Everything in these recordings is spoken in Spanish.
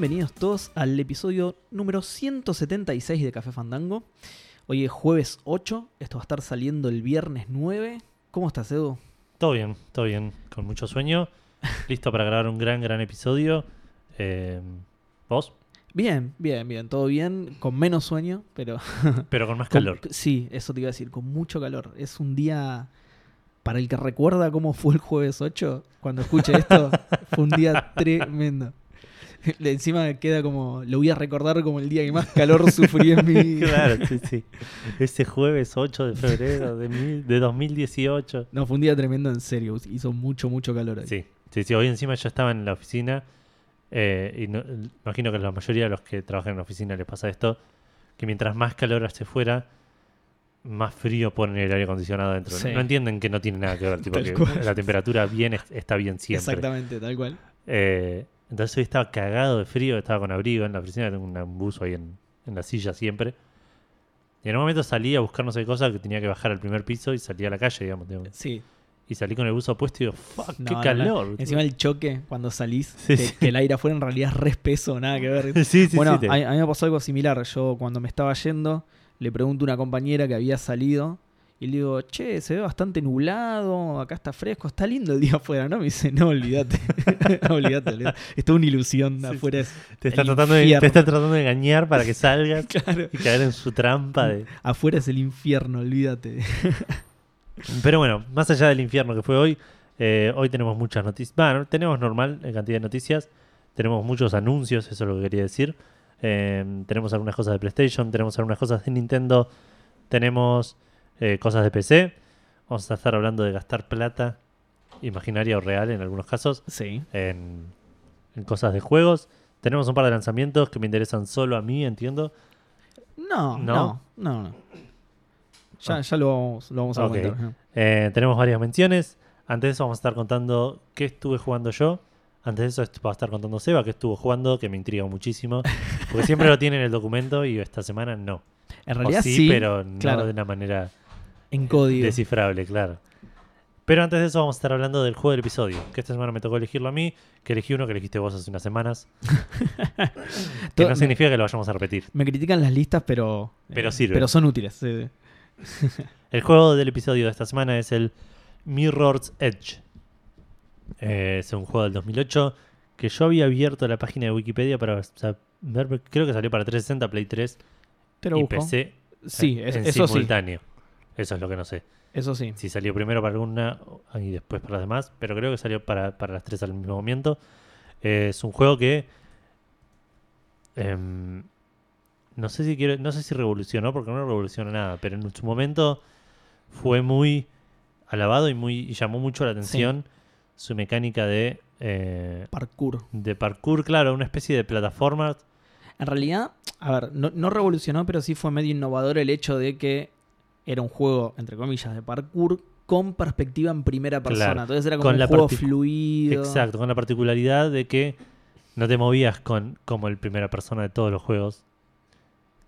Bienvenidos todos al episodio número 176 de Café Fandango. Hoy es jueves 8, esto va a estar saliendo el viernes 9. ¿Cómo estás, Edu? Todo bien, todo bien, con mucho sueño. Listo para grabar un gran, gran episodio. Eh, ¿Vos? Bien, bien, bien, todo bien, con menos sueño, pero... Pero con más con- calor. sí, eso te iba a decir, con mucho calor. Es un día, para el que recuerda cómo fue el jueves 8, cuando escuche esto, fue un día tremendo. Encima queda como, lo voy a recordar como el día que más calor sufrí en mi vida. Claro, sí, sí. Ese jueves 8 de febrero de, mil- de 2018. No, fue un día tremendo en serio, hizo mucho, mucho calor. hoy. Sí, sí, sí. Hoy encima yo estaba en la oficina eh, y no- imagino que a la mayoría de los que trabajan en la oficina les pasa esto, que mientras más calor hace fuera, más frío ponen el aire acondicionado adentro. Sí. No entienden que no tiene nada que ver, tipo que cual. la temperatura bien es- está bien siempre. Exactamente, tal cual. Eh, entonces hoy estaba cagado de frío, estaba con abrigo en la oficina, tengo un buzo ahí en, en la silla siempre. Y en un momento salí a buscar no sé qué cosa que tenía que bajar al primer piso y salí a la calle, digamos. digamos. Sí. Y salí con el buzo puesto y digo, fuck, No, qué no, calor. no. Encima el choque cuando salís, Sí, que, sí. que el aire afuera en realidad es re espeso, nada que ver. sí, sí, bueno, sí. te- a, a mí me pasó algo similar. Yo cuando me estaba yendo, le pregunto a una compañera que había salido y le digo, che, se ve bastante nublado, acá está fresco, está lindo el día afuera, ¿no? Me dice, no, olvídate. olvídate, olvídate. Es toda una ilusión Sí, afuera. Es, te, está tratando de, te está tratando de engañar para que salgas claro. y caer en su trampa de... Afuera es el infierno, olvídate. Pero bueno, más allá del infierno que fue hoy, eh, hoy tenemos muchas noticias. Bueno, tenemos normal en cantidad de noticias. Tenemos muchos anuncios, eso es lo que quería decir. Eh, tenemos algunas cosas de PlayStation, tenemos algunas cosas de Nintendo, tenemos eh, cosas de PC. Vamos a estar hablando de gastar plata, imaginaria o real en algunos casos, Sí. en, en cosas de juegos. Tenemos un par de lanzamientos que me interesan solo a mí, entiendo. No, ¿No? no, no, no. Ya, Ah. ya lo vamos, lo vamos a Ok. comentar. ¿no? Eh, tenemos varias menciones. Antes de eso vamos a estar contando qué estuve jugando yo. Antes de eso va a estar contando Seba qué estuvo jugando, que me intriga muchísimo. Porque siempre lo tiene en el documento y esta semana no. En O realidad sí, sí, pero no claro. de una manera en código. descifrable, claro. Pero antes de eso vamos a estar hablando del juego del episodio. Que esta semana me tocó elegirlo a mí, que elegí uno que elegiste vos hace unas semanas. que no significa que lo vayamos a repetir. Me critican las listas, pero. Pero eh, sirven. Pero son útiles. sí, sí. El juego del episodio de esta semana es el Mirror's Edge. Eh, es un juego del 2008 que yo había abierto la página de Wikipedia para saber, creo que salió para 360, Play 3 Te lo y busco. PC Sí, es- en eso sí. Eso es lo que no sé. Eso sí. Si salió primero para alguna y después para las demás, pero creo que salió para, para las tres al mismo momento. Eh, es un juego que em, no sé si quiero, no sé si revolucionó, porque no revolucionó nada, pero en su momento fue muy alabado y muy y llamó mucho la atención su mecánica de eh, Parkour. de parkour, claro, una especie de plataforma. En realidad, a ver, no, no revolucionó, pero sí fue medio innovador el hecho de que era un juego, entre comillas, de parkour con perspectiva en primera persona. Claro, Entonces era como con un la juego fluido. Exacto, con la particularidad de que no te movías con como el primera persona de todos los juegos.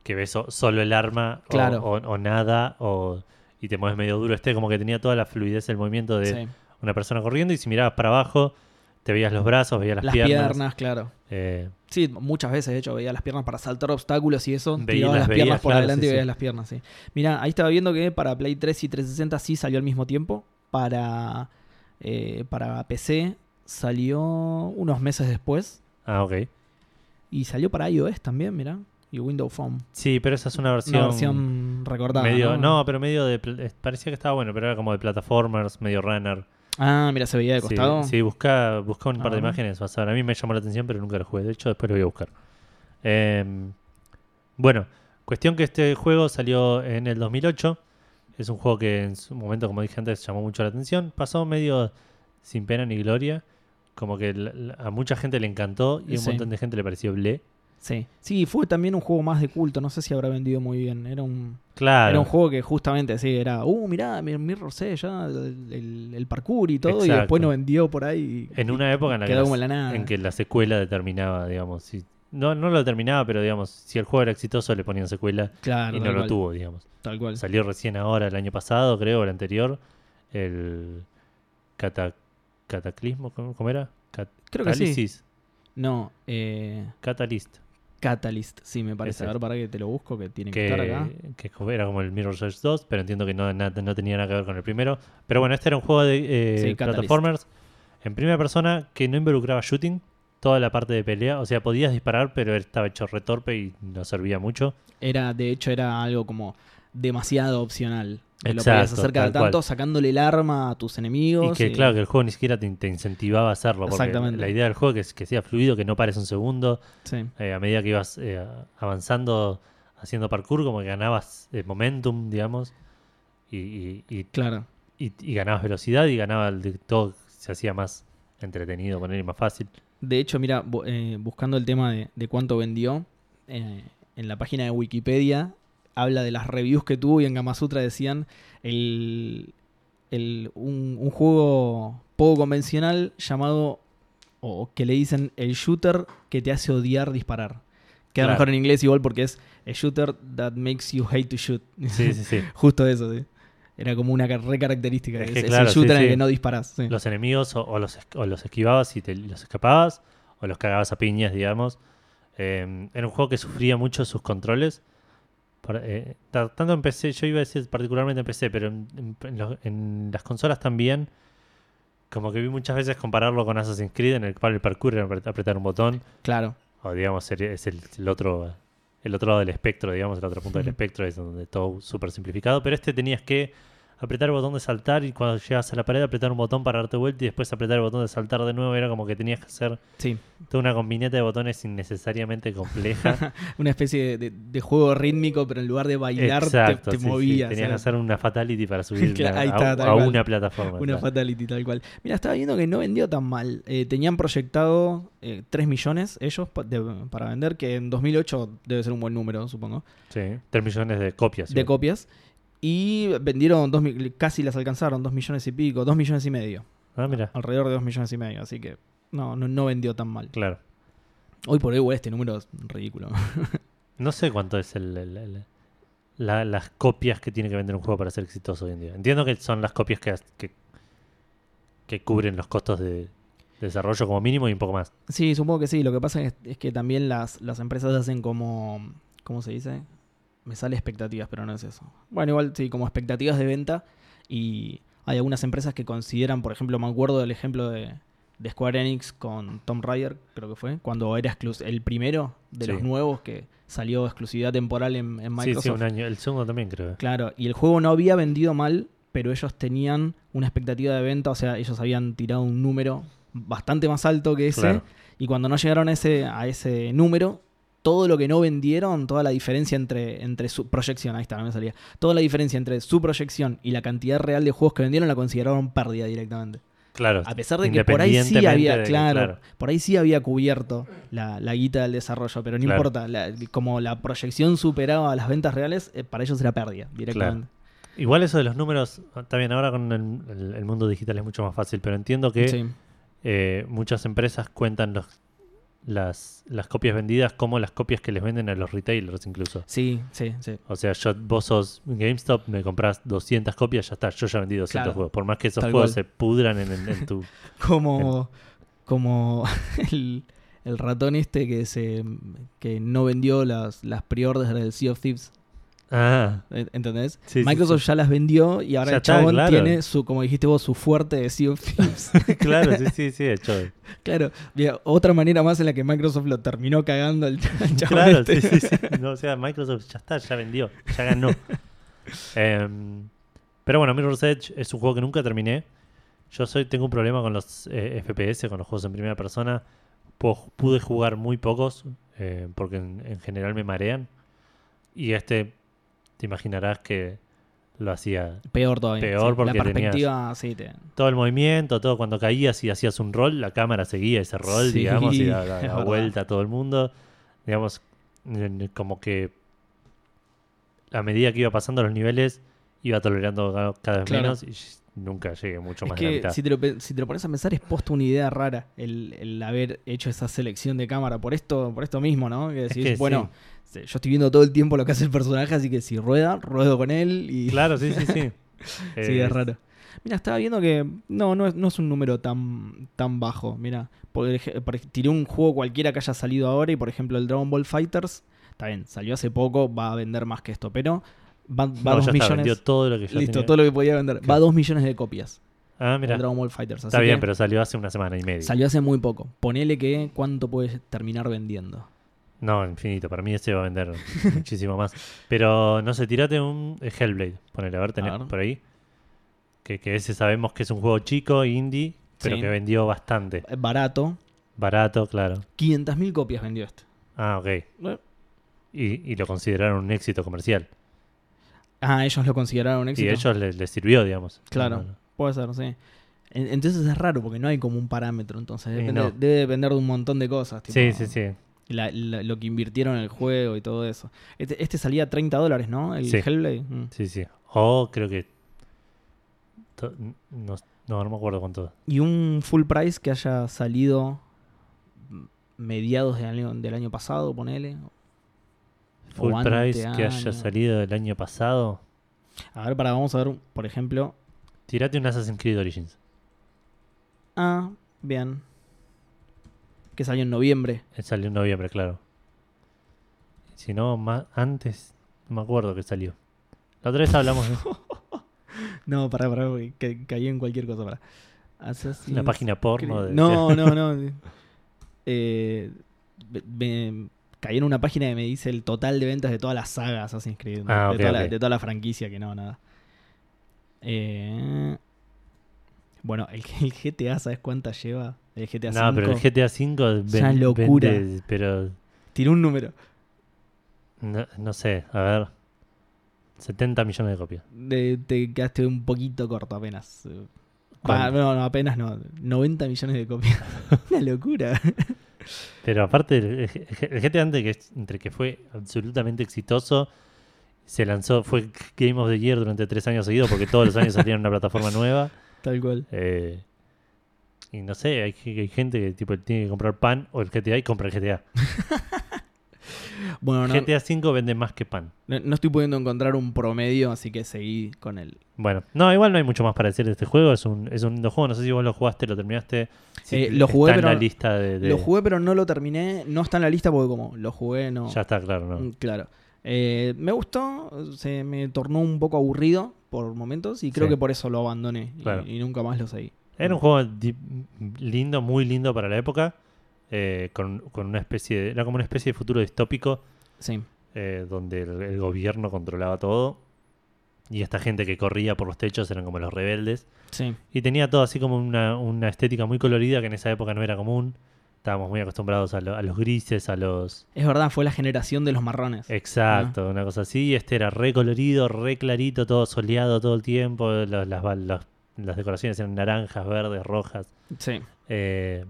Que ves so- solo el arma o- Claro. o, o nada o, y te mueves medio duro. Este como que tenía toda la fluidez del movimiento de Sí. una persona corriendo y si mirabas para abajo te veías los brazos, veías las, Las piernas. piernas, claro. eh, Sí, muchas veces, de hecho, veía las piernas para saltar obstáculos y eso. Veía- las veías, piernas por claro, adelante sí, y veía sí. las piernas, sí. Mira, ahí estaba viendo que para Play 3 y 360 sí salió al mismo tiempo. Para, eh, para PC salió unos meses después. ah, ok. Y salió para iOS también, mira. Y Windows Phone. Sí, pero esa es una versión, Una versión recordada. medio... ¿no? No, pero medio de... eh, Parecía que estaba bueno, pero era como de plataformers, medio runner. Ah, mira, se veía de Sí, costado. Sí, busca, busca un par de ver. imágenes. Vas a ver. A mí me llamó la atención, pero nunca lo jugué. De hecho, después lo voy a buscar. Em, bueno, cuestión que este juego salió en el 2008. Es un juego que en su momento, como dije antes, llamó mucho la atención. Pasó medio sin pena ni gloria. Como que a mucha gente le encantó y a un Sí. montón de gente le pareció ble. Sí. Sí, fue también un juego más de culto. No sé si habrá vendido muy bien. Era un, Claro. Era un juego que justamente sí, era, uh, mirá, Mir- Mirror ya, el, el- el parkour y todo, y después no vendió por ahí. y- En una época en la, que quedó la nada. en que la secuela determinaba, digamos. Si, no, no lo determinaba, pero digamos, si el juego era exitoso, le ponían secuela Claro, y no lo cual, tuvo, digamos. Tal cual. Salió recién ahora, el año pasado, creo, el anterior. El cata- cataclismo, ¿cómo, era? Creo que sí. No, eh, Catalyst. Catalyst, sí, me parece. A ver, para que te lo busco, que tiene que, estar acá. que, era como el Mirror's Edge 2, pero entiendo que no, na- no tenía nada que ver con el primero. Pero bueno, este era un juego de eh, Sí, plataformers en primera persona que no involucraba shooting, toda la parte de pelea. O sea, podías disparar, pero estaba hecho retorpe y no servía mucho. Era, de hecho, era algo como demasiado opcional. Que lo Exacto, podías hacer cada cual. tanto sacándole el arma a tus Y enemigos. que y- claro, que el juego ni siquiera te, te incentivaba a hacerlo. Porque Exactamente. la idea del juego es que sea fluido, que no pares un segundo. sí. Eh, a medida que ibas eh, avanzando, haciendo parkour, como que ganabas eh, momentum, digamos. Y, y- y Claro. y, ganabas velocidad y ganaba todo se hacía más entretenido poner y más fácil De hecho, mira, bu- buscando el tema de, de cuánto vendió, en la página de Wikipedia habla de las reviews que tuvo y en Gamasutra decían el, el- un, un juego poco convencional llamado, o que le dicen el shooter que te hace odiar disparar. Queda Claro. mejor en inglés igual porque es a shooter that makes you hate to shoot. sí sí sí Justo eso, sí. Era como una re característica. Es Es, que es claro, el shooter sí, en el sí. que no disparas. sí. los enemigos o, o los, o los esquivabas y te los escapabas o los cagabas a piñas digamos Eh, era un juego que sufría mucho sus controles Por- eh, ta- tanto en PC yo iba a decir particularmente en PC pero en, en- los- en las consolas también como que vi muchas veces compararlo con Assassin's Creed en el cual el parkour era apret- apretar un botón Claro. o digamos es el, el otro el otro lado del espectro digamos el otro punto del espectro es donde todo súper simplificado pero este tenías que apretar el botón de saltar y cuando llegas a la pared apretar un botón para darte vuelta y después apretar el botón de saltar de nuevo era como que tenías que hacer Sí. toda una combineta de botones innecesariamente compleja Una especie de, de- de juego rítmico, pero en lugar de bailar te- Exacto, te, sí, sí. movías. tenías que hacer una fatality para subir Claro, a, una plataforma Una fatality tal cual. Mira, estaba viendo que no vendió tan mal. Eh, tenían proyectado eh, 3 millones ellos pa- de- para vender, que en 2008 debe ser un buen número, supongo, sí, 3 millones de copias de igual. copias. Y vendieron dos, casi las alcanzaron, 2 millones y pico, 2 millones y medio. ah mira Alrededor de 2 millones y medio, así que no, no, no vendió tan mal. claro Hoy por hoy, igual, este número es ridículo. No sé cuánto es el, el- el- la- las copias que tiene que vender un juego para ser exitoso hoy en día. Entiendo que son las copias que, que, que cubren los costos de, de desarrollo como mínimo y un poco más. Sí, supongo que sí. Lo que pasa es, es que también las, las empresas hacen como. ¿Cómo se dice? Me sale expectativas, pero no es eso. Bueno, igual sí, como expectativas de venta. Y hay algunas empresas que consideran, por ejemplo, me acuerdo del ejemplo de, de Square Enix con Tomb Raider, creo que fue, cuando era exclus- el primero de Sí. los nuevos que salió exclusividad temporal en, en Sí, Microsoft. sí, un año. El segundo también creo. Claro, y el juego no había vendido mal, pero ellos tenían una expectativa de venta, o sea, ellos habían tirado un número bastante más alto que ese, Claro. y cuando no llegaron a ese, a ese número, todo lo que no vendieron, toda la diferencia entre, entre su proyección, ahí está, no me salía, toda la diferencia entre su proyección y la cantidad real de juegos que vendieron la consideraron pérdida directamente. Claro. A pesar de que por ahí sí había, de claro, por ahí sí había cubierto la, la guita del desarrollo, pero no Claro. importa, la- como la proyección superaba las ventas reales, eh, para ellos era pérdida directamente. Igual eso de los números, está bien, ahora con el, el- el mundo digital es mucho más fácil, pero entiendo que Sí. eh, muchas empresas cuentan los, las, las copias vendidas como las copias que les venden a los retailers incluso. Sí, sí, sí. O sea, yo, vos sos GameStop, me compras 200 copias, ya está, yo ya vendí 200 Claro. juegos. Por más que esos juegos cual. se pudran en, en- en tu... Como, como el, el ratón este que se que no vendió las, las pre-orders del Sea of Thieves. Ah, ¿ent- ¿Entendés? Sí, Microsoft sí. ya las vendió y ahora Ya el está, chabón claro. tiene su, como dijiste vos, su fuerte de Sea of Thieves. claro, sí, sí, sí, de hecho. claro, mira, otra manera más en la que Microsoft lo terminó cagando al chabón Claro, este. sí, sí, sí. No, o sea, Microsoft ya está, ya vendió, ya ganó. Em, pero bueno, Mirror's Edge es un juego que nunca terminé. Yo soy, tengo un problema con los eh, FPS, con los juegos en primera persona. Puedo- pude jugar muy pocos, eh, porque en, en general me marean. Y este, te imaginarás que lo hacía Peor todavía. Peor sí. porque La perspectiva, sí, te- todo el movimiento, todo cuando caías y hacías un rol, la cámara seguía ese rol, Sí, digamos, y daba, verdad. vuelta a todo el mundo. Digamos, como que a medida que iba pasando los niveles, iba tolerando ca- cada vez Claro. menos y nunca llegué mucho Es más de la que mitad. si te, lo, si te lo pones a pensar es posta una idea rara el, el haber hecho esa selección de cámara por esto, por esto mismo, ¿no? Que decís, que bueno, yo estoy viendo todo el tiempo lo que hace el personaje, así que si rueda, ruedo con él y Claro, sí, sí, sí. sí, es raro. Mira, estaba viendo que no, no es, no es un número tan, tan bajo. Mira, tiré un juego cualquiera que haya salido ahora y, por ejemplo, el Dragon Ball Fighters, está bien, salió hace poco, va a vender más que esto, pero va, va No, a ya 2 está, vendió millones. todo lo que ya Listo, tenía. todo lo que podía vender. Va a Claro. 2 millones de copias. Ah, mira. Dragon Ball Fighters. Está bien, pero salió hace una semana y media. Salió hace muy poco. Ponele que cuánto puedes terminar vendiendo. No, infinito. Para mí ese va a vender muchísimo más. Pero no sé, tirate un eh, Hellblade. Ponele, a ver, tenés A ver. por ahí. Que, que ese sabemos que es un juego chico, indie, pero Sí. que vendió bastante. Eh, Barato. Barato, claro. 500.000 copias vendió este. Ah, ok. Y, y lo consideraron un éxito comercial. Ah, ellos lo consideraron un Y éxito. a ellos les, les sirvió, digamos. Claro. Puede ser, sí. En- Entonces es raro porque no hay como un parámetro. Entonces depende- no. debe depender de un montón de cosas. tipo, Sí, sí, sí. la- la- lo que invirtieron en el juego y todo eso. Este, este salía a 30 dólares, ¿no? El Sí. Hellblade. Mm. Sí, sí. O creo que. no, no me acuerdo cuánto. Y un full price que haya salido mediados del año, del año pasado, ponele. Full price que haya salido el año pasado. A ver, para, vamos a ver, por ejemplo. Tirate un Assassin's Creed Origins. Ah, bien. Que salió en noviembre. Él salió en noviembre, claro. Si no, más antes, no me acuerdo que salió. La otra vez hablamos de No, pará, pará, ca- caí en cualquier cosa, pará. Assassin's una página porno. De, No, no, no. Eh, me- caí en una página que me dice el total de ventas de todas las sagas Assassin's Creed. Ah, de, toda la, ok. de toda la franquicia, que no, nada. Eh, bueno, el, el GTA, ¿sabes cuántas lleva? El GTA V. No, pero el GTA V Es una locura. vende, pero Tiró un número. no, no sé, a ver. 70 millones de copias. De- te quedaste un poquito corto apenas. Ah, no, no, apenas no. 90 millones de copias. Una locura. Pero aparte, el, el GTA antes que, entre que fue absolutamente exitoso, se lanzó, fue Game of the Year durante tres años seguidos porque todos los años salía en una plataforma nueva. Tal cual. Eh, y no sé, hay, hay gente que tipo tiene que comprar pan o el GTA y compra el GTA. Bueno, no, GTA V vende más que pan. no, no estoy pudiendo encontrar un promedio, así que seguí con el. Bueno, no, igual no hay mucho más para decir de este juego. Es un, es un lindo juego. No sé si vos lo jugaste, lo terminaste. Eh, lo jugué, está en la lista de. de- Lo jugué, pero no lo terminé. No está en la lista porque, como lo jugué, no. Ya está, claro, ¿no? Mm, Claro. Eh, me gustó, se me tornó un poco aburrido por momentos y creo Sí. que por eso lo abandoné y- Claro. y, nunca más lo seguí. Era un juego lindo, muy lindo para la época. Eh, con, con una especie de. Era como una especie de futuro distópico. Sí, eh, donde el, el gobierno controlaba todo. Y esta gente que corría por los techos eran como los rebeldes. sí. Y tenía todo así como una, una estética muy colorida que en esa época no era común. Estábamos muy acostumbrados a, lo- a los grises, a los... Es verdad, fue la generación de los marrones. Exacto, una cosa así. Este era re colorido, re clarito, todo soleado todo el tiempo. Las- las decoraciones eran naranjas, verdes, rojas. Sí. Eh,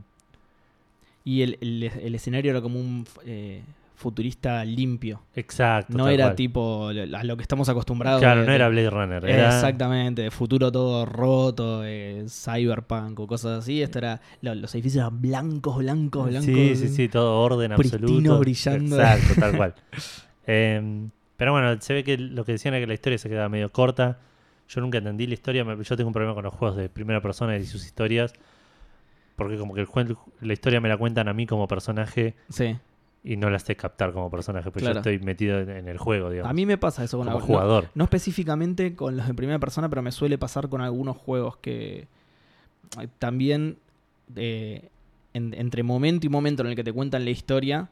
Y el, el- el escenario era como un eh, futurista limpio. exacto. No era cual. tipo a lo que estamos acostumbrados. Claro, de- no era de- Blade Runner. Era, Exactamente, futuro todo roto, eh, cyberpunk o cosas así. Esto era, lo- los edificios eran blancos, blancos, blancos. Sí, sí, sí, todo orden absoluto. brillando. Exacto, tal cual. Em, pero bueno, se ve que lo que decían era que la historia se quedaba medio corta. Yo nunca entendí la historia. Yo tengo un problema con los juegos de primera persona y sus historias. Porque como que el la historia me la cuentan a mí como personaje Sí. y no la sé captar como personaje. Claro. yo estoy metido en, el juego, digamos. A mí me pasa eso con como algo- jugador. No, no específicamente con los de primera persona, pero me suele pasar con algunos juegos que eh, también eh, en- entre momento y momento en el que te cuentan la historia,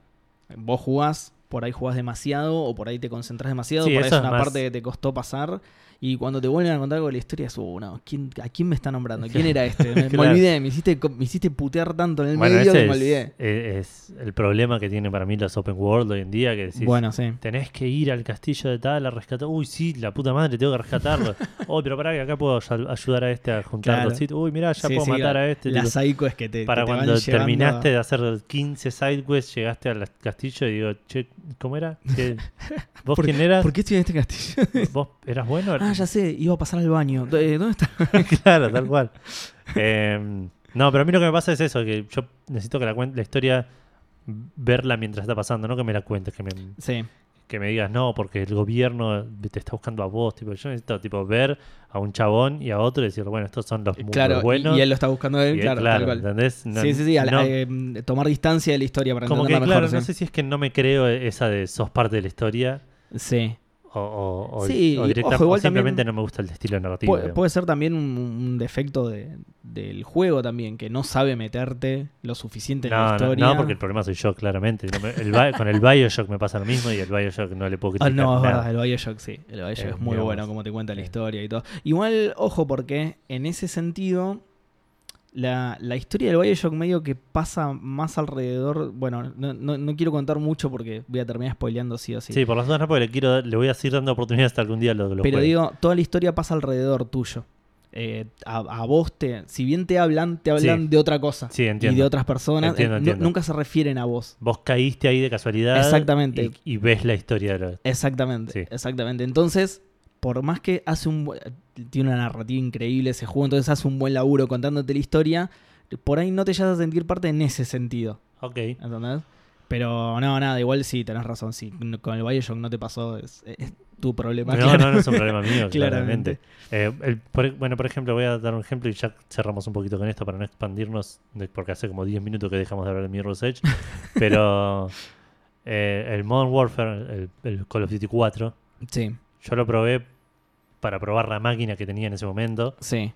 vos jugás, por ahí jugás demasiado o por ahí te concentras demasiado, Sí, por ahí es es una más- parte que te costó pasar. Y cuando te vuelven a contar algo de la historia, es, no, ¿quién, ¿a quién me está nombrando? ¿Quién era este? Me, olvidé, me hiciste, me hiciste putear tanto en el Bueno, medio que me olvidé. es- es el problema que tienen para mí los open world hoy en día. Que decís, Bueno, sí. Tenés que ir al castillo de tal a rescatar. Uy, sí, la puta madre, tengo que rescatarlo. oh, pero pará que acá puedo ay- ayudar a este a juntar Claro. los sitios. Uy, mirá, ya Sí, puedo sí, matar la- a este. Las tipo. psycho es que te, para que te van cuando terminaste a- de hacer 15 sidequests, llegaste al castillo y digo, che, ¿cómo era? ¿Qué- ¿Vos ¿Por- quién eras? ¿Por qué estoy en este castillo? ¿Vos eras bueno? Ah, ya sé, iba a pasar al baño. Eh, ¿Dónde está? claro, tal cual. Eh, no, pero a mí lo que me pasa es eso, que yo necesito que la, cuen- la historia verla mientras está pasando, no que me la cuentes, que me, Sí. que me digas no, porque el gobierno te está buscando a vos. Tipo, yo necesito tipo ver a un chabón y a otro y decir, bueno, estos son los, mu- Claro, los y- buenos. y él lo está buscando a él, y claro, claro, tal cual. ¿entendés? No- sí, sí, sí, a la- no- eh, tomar distancia de la historia para como que, entenderla claro, mejor. no sé si es que no me creo esa de sos parte de la historia Sí. O, o, Sí, directa- ojo, igual o simplemente no me gusta el estilo narrativo. Puede, ser también un, un defecto de- del juego también, que no sabe meterte lo suficiente en la no, historia. no, porque el problema soy yo, claramente. El con el Bioshock me pasa lo mismo y el Bioshock no le puedo criticar no, es verdad, el Bioshock sí. El Bioshock Eh, es muy digamos, bueno como te cuenta la eh. historia y todo. Igual, ojo, porque en ese sentido, la, la historia del Bioshock medio que pasa más alrededor. Bueno, no, no- no quiero contar mucho porque voy a terminar spoileando sí o sí. Sí, por las dudas no, porque le, quiero, le voy a seguir dando oportunidades hasta algún día lo, lo Pero juegue. digo, toda la historia pasa alrededor tuyo. Eh, a, a vos te. Si bien te hablan, te hablan Sí. de otra cosa. Sí, Y entiendo. de otras personas. Entiendo, eh, entiendo. nunca se refieren a vos. Vos caíste ahí de casualidad Exactamente. Y, y ves la historia de lo- Exactamente, Sí. exactamente. Entonces, por más que hace un tiene una narrativa increíble ese juego, entonces hace un buen laburo contándote la historia, por ahí no te llegas a sentir parte en ese sentido, Ok. ¿entendés? Pero no, nada, igual sí, tenés razón, sí, con el Bioshock no te pasó, es, es tu problema. No, no, no es un problema mío, Claramente. claramente. Eh, el- por- bueno, por ejemplo, voy a dar un ejemplo y ya cerramos un poquito con esto para no expandirnos, de- porque hace como 10 minutos que dejamos de hablar de Mirror's Edge. pero eh, el Modern Warfare, el, el Call of Duty 4, Sí, yo lo probé para probar la máquina que tenía en ese momento. sí.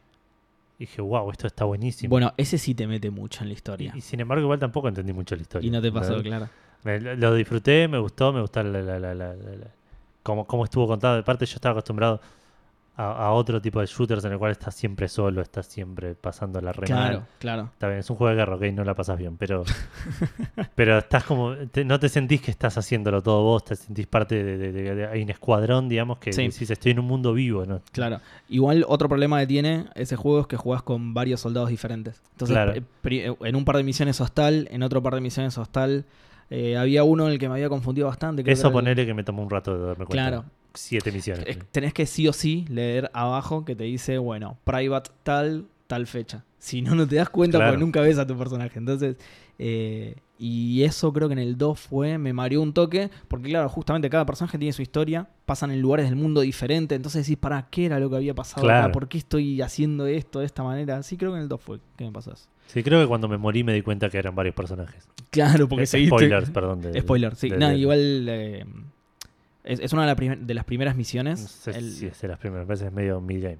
Y dije, wow, esto está buenísimo. Bueno, ese sí te mete mucho en la historia. y sin embargo, igual tampoco entendí mucho la historia. Y no te pasó, ¿verdad? claro. Me- lo disfruté, me gustó, me gustó la, la- la- la- la- la- cómo, cómo estuvo contado. De parte, yo estaba acostumbrado a, a otro tipo de shooters en el cual estás siempre solo, estás siempre pasando la re Claro, mal. claro. Está bien, es un juego de guerra, ok, no la pasas bien, pero pero estás como, te- no te sentís que estás haciéndolo todo vos, te sentís parte de, de- de- de- hay un escuadrón, digamos, que Sí. decís, estoy en un mundo vivo, ¿no? Claro. Igual otro problema que tiene ese juego es que jugás con varios soldados diferentes. Entonces, Claro. eh, eh, en un par de misiones sos tal, en otro par de misiones sos tal. Eh, había uno en el que me había confundido bastante. creo que Eso era el- ponele que me tomó un rato de darme cuenta. Claro. Siete misiones. Tenés que sí o sí leer abajo que te dice, bueno, private tal, tal fecha. Si no, no te das cuenta Claro. porque nunca ves a tu personaje. Entonces, eh, y eso creo que en el 2 fue, me mareó un toque, porque claro, justamente cada personaje tiene su historia, pasan en lugares del mundo diferentes, entonces decís, ¿para qué era lo que había pasado Claro. acá? ¿Por qué estoy haciendo esto de esta manera? Sí, creo que en el 2 fue que me pasó eso. Sí, creo que cuando me morí me di cuenta que eran varios personajes. Claro, porque Eh, seguiste... Spoilers, perdón. de- Spoiler, sí. de- no, de- igual... eh, es, es una de, la primer- de las primeras misiones. No sé El- si es de las primeras veces, es medio mid-game.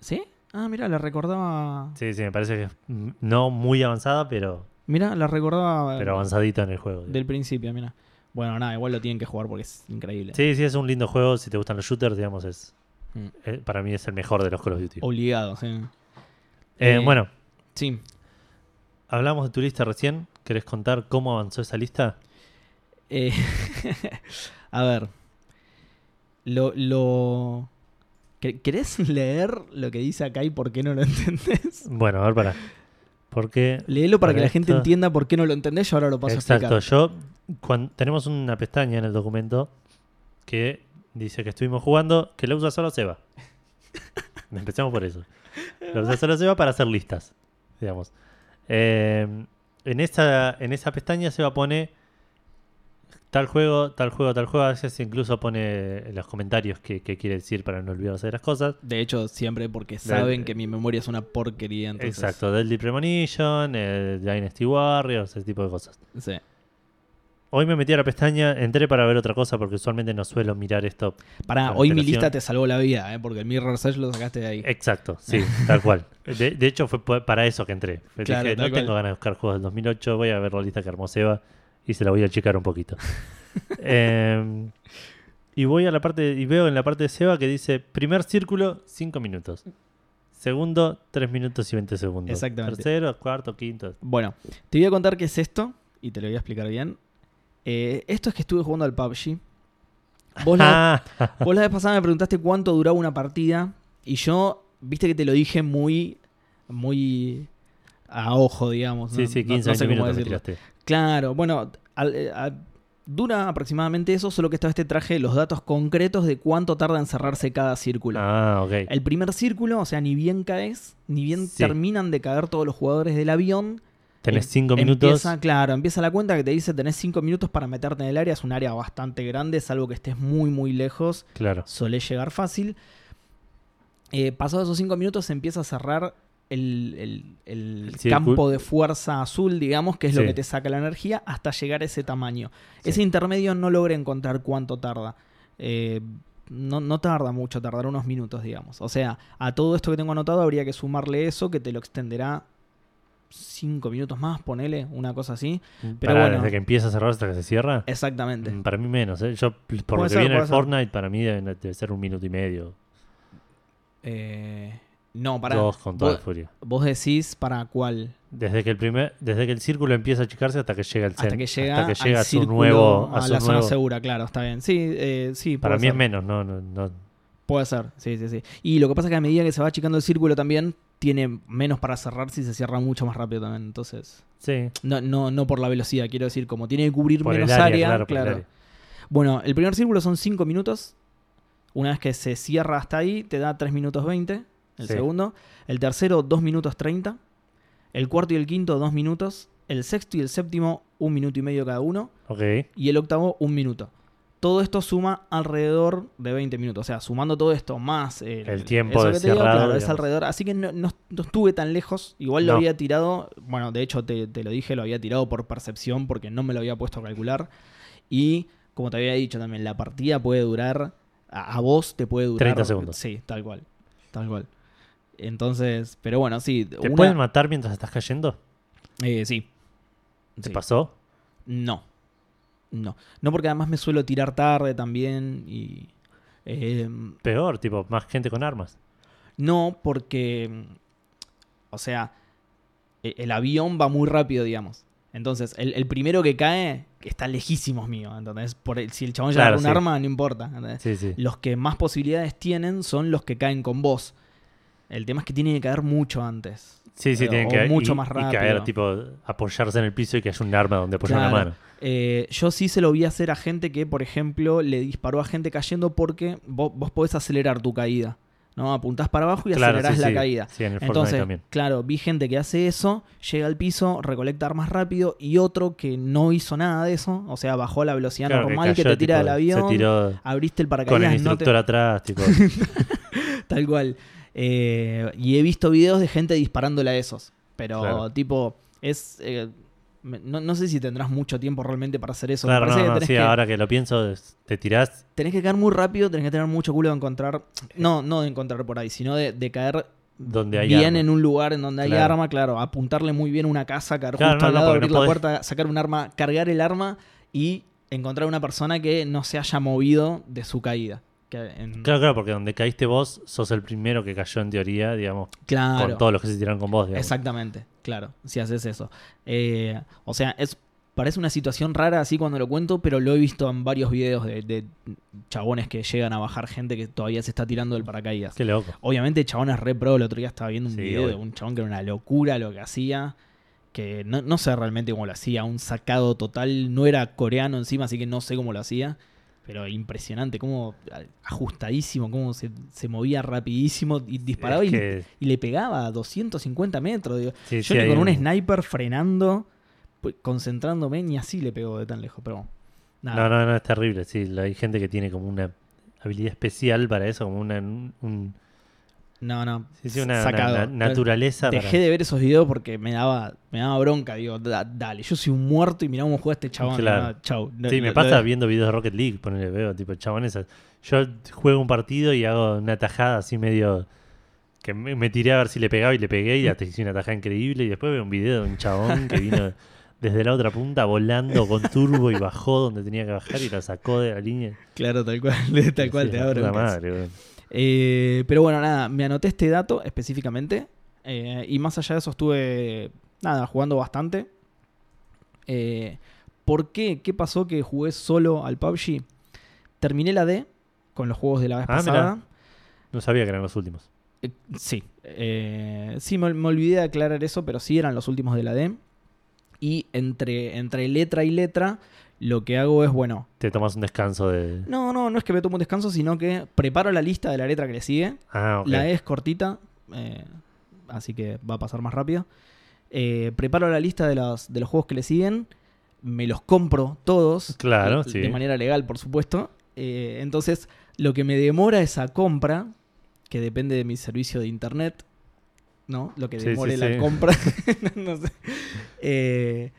¿Sí? Ah, mira, la recordaba... Sí, sí, me parece que es no muy avanzada, pero, Mira, la recordaba pero avanzadita en el juego. del principio, mira. Bueno, nada, igual lo tienen que jugar porque es increíble. Sí, sí, es un lindo juego. Si te gustan los shooters, digamos, es Mm. eh, para mí es el mejor de los Call of Duty. Obligado, sí. Eh, eh, bueno, Sí. hablamos de tu lista recién. ¿Querés contar cómo avanzó esa lista? Eh, a ver. Lo, lo... ¿Quer- ¿Querés leer lo que dice acá y por qué no lo entendés? Bueno, a ver, para. Porque. Léelo para que la gente entienda por qué no lo entendés. Yo ahora lo paso a Exacto, explicar. yo. tenemos una pestaña en el documento que dice que estuvimos jugando, que lo usa solo Seba. Empecemos por eso. Lo usa solo Seba para hacer listas, digamos. Eh, en, esa, en esa pestaña Seba pone tal juego, tal juego, tal juego. A veces incluso pone en los comentarios qué qué quiere decir para no olvidarse de las cosas. De hecho, siempre porque saben que mi memoria es una porquería. Entonces, Exacto, Deadly Premonition, eh, Dynasty Warriors, ese tipo de cosas. Sí. Hoy me metí a la pestaña, entré para ver otra cosa porque usualmente no suelo mirar esto. Pará, hoy mi lista te salvó la vida, ¿eh? porque el Mirror's Edge lo sacaste de ahí. Exacto, sí, tal cual. De, de hecho, fue pa- para eso que entré. Claro, dije, no cual. tengo ganas de buscar juegos del 2008, voy a ver la lista que armó Seba y se la voy a checar un poquito. Em, y voy a la parte, y veo en la parte de Seba que dice: primer círculo, 5 minutos. Segundo, 3 minutos y 20 segundos. Exactamente. Tercero, cuarto, quinto. Bueno, te voy a contar qué es esto y te lo voy a explicar bien. Eh, esto es que estuve jugando al PUBG. Vos la, vos la vez pasada me preguntaste cuánto duraba una partida y yo, viste que te lo dije muy, muy a ojo, digamos. sí, ¿no? sí, No- 15 no sé cómo minutos tiraste. Claro, bueno, al- eh, dura aproximadamente eso, solo que esta vez te traje los datos concretos de cuánto tarda en cerrarse cada círculo. Ah, ok. El primer círculo, o sea, ni bien caes, ni bien Sí. terminan de caer todos los jugadores del avión, Tenés Em- 5 minutos. Empieza, claro, empieza la cuenta que te dice tenés 5 minutos para meterte en el área. Es un área bastante grande, salvo que estés muy, muy lejos. Claro. Solés llegar fácil. Eh, pasados esos 5 minutos se empieza a cerrar el, el- el campo de fuerza azul, digamos, que es lo que te saca la energía, hasta llegar a ese tamaño. Sí. Ese intermedio no logré encontrar cuánto tarda. Eh, no, no tarda mucho, tardará unos minutos, digamos. O sea, a todo esto que tengo anotado habría que sumarle eso, que te lo extenderá 5 minutos más, ponele, una cosa así. Pero Pará, bueno. desde que empieza a cerrar hasta que se cierra. Exactamente. Mm, Para mí menos, ¿eh? Yo, por lo que ser, vi en el ser. Fortnite, para mí debe, debe ser un minuto y medio. Eh, no, para. Dos con toda vos, la furia. vos decís para cuál. Desde que el primer, desde que el círculo empieza a achicarse hasta que llega el Hasta cen- que llega, hasta que llega a su círculo, nuevo, a a, su la zona nuevo- segura, claro, está bien. Sí, eh, sí, Para mí es menos, no, no, no. Puede ser, sí, sí, sí. Y lo que pasa es que a medida que se va achicando el círculo también, tiene menos para cerrar si se cierra mucho más rápido también. Entonces, Sí. no, no, no por la velocidad, quiero decir, como tiene que cubrir Por el menos área, área, claro, claro. por el área. Bueno, el primer círculo son 5 minutos. Una vez que se cierra hasta ahí, te da 3 minutos 20. El Sí. segundo. El tercero, 2 minutos 30. El cuarto y el quinto, 2 minutos. El sexto y el séptimo, 1 minuto y medio cada uno. Ok. Y el octavo, 1 minuto. Todo esto suma alrededor de 20 minutos. O sea, sumando todo esto más El tiempo eso de te digo, cerrado, claro, es alrededor. Así que no, no- no estuve tan lejos. Igual lo No. había tirado. Bueno, de hecho, te, te lo dije, lo había tirado por percepción porque no me lo había puesto a calcular. Y como te había dicho también, la partida puede durar. A, a vos te puede durar. 30 segundos. Sí, tal cual. Tal cual. Entonces, pero bueno, sí. ¿Te una- pueden matar mientras estás cayendo? eh, sí. ¿Te Sí. pasó? No. No. No porque además me suelo tirar tarde también y... eh, Peor, tipo, más gente con armas. no porque... O sea, e- el avión va muy rápido, digamos. Entonces, el, el primero que cae está lejísimos mío. Entonces, por el- si el chabón Claro, agarra un sí. arma, no importa. sí. Los que más posibilidades tienen son los que caen con vos. El tema es que tienen que caer mucho antes. Sí, sí, o- tienen o que mucho y- más Y caer, rápido. tipo, apoyarse en el piso y que haya un arma donde apoyar Claro. la mano. Eh, yo sí se lo vi hacer a gente que, por ejemplo, le disparó a gente cayendo porque vos, vos podés acelerar tu caída. ¿no? Apuntás para abajo y Claro, acelerás sí, la sí. caída. Sí, en el Entonces, también. claro, vi gente que hace eso, llega al piso, recolecta armas rápido y otro que no hizo nada de eso, o sea, bajó la velocidad Claro, normal que, cayó, te tira tipo, del avión, Se tiró abriste el con el paracaídas, no te- instructor atrás, tipo. tal cual. Eh, y he visto videos de gente disparándole a esos, pero Claro. tipo, es... eh, no, no sé si tendrás mucho tiempo realmente para hacer eso. Claro, no, que no, tenés sí, que- ahora que lo pienso, te tirás. tenés que caer muy rápido, tenés que tener mucho culo de encontrar. No, no de encontrar por ahí, sino de, de caer Donde hay bien arma. en un lugar en donde hay Claro. arma, claro, apuntarle muy bien una casa, caer Claro, justo al lado, abrir la puerta, sacar un arma, cargar el arma y encontrar una persona que no se haya movido de su caída. Que en- Claro, claro, porque donde caíste vos, sos el primero que cayó en teoría, digamos, Claro. con todos los que se tiraron con vos, digamos. Exactamente, claro, si haces eso. Eh, o sea, es parece una situación rara así cuando lo cuento, pero lo he visto en varios videos de, de chabones que llegan a bajar gente que todavía se está tirando del paracaídas. Qué loco. Obviamente, chabón es re pro. El otro día estaba viendo un Sí, video de un chabón que era una locura lo que hacía. Que no, no sé realmente cómo lo hacía. Un sacado total. No era coreano encima, así que no sé cómo lo hacía. Pero impresionante, cómo ajustadísimo, cómo se, se movía rapidísimo y disparaba Es y, le, que- y le pegaba a 250 metros. digo. sí, Yo sí, con un un- sniper frenando, pues, concentrándome, ni así le pegó de tan lejos. Pero nada. No, no, no, es terrible. Sí, hay gente que tiene como una habilidad especial para eso, como una, un- no, no, sí, sí, una, una sacado. na- naturaleza. Dejé para- de ver esos videos porque me daba, me daba bronca. Digo, "Da- dale, yo soy un muerto y mirá cómo juega este chabón. Claro. No, chau. Sí, me lo- pasa lo- viendo videos de Rocket League, ponele, veo, tipo, chabones. Yo juego un partido y hago una tajada así medio. Que me, me tiré a ver si le pegaba y le pegué y hasta hice una tajada increíble. Y después veo un video de un chabón que vino desde la otra punta volando con turbo y bajó donde tenía que bajar y la sacó de la línea. Claro, tal cual, tal cual Sí, te bronca. madre. Eh, pero bueno, nada, me anoté este dato específicamente. eh, y más allá de eso estuve, nada, jugando bastante. Eh, ¿Por qué? ¿Qué pasó que jugué solo al PUBG? Terminé la D con los juegos de la vez Ah, pasada. mirá. No sabía que eran los últimos. Eh, sí, sí, me, me olvidé de aclarar eso, pero sí eran los últimos de la D. Y entre, entre letra y letra, lo que hago es, bueno, Te tomas un descanso de. no, no, no es que me tomo un descanso, sino que preparo la lista de la letra que le sigue. Ah, ok. La E es cortita, eh, así que va a pasar más rápido. eh, preparo la lista de los, de los juegos que le siguen, me los compro todos. Claro, eh, sí. De manera legal, por supuesto. Eh, entonces, lo que me demora esa compra, que depende de mi servicio de internet, ¿no? Lo que Sí, sí, demore la sí. compra. no sé. Eh,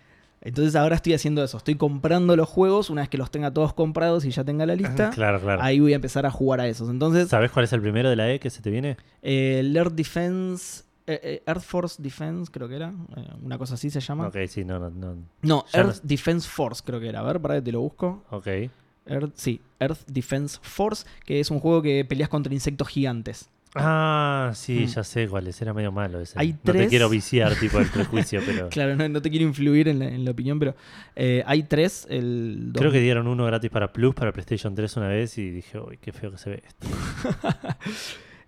entonces ahora estoy haciendo eso, estoy comprando los juegos, una vez que los tenga todos comprados y ya tenga la lista, Claro, claro. ahí voy a empezar a jugar a esos. Entonces, ¿Sabes cuál es el primero de la E que se te viene? eh, el Earth Defense, eh, eh, Earth Force Defense creo que era, eh, una cosa así se llama. Ok, sí, no, no, no. No, Ya no- Earth Defense Force creo que era, a ver, para que te lo busco. Ok. Earth, sí, Earth Defense Force, que es un juego que peleas contra insectos gigantes. Ah, sí, Mm. ya sé cuál es. Era medio malo ese. Hay No te quiero viciar, tipo, el prejuicio, pero... Claro, no, no te quiero influir en la, en la opinión, pero eh, hay tres. El Creo que dieron uno gratis para Plus, para PlayStation 3 una vez y dije, uy, qué feo que se ve esto.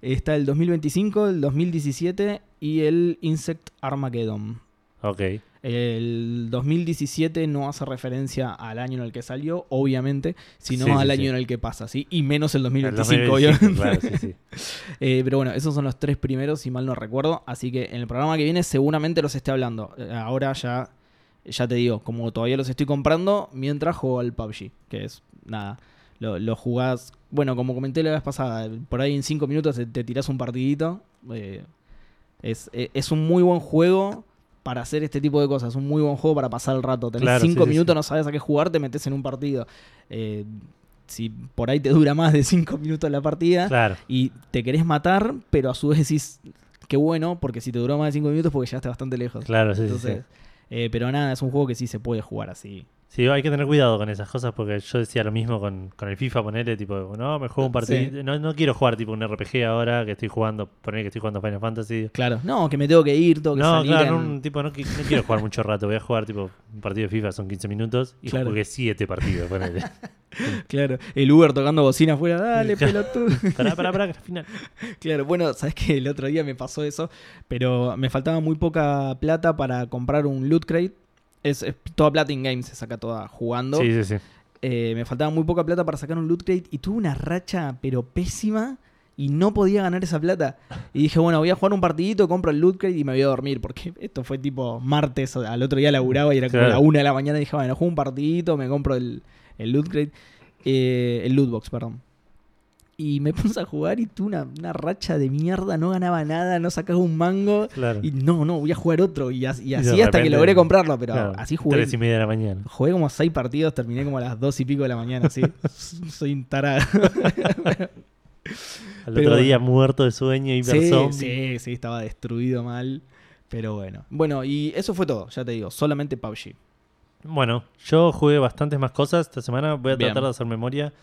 Está el 2025, el 2017 y el Insect Armageddon. Ok. El 2017 no hace referencia al año en el que salió, obviamente, sino Sí, al sí. año en el que pasa, ¿sí? Y menos el El 2025, 2025, obviamente. claro, sí, sí. Eh, pero bueno, esos son los tres primeros, si mal no recuerdo. Así que en el programa que viene seguramente los esté hablando. Eh, Ahora ya, ya te digo, como todavía los estoy comprando mientras juego al PUBG, que es nada. Lo, lo jugás, bueno, como comenté la vez pasada, por ahí en cinco minutos te, te tirás un partidito. eh, es, es un muy buen juego para hacer este tipo de cosas. Un muy buen juego para pasar el rato. Tenés Claro, cinco sí, minutos, sí. no sabes a qué jugar, te metes en un partido. Eh, si por ahí te dura más de cinco minutos la partida, Claro. y te querés matar, pero a su vez decís, qué bueno, porque si te duró más de 5 minutos, porque llegaste bastante lejos. Claro, sí, sí, Entonces, sí. eh, pero nada, es un juego que sí se puede jugar así. Sí, hay que tener cuidado con esas cosas porque yo decía lo mismo con, con el FIFA, ponerle tipo, no, me juego un partido. Sí. No, no quiero jugar tipo un RPG ahora que estoy jugando, poner que estoy jugando Final Fantasy. Claro, no, que me tengo que ir, tengo que No, salir. claro, en- no, tipo, no, qui- no quiero jugar mucho rato. Voy a jugar tipo un partido de FIFA, son 15 minutos y Claro. jugué 7 partidos. ponele. Claro, el Uber tocando bocina afuera, dale, pelotudo. pará, pará, pará, que al final. claro, bueno, sabes que el otro día me pasó eso, pero me faltaba muy poca plata para comprar un loot crate. Es, es toda plata in game, se saca toda jugando. Sí, sí, sí. Eh, me faltaba muy poca plata para sacar un loot crate y tuve una racha pero pésima y no podía ganar esa plata. Y dije, bueno, voy a jugar un partidito, compro el loot crate y me voy a dormir porque esto fue tipo martes, al otro día laburaba y era como Claro. la una de la mañana y dije, bueno, juego un partidito, me compro el, el loot crate, eh, el loot box, perdón. Y me puse a jugar y tuve una, una racha de mierda, no ganaba nada, no sacaba un mango. Claro. Y no, no, voy a jugar otro. Y, as- y así hasta que logré comprarlo, pero Claro, así jugué. Tres y media de la mañana. Jugué como seis partidos, terminé como a las dos y pico de la mañana, sí. Soy un tarado. Al Pero otro día muerto de sueño, hiper sí, sí, sí, estaba destruido mal. Pero bueno. Bueno, y eso fue todo, ya te digo, solamente PUBG. Bueno, yo jugué bastantes más cosas esta semana. Voy a Bien. tratar de hacer memoria.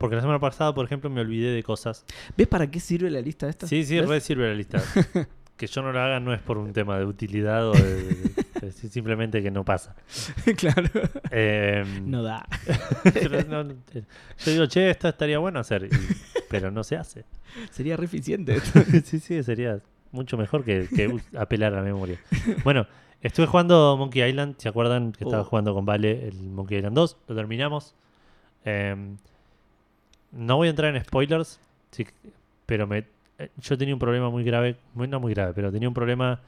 Porque la semana pasada, por ejemplo, me olvidé de cosas. ¿Ves para qué sirve la lista esta? Sí, sí, ¿Ves? re sirve la lista. que yo no la haga no es por un tema de utilidad o de, de- de- simplemente que no pasa. claro. Eh, No da. no- no- yo digo, che, esto estaría bueno hacer, y- pero no se hace. Sería re eficiente. sí, sí, sería mucho mejor que, apelar a la memoria. Bueno, estuve jugando Monkey Island, ¿se acuerdan que estaba Oh. jugando con Vale el Monkey Island 2? Lo terminamos. Eh, no voy a entrar en spoilers, sí, pero me, eh, yo tenía un problema muy grave, muy, no muy grave, pero tenía un problema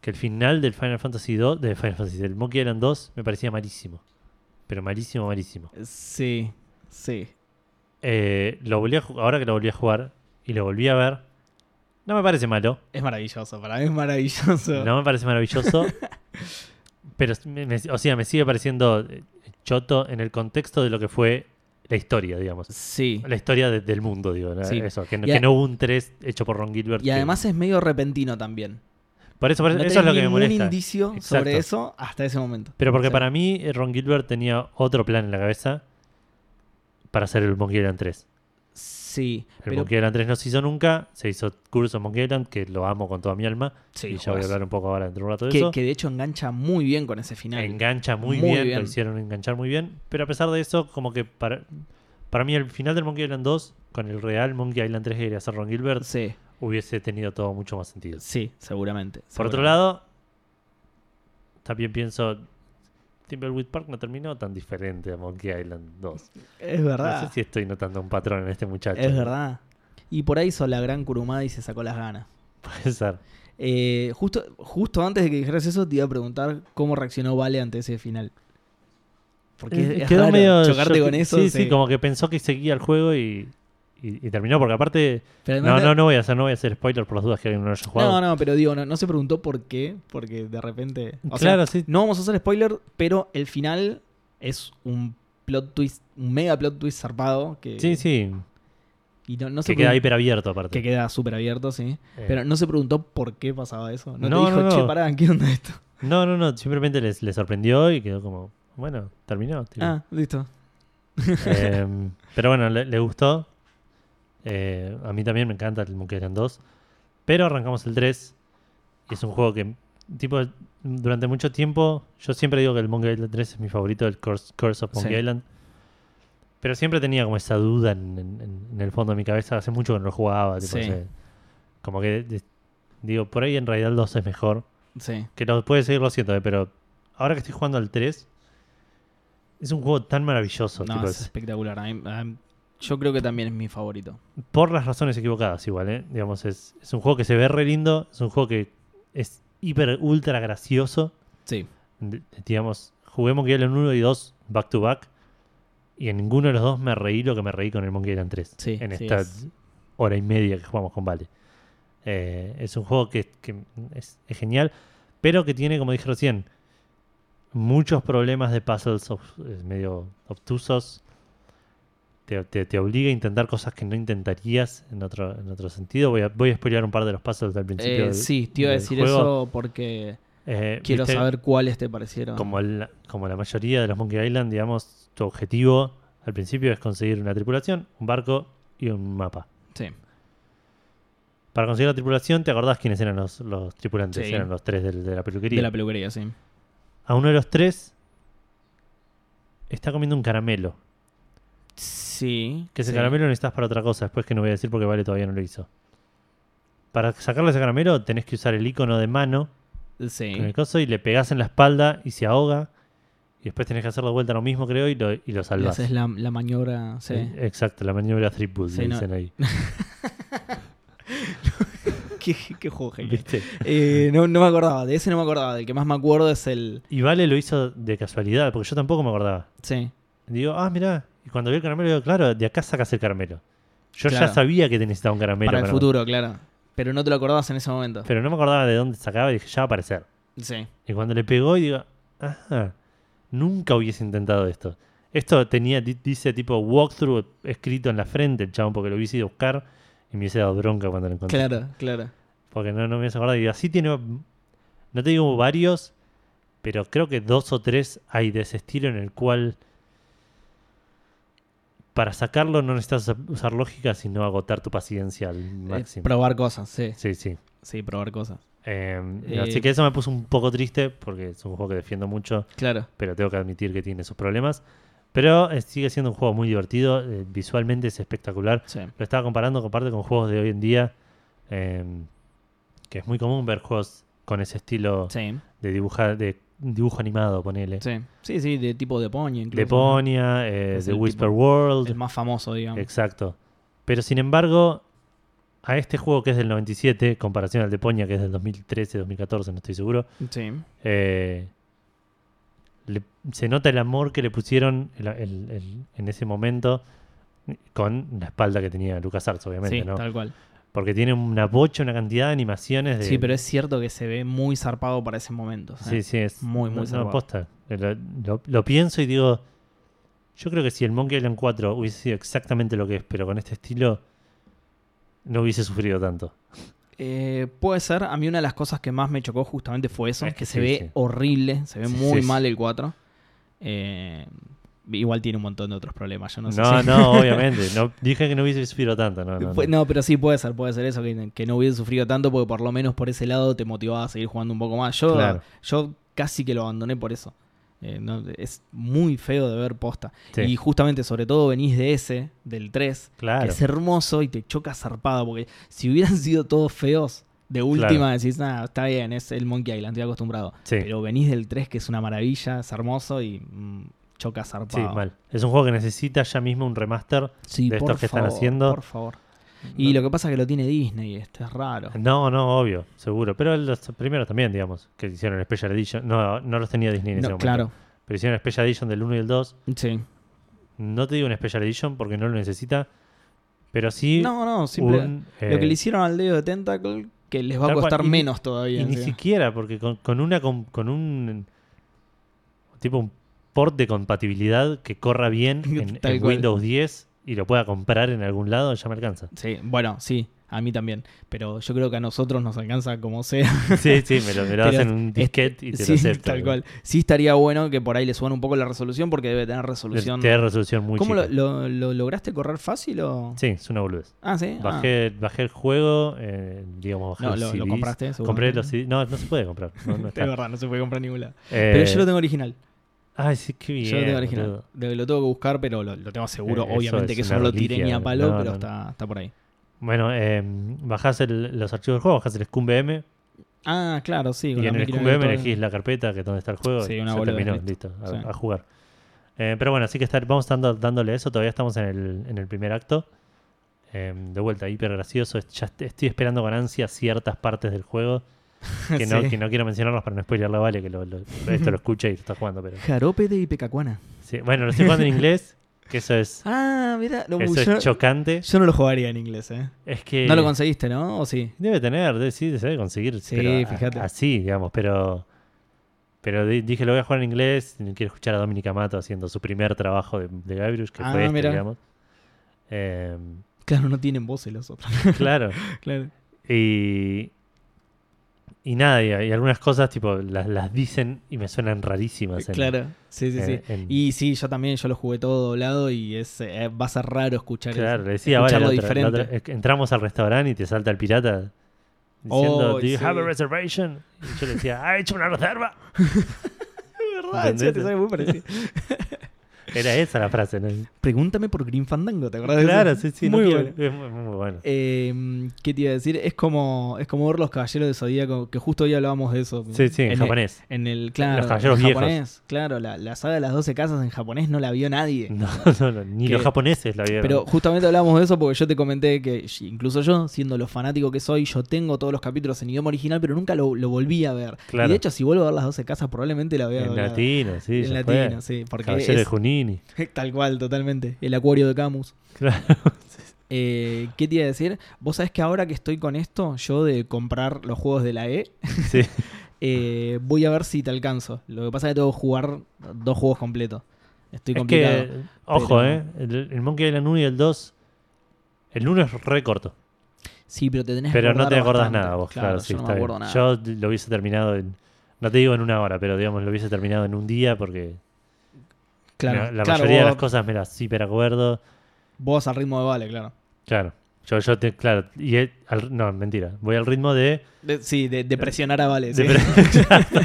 que el final del Final Fantasy 2, de Final Fantasy, del Monkey Island 2, me parecía malísimo. Pero malísimo, malísimo. sí, sí. Eh, lo volví a ahora que lo volví a jugar y lo volví a ver, no me parece malo. Es maravilloso, para mí es maravilloso. No me parece maravilloso. pero me- me- o sea, me sigue pareciendo eh, choto en el contexto de lo que fue la historia, digamos. Sí. La historia de- del mundo, digo. ¿no? Sí. Eso, que, no- que hubo un 3 hecho por Ron Gilbert. Y que- además es medio repentino también. por eso, por eso, no eso es lo que me ningún molesta. indicio Exacto. sobre eso hasta ese momento. Pero porque para mí eh, Ron Gilbert tenía otro plan en la cabeza para hacer el Monkey Island 3. Sí, El pero Monkey Island 3 no se hizo nunca, se hizo Curse of Monkey Island, que lo amo con toda mi alma. sí, y ya voy a hablar un poco ahora dentro de un rato de que, eso. que de hecho engancha muy bien con ese final. Engancha muy, Muy bien, bien. lo hicieron enganchar muy bien. Pero a pesar de eso, como que para, para mí el final del Monkey Island 2 con el real Monkey Island 3 que quería hacer Ron Gilbert Sí, hubiese tenido todo mucho más sentido. sí, seguramente. Por otro lado, también pienso, Timberwood Park no terminó tan diferente a Monkey Island 2. Es No verdad. sé si estoy notando un patrón en este muchacho. Es verdad. Y por ahí hizo la gran curumada y se sacó las ganas. Puede ser. Eh, justo, justo antes de que dijeras eso, te iba a preguntar cómo reaccionó Vale ante ese final. Porque Eh, es quedó raro medio chocarte yo- con eso. Sí, sí, como que pensó que seguía el juego y, y- y terminó. Porque aparte, no, no, no voy a hacer, no voy a hacer spoiler por las dudas que alguien no haya jugado. No, no, pero digo, no, no se preguntó por qué, porque de repente... o sea, claro, sí. no vamos a hacer spoiler, pero el final es un plot twist, un mega plot twist zarpado que... Sí, sí. Y no, no se Que queda hiper abierto aparte. Que queda súper abierto, sí. Eh, Pero no se preguntó por qué pasaba eso. No, No, te dijo, no, che, pará, ¿qué onda esto? no, no, no. Simplemente les, les sorprendió y quedó como, bueno, terminó. Ah, listo. Eh, pero bueno, le, le gustó. Eh, a mí también me encanta el Monkey Island 2. Pero arrancamos el 3. Y es un juego que, tipo, durante mucho tiempo, yo siempre digo que el Monkey Island 3 es mi favorito, el Curse, Curse of Monkey Sí. Island. Pero siempre tenía como esa duda en, en- en el fondo de mi cabeza. Hace mucho que no lo jugaba. tipo, Sí. como que, de- digo, por ahí en realidad el 2 es mejor. Sí. Que lo puede seguir lo siento, eh, pero ahora que estoy jugando al 3, es un juego tan maravilloso. No, tipo, es es- espectacular. A mí- yo creo que también es mi favorito. por las razones equivocadas igual, ¿eh? Digamos, es, es un juego que se ve re lindo, es un juego que es hiper, ultra gracioso. Sí. D- Digamos, jugué Monkey Island 1 y 2 back to back, y en ninguno de los dos me reí lo que me reí con el Monkey Island 3. Sí, en sí, esta es- hora y media que jugamos con Vale. Eh, es un juego que, que es, es genial, pero que tiene, como dije recién, muchos problemas de puzzles medio obtusos. Te, te- te obliga a intentar cosas que no intentarías en otro, en otro sentido. Voy a, voy a spoilear un par de los puzzles del principio. Eh, del- sí, te iba a decir juego. eso porque Eh, quiero viste, saber cuáles te parecieron. Como, el- como la mayoría de los Monkey Island, digamos, tu objetivo al principio es conseguir una tripulación, un barco y un mapa. Sí. Para conseguir la tripulación, ¿te acordás quiénes eran los, los tripulantes? Sí. Eran los tres del- de, la peluquería. De la peluquería, sí. A uno de los tres está comiendo un caramelo. Sí. Que ese sí. caramelo lo necesitas para otra cosa, después que no voy a decir porque Vale todavía no lo hizo. Para sacarle ese caramelo tenés que usar el icono de mano Sí. con el coso y le pegás en la espalda y se ahoga. Y después tenés que hacer de vuelta lo mismo, creo, y lo, y lo salvás. haces la, la maniobra. Sí. Eh, Exacto, la maniobra triple, Sí, no. dicen ahí. qué, qué juego genial. ¿Viste? Eh, no, no me acordaba. De ese no me acordaba. Del que más me acuerdo es el. Y Vale lo hizo de casualidad, porque yo tampoco me acordaba. Sí. Digo, ah, mirá. Y cuando vi el caramelo, digo, claro, de acá sacas el caramelo. Yo ya sabía que necesitaba un caramelo. para el futuro, claro. Pero no te lo acordabas en ese momento. Pero no me acordaba de dónde sacaba y dije, ya va a aparecer. Sí. Y cuando le pegó, y digo, ajá, nunca hubiese intentado esto. Esto tenía, di- dice tipo walkthrough escrito en la frente, el chabón, porque lo hubiese ido a buscar y me hubiese dado bronca cuando lo encontré. Claro, claro. Porque no, no me hubiese acordado. Y digo, así tiene, no te digo varios, pero creo que dos o tres hay de ese estilo en el cual para sacarlo no necesitas usar lógica, sino agotar tu paciencia al Eh, máximo. probar cosas, sí. Sí, sí. Sí, probar cosas. Eh, Eh, así que eso me puso un poco triste porque es un juego que defiendo mucho, Claro. pero tengo que admitir que tiene sus problemas. Pero eh, sigue siendo un juego muy divertido, visualmente es espectacular. Sí. Lo estaba comparando comparte con juegos de hoy en día, eh, que es muy común ver juegos con ese estilo Sí. de dibujar, de dibujo animado, ponele. Sí. Sí, sí, de tipo de Pony incluso. De Ponia, eh, el Whisper tipo- World. El más famoso, digamos. Exacto. Pero sin embargo, a este juego que es del 97, comparación al de Ponia que es del 2013, 2014, no estoy seguro, Sí. eh, le- se nota el amor que le pusieron el- el- el- en ese momento con la espalda que tenía LucasArts, obviamente, Sí, ¿no? tal cual. Porque tiene una bocha, una cantidad de animaciones de... Sí, pero es cierto que se ve muy zarpado para ese momento. o sea, Sí, sí, es muy, muy no, no, zarpado. posta. Lo, lo- lo pienso y digo, yo creo que si el Monkey Island 4 hubiese sido exactamente lo que es, pero con este estilo, no hubiese sufrido tanto. Eh, puede ser. A mí una de las cosas que más me chocó justamente fue eso. Es que que se sí, ve sí. horrible. Se ve muy mal el 4. Eh, igual tiene un montón de otros problemas. Yo no No, sé no, si- obviamente. No, dije que no hubiese sufrido tanto. No, no, no. Pero sí puede ser, puede ser eso, que, que no hubiese sufrido tanto porque por lo menos por ese lado te motivaba a seguir jugando un poco más. Yo, Claro. yo casi que lo abandoné por eso. Eh, no, es muy feo de ver posta. Sí, Y justamente, sobre todo, venís de ese, del 3, claro. que es hermoso y te choca zarpado. Porque si hubieran sido todos feos, de última decís, nada, está bien, es el Monkey Island, estoy acostumbrado. Sí, Pero venís del 3, que es una maravilla, es hermoso y mm, choca sí, zarpado. mal. Es un juego que necesita ya mismo un remaster. Sí, de estos que están haciendo. Por favor. Y lo que pasa es que lo tiene Disney, esto es raro. No, no, obvio, seguro. Pero los primeros también, digamos, que hicieron Special Edition. No, no los tenía Disney en ese No, momento. claro, Pero hicieron Special Edition del 1 y el 2. sí. No te digo un Special Edition porque no lo necesita. Pero sí. No, no, simple. un, lo eh, que le hicieron al dedo de Tentacle, que les va a cual, costar y menos todavía. Y ni siquiera, porque con, con una con, con un tipo un port de compatibilidad que corra bien en. Windows 10 y lo pueda comprar en algún lado, ya me alcanza. Sí, bueno, sí, a mí también. Pero yo creo que a nosotros nos alcanza como sea. Sí, sí, me lo, me lo hacen un disquete y te sí, lo acepto. tal cual. Sí estaría bueno que por ahí le suban un poco la resolución porque debe tener resolución. Tiene resolución muy ¿Cómo lo, chica. lo- lo lograste correr fácil o...? Sí, es una boludez. Ah, sí. Ah. Bajé, bajé el juego, eh, digamos, bajé No, los lo, CDs. compraste. Compré los CDs. No, no se puede comprar. No, está. verdad, no se puede comprar lado. Eh, Pero yo lo tengo original. Ay, sí, qué bien. yo lo tengo original. boludo. Lo tengo que buscar, pero lo, lo tengo seguro. Eh, Obviamente que eso no lo tiré ni a palo, No, pero no, está, está por ahí. Bueno, eh, bajás el- los archivos del juego, bajás el Scum VM Ah, claro, sí. y en el máquina Scum VM virtual. elegís la carpeta que es donde está el juego. Sí, y una boludez, terminó, listo. a, Sí. a jugar. Eh, pero bueno, así que vamos dando, dándole eso. Todavía estamos en el, en el primer acto. Eh, de vuelta, hiper gracioso. Ya est- estoy esperando con ansia ciertas partes del juego que, no, Sí. que no quiero mencionarlos para no spoilearla, vale, que lo, lo- esto lo escucha y lo está jugando. Pero, Jarope de Ipecacuana. sí. Bueno, lo estoy jugando en inglés, que eso es, Ah, mira. No, eso yo, es chocante. yo no lo jugaría en inglés, ¿eh? Es que No lo conseguiste, ¿no? ¿O sí? debe tener, debe, sí, se debe conseguir. Sí, pero a- fíjate. así, digamos, pero... Pero di- dije, lo voy a jugar en inglés. Quiero escuchar a Dominic Amato haciendo su primer trabajo de, de Guybrush, que Ah, fue este, digamos. Eh, Claro, no tienen voces los otros. claro. claro. Y, y nada, y, y algunas cosas tipo las, las dicen y me suenan rarísimas. en- Claro, sí, sí, sí. en- en- Y sí, yo también, yo lo jugué todo doblado y es, eh, va a ser raro escuchar claro, eso. le decía, vale, otra- diferente. otra- entramos al restaurante y te salta el pirata diciendo, Oh, ¿Do you sí. have a reservation? Y yo le decía, ¿ha hecho una reserva? Es verdad, te sale muy parecido. Era esa la frase, ¿no? Pregúntame por Green Fandango, ¿te acordás de Claro, eso? sí, sí. Muy no bueno. quiero- es muy, muy bueno. Eh, ¿Qué te iba a decir? Es como, es como ver los caballeros de Zodíaco, que justo hoy hablábamos de eso. Sí, sí, en, japonés. En el, claro, caballeros en viejos. japonés. Claro, la, la saga de las 12 casas en japonés no la vio nadie. No, no, no, ni Que- los japoneses la vieron. Pero justamente hablamos de eso porque yo te comenté que incluso yo, siendo lo fanático que soy, yo tengo todos los capítulos en idioma original, pero nunca lo, lo volví a ver. Claro. Y de hecho, si vuelvo a ver las 12 casas, probablemente la vea en latino, sí. En latino, fue. sí. Porque Caballero de es Tal cual, totalmente. El acuario de Camus. Claro. Eh, ¿Qué te iba a decir? Vos sabés que ahora que estoy con esto, yo de comprar los juegos de la E, Sí. eh, voy a ver si te alcanzo. Lo que pasa es que tengo que jugar dos juegos completos. Estoy Es complicado. que, ojo, pero- ¿eh? El, el Monkey Island 1 y el 2. El 1 es re corto. Sí, pero te tenés Pero que no te acordás bastante. nada vos, Claro, claro. sí, yo no me bien. acuerdo nada. Yo lo hubiese terminado en. No te digo en una hora, pero digamos, lo hubiese terminado en un día porque claro, la, la claro, mayoría de las cosas me las hiper acuerdo. vos al ritmo de Vale, claro. Claro. Yo, yo te, claro. Y al- no, mentira. Voy al ritmo de. De- sí, de, de presionar a Vale. sí.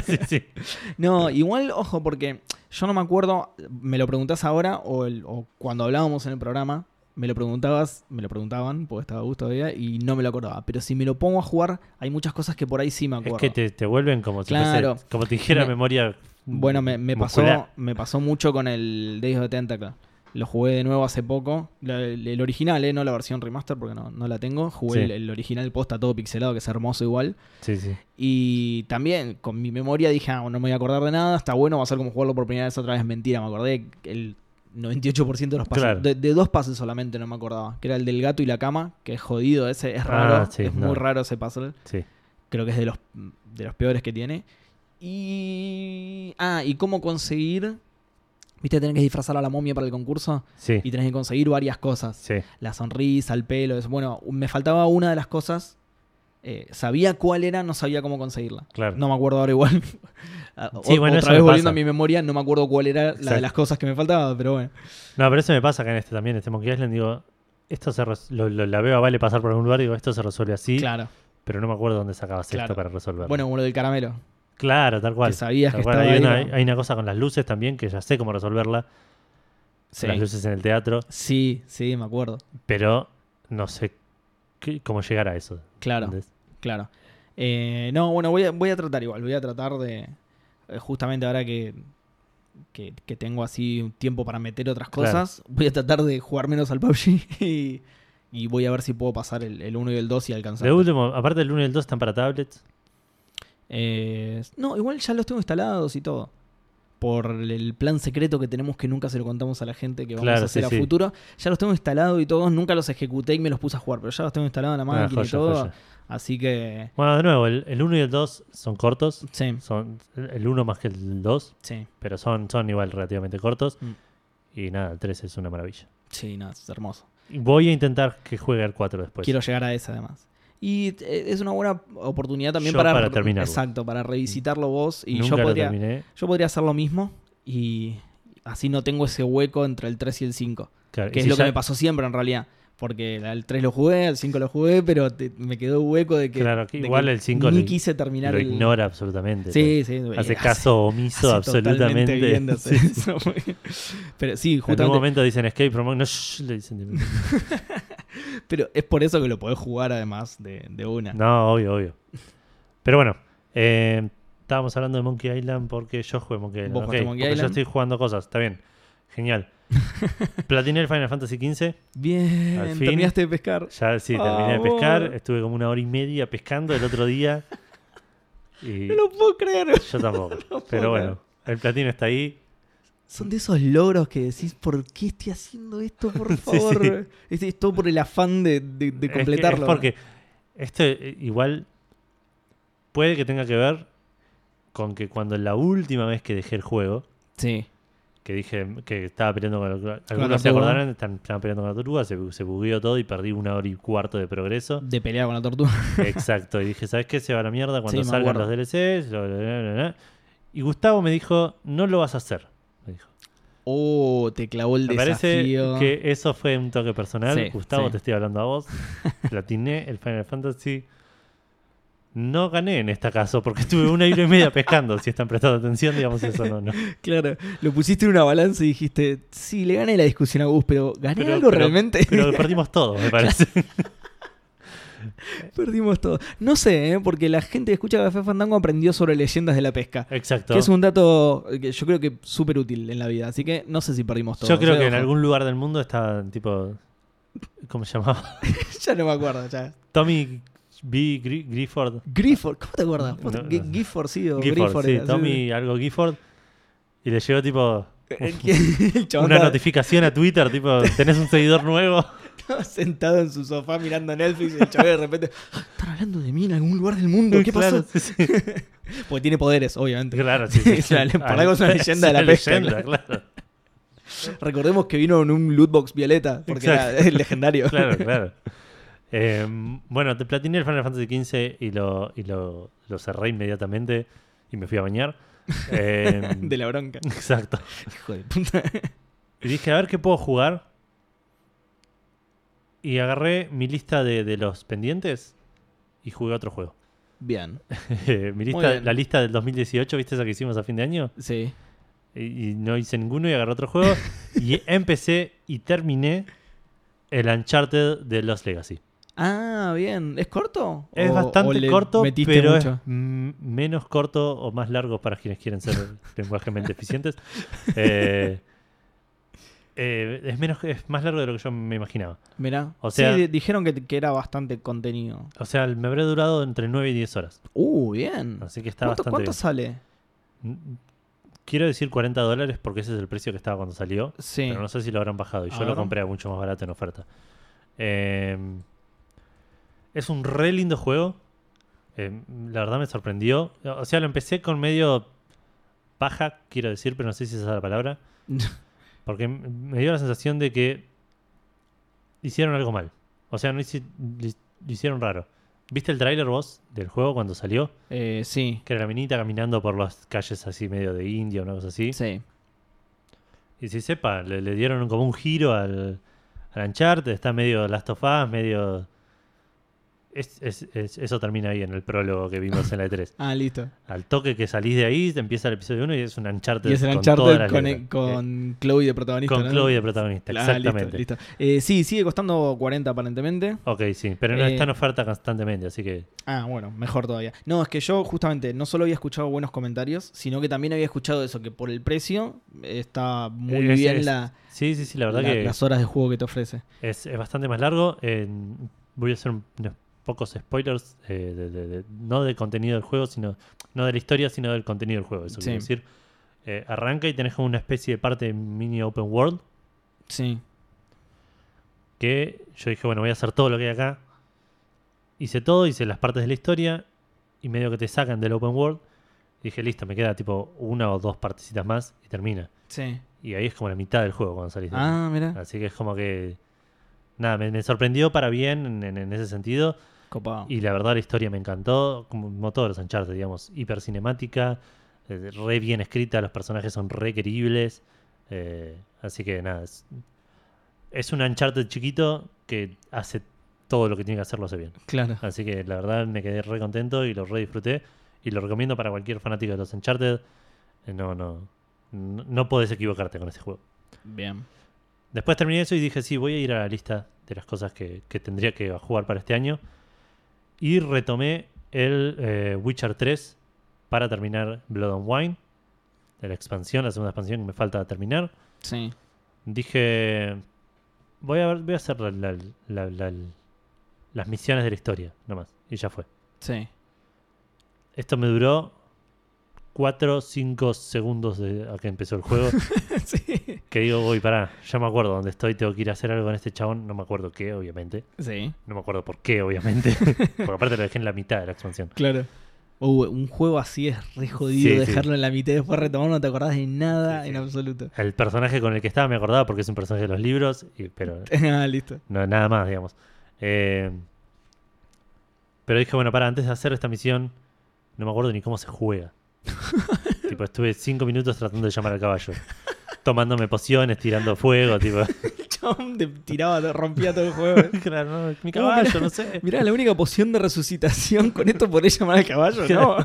sí, sí. No, igual, ojo, porque yo no me acuerdo, me lo preguntás ahora o, el- o cuando hablábamos en el programa, me lo preguntabas, me lo preguntaban, porque estaba a gusto todavía, y no me lo acordaba. Pero si me lo pongo a jugar, hay muchas cosas que por ahí sí me acuerdo. Es que te, te vuelven como si Claro. fuese- como te dijera Me- memoria. Bueno, me, me pasó, me pasó mucho con el Days of the Tentacle. Lo jugué de nuevo hace poco. La- el, el original, ¿eh? no la versión remaster porque no, no la tengo. Jugué Sí. el, el original posta todo pixelado, que es hermoso igual. Sí, sí. Y también con mi memoria dije, ah, no me voy a acordar de nada, está bueno, va a ser como jugarlo por primera vez otra vez. Mentira, me acordé el 98% de los pasos. Claro. De, de dos pases solamente no me acordaba. Que era el del gato y la cama, que es jodido, ese es Ah, raro. sí, es no. muy raro ese puzzle. Sí. Creo que es de los, de los peores que tiene. Y. Ah, y cómo conseguir. Viste, tenés que disfrazar a la momia para el concurso Sí. y tenés que conseguir varias cosas. Sí. La sonrisa, el pelo. eso. Bueno, me faltaba una de las cosas. eh, sabía cuál era, no sabía cómo conseguirla. Claro. No me acuerdo ahora igual. Ah, Sí, o- bueno, otra vez volviendo pasa. a mi memoria, no me acuerdo cuál era la de las cosas que me faltaba, pero bueno. No, pero eso me pasa acá en este también, este Monkey Island. Digo, esto se lo- la veo a Vale pasar por algún lugar y digo, esto se resuelve así, Claro. pero no me acuerdo dónde sacabas Claro. esto para resolverlo. Bueno, como lo del caramelo. Claro, tal cual. Que sabías Tal que cual. estaba hay, ahí, una, ¿no? hay una cosa con las luces también que ya sé cómo resolverla. Sí. Las luces en el teatro, sí, sí, me acuerdo. pero no sé qué- cómo llegar a eso. Claro. ¿entendés? Claro. Eh, no, bueno, voy a, voy a tratar igual. Voy a tratar de. eh, Justamente ahora que, que, que tengo así un tiempo para meter otras Claro. cosas, voy a tratar de jugar menos al PUBG y, Y voy a ver si puedo pasar el, el 1 y el 2 y alcanzar. De último, aparte del 1 y el 2 están para tablets. Eh, no, igual ya los tengo instalados y todo. Por el plan secreto que tenemos que nunca se lo contamos a la gente que vamos Claro, a hacer sí, a sí. futuro. Ya los tengo instalados y todos. Nunca los ejecuté y me los puse a jugar, pero ya los tengo instalados en la Ah, máquina y todo. joya. Así que. Bueno, de nuevo, el, el 1 y el 2 son cortos. Sí, Son el 1 más que el 2, sí. pero son, son igual relativamente cortos. Mm. Y nada, el 3 es una maravilla. Sí, nada, es hermoso. Voy a intentar que juegue al 4 después. Quiero llegar a ese además. Y eh, es una buena oportunidad también Yo para, para terminarlo. Exacto, para revisitarlo vos. Y Nunca yo lo podría, terminé. yo podría hacer lo mismo y así no tengo ese hueco entre el 3 y el 5. Claro, Que es si lo que ya- me pasó siempre en realidad. Porque al 3 lo jugué, al 5 lo jugué, pero te- me quedó hueco de que. Claro, que igual que el 5 Ni lo- quise terminar Lo el. ignora absolutamente. Sí, sí. Hace eh, caso omiso hace absolutamente. bien Sí. eso. pero sí, En un justamente. momento dicen escape from no, shh, le dicen. Pero es por eso que lo podés jugar además de, de una. No, obvio, obvio. Pero bueno, eh, estábamos hablando de Monkey Island porque yo jugué Monkey Island. Vos ok, jugaste Monkey porque yo Island. estoy jugando cosas, está bien. Genial. Platiné el Final Fantasy XV. Bien, Al fin. terminaste de pescar. Ya sí, terminé de pescar. Estuve como una hora y media pescando el otro día. Y No lo puedo creer. yo tampoco. Pero bueno, el platino está ahí. Son de esos logros que decís, ¿por qué estoy haciendo esto, por favor? sí. Es, es todo por el afán de, de- de Es que- completarlo. Es, porque esto eh, igual puede que tenga que ver con que cuando la última vez que dejé el juego, Sí. que dije que estaba peleando con la, algunos se están, estaban peleando con la tortuga, se, se bugueó todo y perdí una hora y cuarto de progreso. De pelear con la tortuga. Exacto, y dije, ¿sabes qué? Se va a la mierda cuando Sí, salgan los DLCs. bla, bla, bla, bla, bla". Y Gustavo me dijo, no lo vas a hacer. Oh, te clavó el Me parece desafío. que eso fue un toque personal. Sí, Gustavo, sí. te estoy hablando a vos. Platiné el Final Fantasy. No gané en este caso porque estuve una hora y media pescando. Si están prestando atención, digamos eso no. no. Claro, lo pusiste en una balanza y dijiste, sí, le gané la discusión a Gus, pero ¿gané Pero- algo pero- realmente? Pero perdimos todo, me parece. Perdimos todo. No sé, ¿eh? porque la gente que escucha Café Fandango aprendió sobre leyendas de la pesca. Exacto. Que es un dato que yo creo que súper útil en la vida. Así que no sé si perdimos todo. Yo creo ¿eh? que en algún lugar del mundo está tipo. ¿Cómo se llamaba? ya no me acuerdo, ya. Tommy B. Gri- Grifford. Gifford, ¿cómo te acuerdas? No, Gi- no. Gifford, sí, o Gifford, Grifford sí, era, Tommy algo Gifford. Y le llegó tipo El chabón una notificación a Twitter, tipo, tenés un seguidor nuevo. Sentado en su sofá mirando Netflix y el chabón de repente, "Ah, ¿están hablando de mí en algún lugar del mundo? ¿Qué Claro, pasó? sí, sí. Porque tiene poderes, obviamente. Claro, sí, sí. O sea, por algo es una leyenda de la pesca, leyenda, claro. Recordemos que vino en un lootbox violeta, porque era Exacto. es legendario. Claro, claro. Eh, bueno, te platiné el Final Fantasy XV y lo, y lo, lo cerré inmediatamente y me fui a bañar. Eh, de la bronca. Exacto. Hijo de puta. Y dije, a ver qué puedo jugar. Y agarré mi lista de, de los pendientes y jugué otro juego. Bien. mi lista, bien. la lista del 2018, ¿viste esa que hicimos a fin de año? Sí. Y, y no hice ninguno y agarré otro juego. y empecé y terminé el Uncharted de Lost Legacy. Ah, bien. ¿Es corto? Es ¿O- o bastante corto, pero mucho? es menos corto o más largo para quienes quieren ser lenguajemente eficientes. Eh, eh, es, menos, es más largo de lo que yo me imaginaba. Mirá. O sea- sí, di- dijeron que, que era bastante contenido. O sea, me habré durado entre 9 y 10 horas. Uh, bien. Así que está ¿Cuánto, bastante cuánto bien. sale? Quiero decir 40 dólares porque ese es el precio que estaba cuando salió. Sí. Pero no sé si lo habrán bajado. Y yo lo compré a mucho más barato en oferta. Eh, es un re lindo juego. Eh, la verdad me sorprendió. O sea, lo empecé con medio paja, quiero decir, pero no sé si esa es la palabra. Porque me dio la sensación de que hicieron algo mal. O sea, no hici- lo hicieron raro. ¿Viste el tráiler vos del juego cuando salió? Eh, sí. Que era la minita caminando por las calles así medio de India, una cosa así. Sí. Y si sepa, le, le dieron como un giro al, al Uncharted, está medio Last of Us, medio... es- es- es- eso termina ahí en el prólogo que vimos en la E3. Ah, listo. Al toque que salís de ahí, te empieza el episodio 1 y es un Uncharted Y es el Uncharted con, letras. con Chloe de protagonista. Eh, con ¿no? Chloe de protagonista, Ah, exactamente. listo, listo. Eh, sí, sigue costando 40 aparentemente. Ok, sí, pero no Eh, está en oferta constantemente, así que Ah, bueno, mejor todavía. No, es que yo justamente no solo había escuchado buenos comentarios, sino que también había escuchado eso, que por el precio eh, está muy Es- bien la, sí, sí, sí, la verdad la- que las horas de juego que te ofrece. es, es bastante más largo. Eh, voy a hacer un- unos pocos spoilers, eh, de- de- de- no del contenido del juego, sino no de la historia, sino del contenido del juego. Eso Sí. quiero decir. Eh, arranca y tenés como una especie de parte mini open world Sí. que yo dije, bueno, voy a hacer todo lo que hay acá. Hice todo, hice las partes de la historia y medio que te sacan del open world. Y dije, listo, me queda tipo una o dos partecitas más y termina. Sí. Y ahí es como la mitad del juego cuando salís. Ah, mira. Así que es como que. Nada, me, me sorprendió para bien en, en- en ese sentido. Copado. Y la verdad, la historia me encantó. Como, todos los Uncharted, digamos. Hiper cinemática. eh, re bien escrita. Los personajes son re queribles. eh, así que nada. Es, es un Uncharted chiquito que hace todo lo que tiene que hacer, lo hace bien. Claro. Así que la verdad me quedé re contento y lo re disfruté. Y lo recomiendo para cualquier fanático de los Uncharted. Eh, no, no. No, no podés equivocarte con este juego. Bien. Después terminé eso y dije, sí, voy a ir a la lista de las cosas que, que tendría que jugar para este año. Y retomé el eh, Witcher 3 para terminar Blood and Wine. De la expansión, la segunda expansión que me falta terminar. Sí. Dije, voy a, ver, voy a hacer la- la- la- la- las misiones de la historia, nomás. Y ya fue. Sí. Esto me duró 4 5 segundos de a que empezó el juego. sí. que digo, voy, pará, ya me acuerdo dónde estoy, tengo que ir a hacer algo con este chabón. No me acuerdo qué, obviamente. Sí. No me acuerdo por qué, obviamente. Porque aparte lo dejé en la mitad de la expansión. Claro. Uh, un juego así es re jodido Sí, sí. dejarlo en la mitad y después retomarlo, no te acordás de nada Sí, en absoluto. El personaje con el que estaba me acordaba porque es un personaje de los libros, y- pero ah, listo. no, nada más, digamos. Eh, pero dije, bueno, para, antes de hacer esta misión, no me acuerdo ni cómo se juega. tipo, estuve cinco minutos tratando de llamar al caballo. Tomándome pociones, tirando fuego, tipo. El chabón te tiraba, te rompía todo el juego. claro, no, mi caballo, mirá. no sé. Mirá, la única poción de resucitación, con esto podés llamar al caballo, ¿no?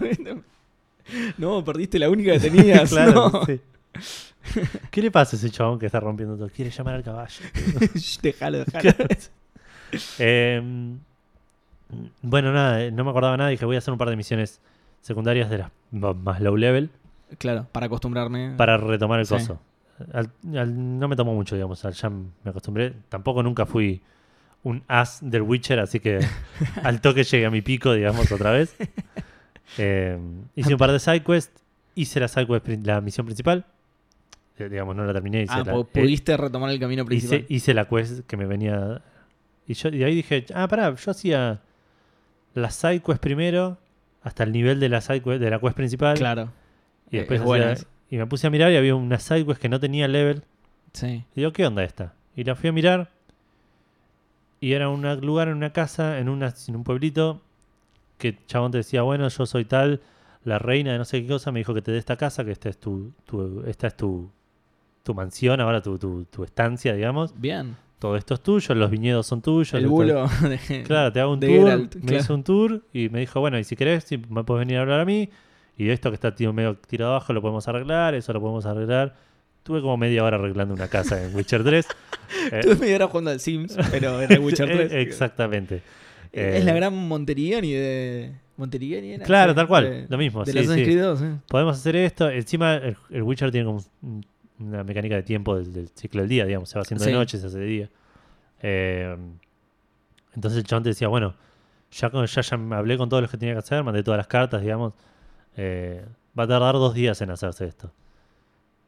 No, perdiste la única que tenías. claro, no. sí. ¿Qué le pasa a ese chabón que está rompiendo todo? Quiere llamar al caballo. Shh, Dejalo, dejalo. Eh, bueno, nada, eh, no me acordaba nada y dije voy a hacer un par de misiones secundarias de las más low level Claro, para acostumbrarme. para retomar el Sí. coso. Al- al- no me tomó mucho, digamos, al ya me acostumbré. Tampoco nunca fui un as del Witcher, así que al toque llegué a mi pico, digamos, otra vez. Eh, hice un par de sidequests, hice la sidequest, la misión principal. Eh, digamos, no la terminé. Hice Ah, la, eh, pudiste retomar el camino principal. hice, hice la quest que me venía. Y yo y ahí dije, ah, pará, yo hacía la side quest primero, hasta el nivel de la side quest, de la quest principal. Claro. Y Eh, después hacía- y me puse a mirar y había una side quest que no tenía level. Sí. Y digo, ¿qué onda esta? Y la fui a mirar. Y era un lugar en una casa, en, una, en un pueblito, que el chabón te decía, bueno, yo soy tal, la reina de no sé qué cosa, me dijo que te dé esta casa, que esta es tu, tu- esta es tu, tu mansión, ahora tu, tu, tu estancia, digamos. Bien. Todo esto es tuyo, los viñedos son tuyos. El bulo de- Claro, te hago un tour. Geralt, me claro. hizo un tour y me dijo, bueno, y si querés, si me puedes venir a hablar a mí. Y esto que está tío, medio tirado abajo lo podemos arreglar, eso lo podemos arreglar. Tuve como media hora arreglando una casa en Witcher 3. Eh, Estuve media hora jugando al Sims, pero era Witcher 3. eh, Exactamente. Es Eh, la gran Monteriani de. Monteriani era. Claro, tal cual, De, lo mismo. de sí, las sí. Assassin's Creed 2, ¿eh? Podemos hacer esto. Encima, el, el Witcher tiene como un- una mecánica de tiempo del, del ciclo del día, digamos. Se va haciendo Sí. de noche, se hace de día. Eh, entonces el chabón te decía, bueno, ya, con- ya, ya me hablé con todos los que tenía que hacer, mandé todas las cartas, digamos. Eh, va a tardar dos días en hacerse esto.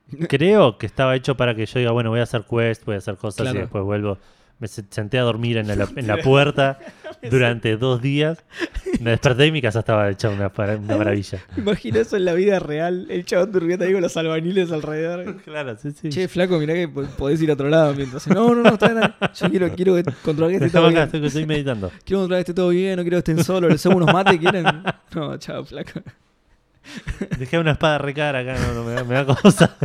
Creo que estaba hecho para que yo diga, bueno, voy a hacer quest, voy a hacer cosas Claro. y después vuelvo. Me se- senté a dormir en la, en la puerta durante dos días. Me desperté y mi casa estaba hecha una, maravilla. Imagina eso en la vida real. El chabón durmiendo ahí con los albaniles alrededor. Claro, sí, sí. Che, flaco, mirá que po- podés ir a otro lado mientras. No, no, no, está bien. Yo quiero, quiero que- controlar que esté todo acá, bien. estoy, estoy meditando. Quiero controlar que esté todo bien, no quiero que estén solos. Les hacemos unos mates, ¿quieren? No, chao, flaco. Dejé una espada recara acá, no, no, me, da, me da cosa.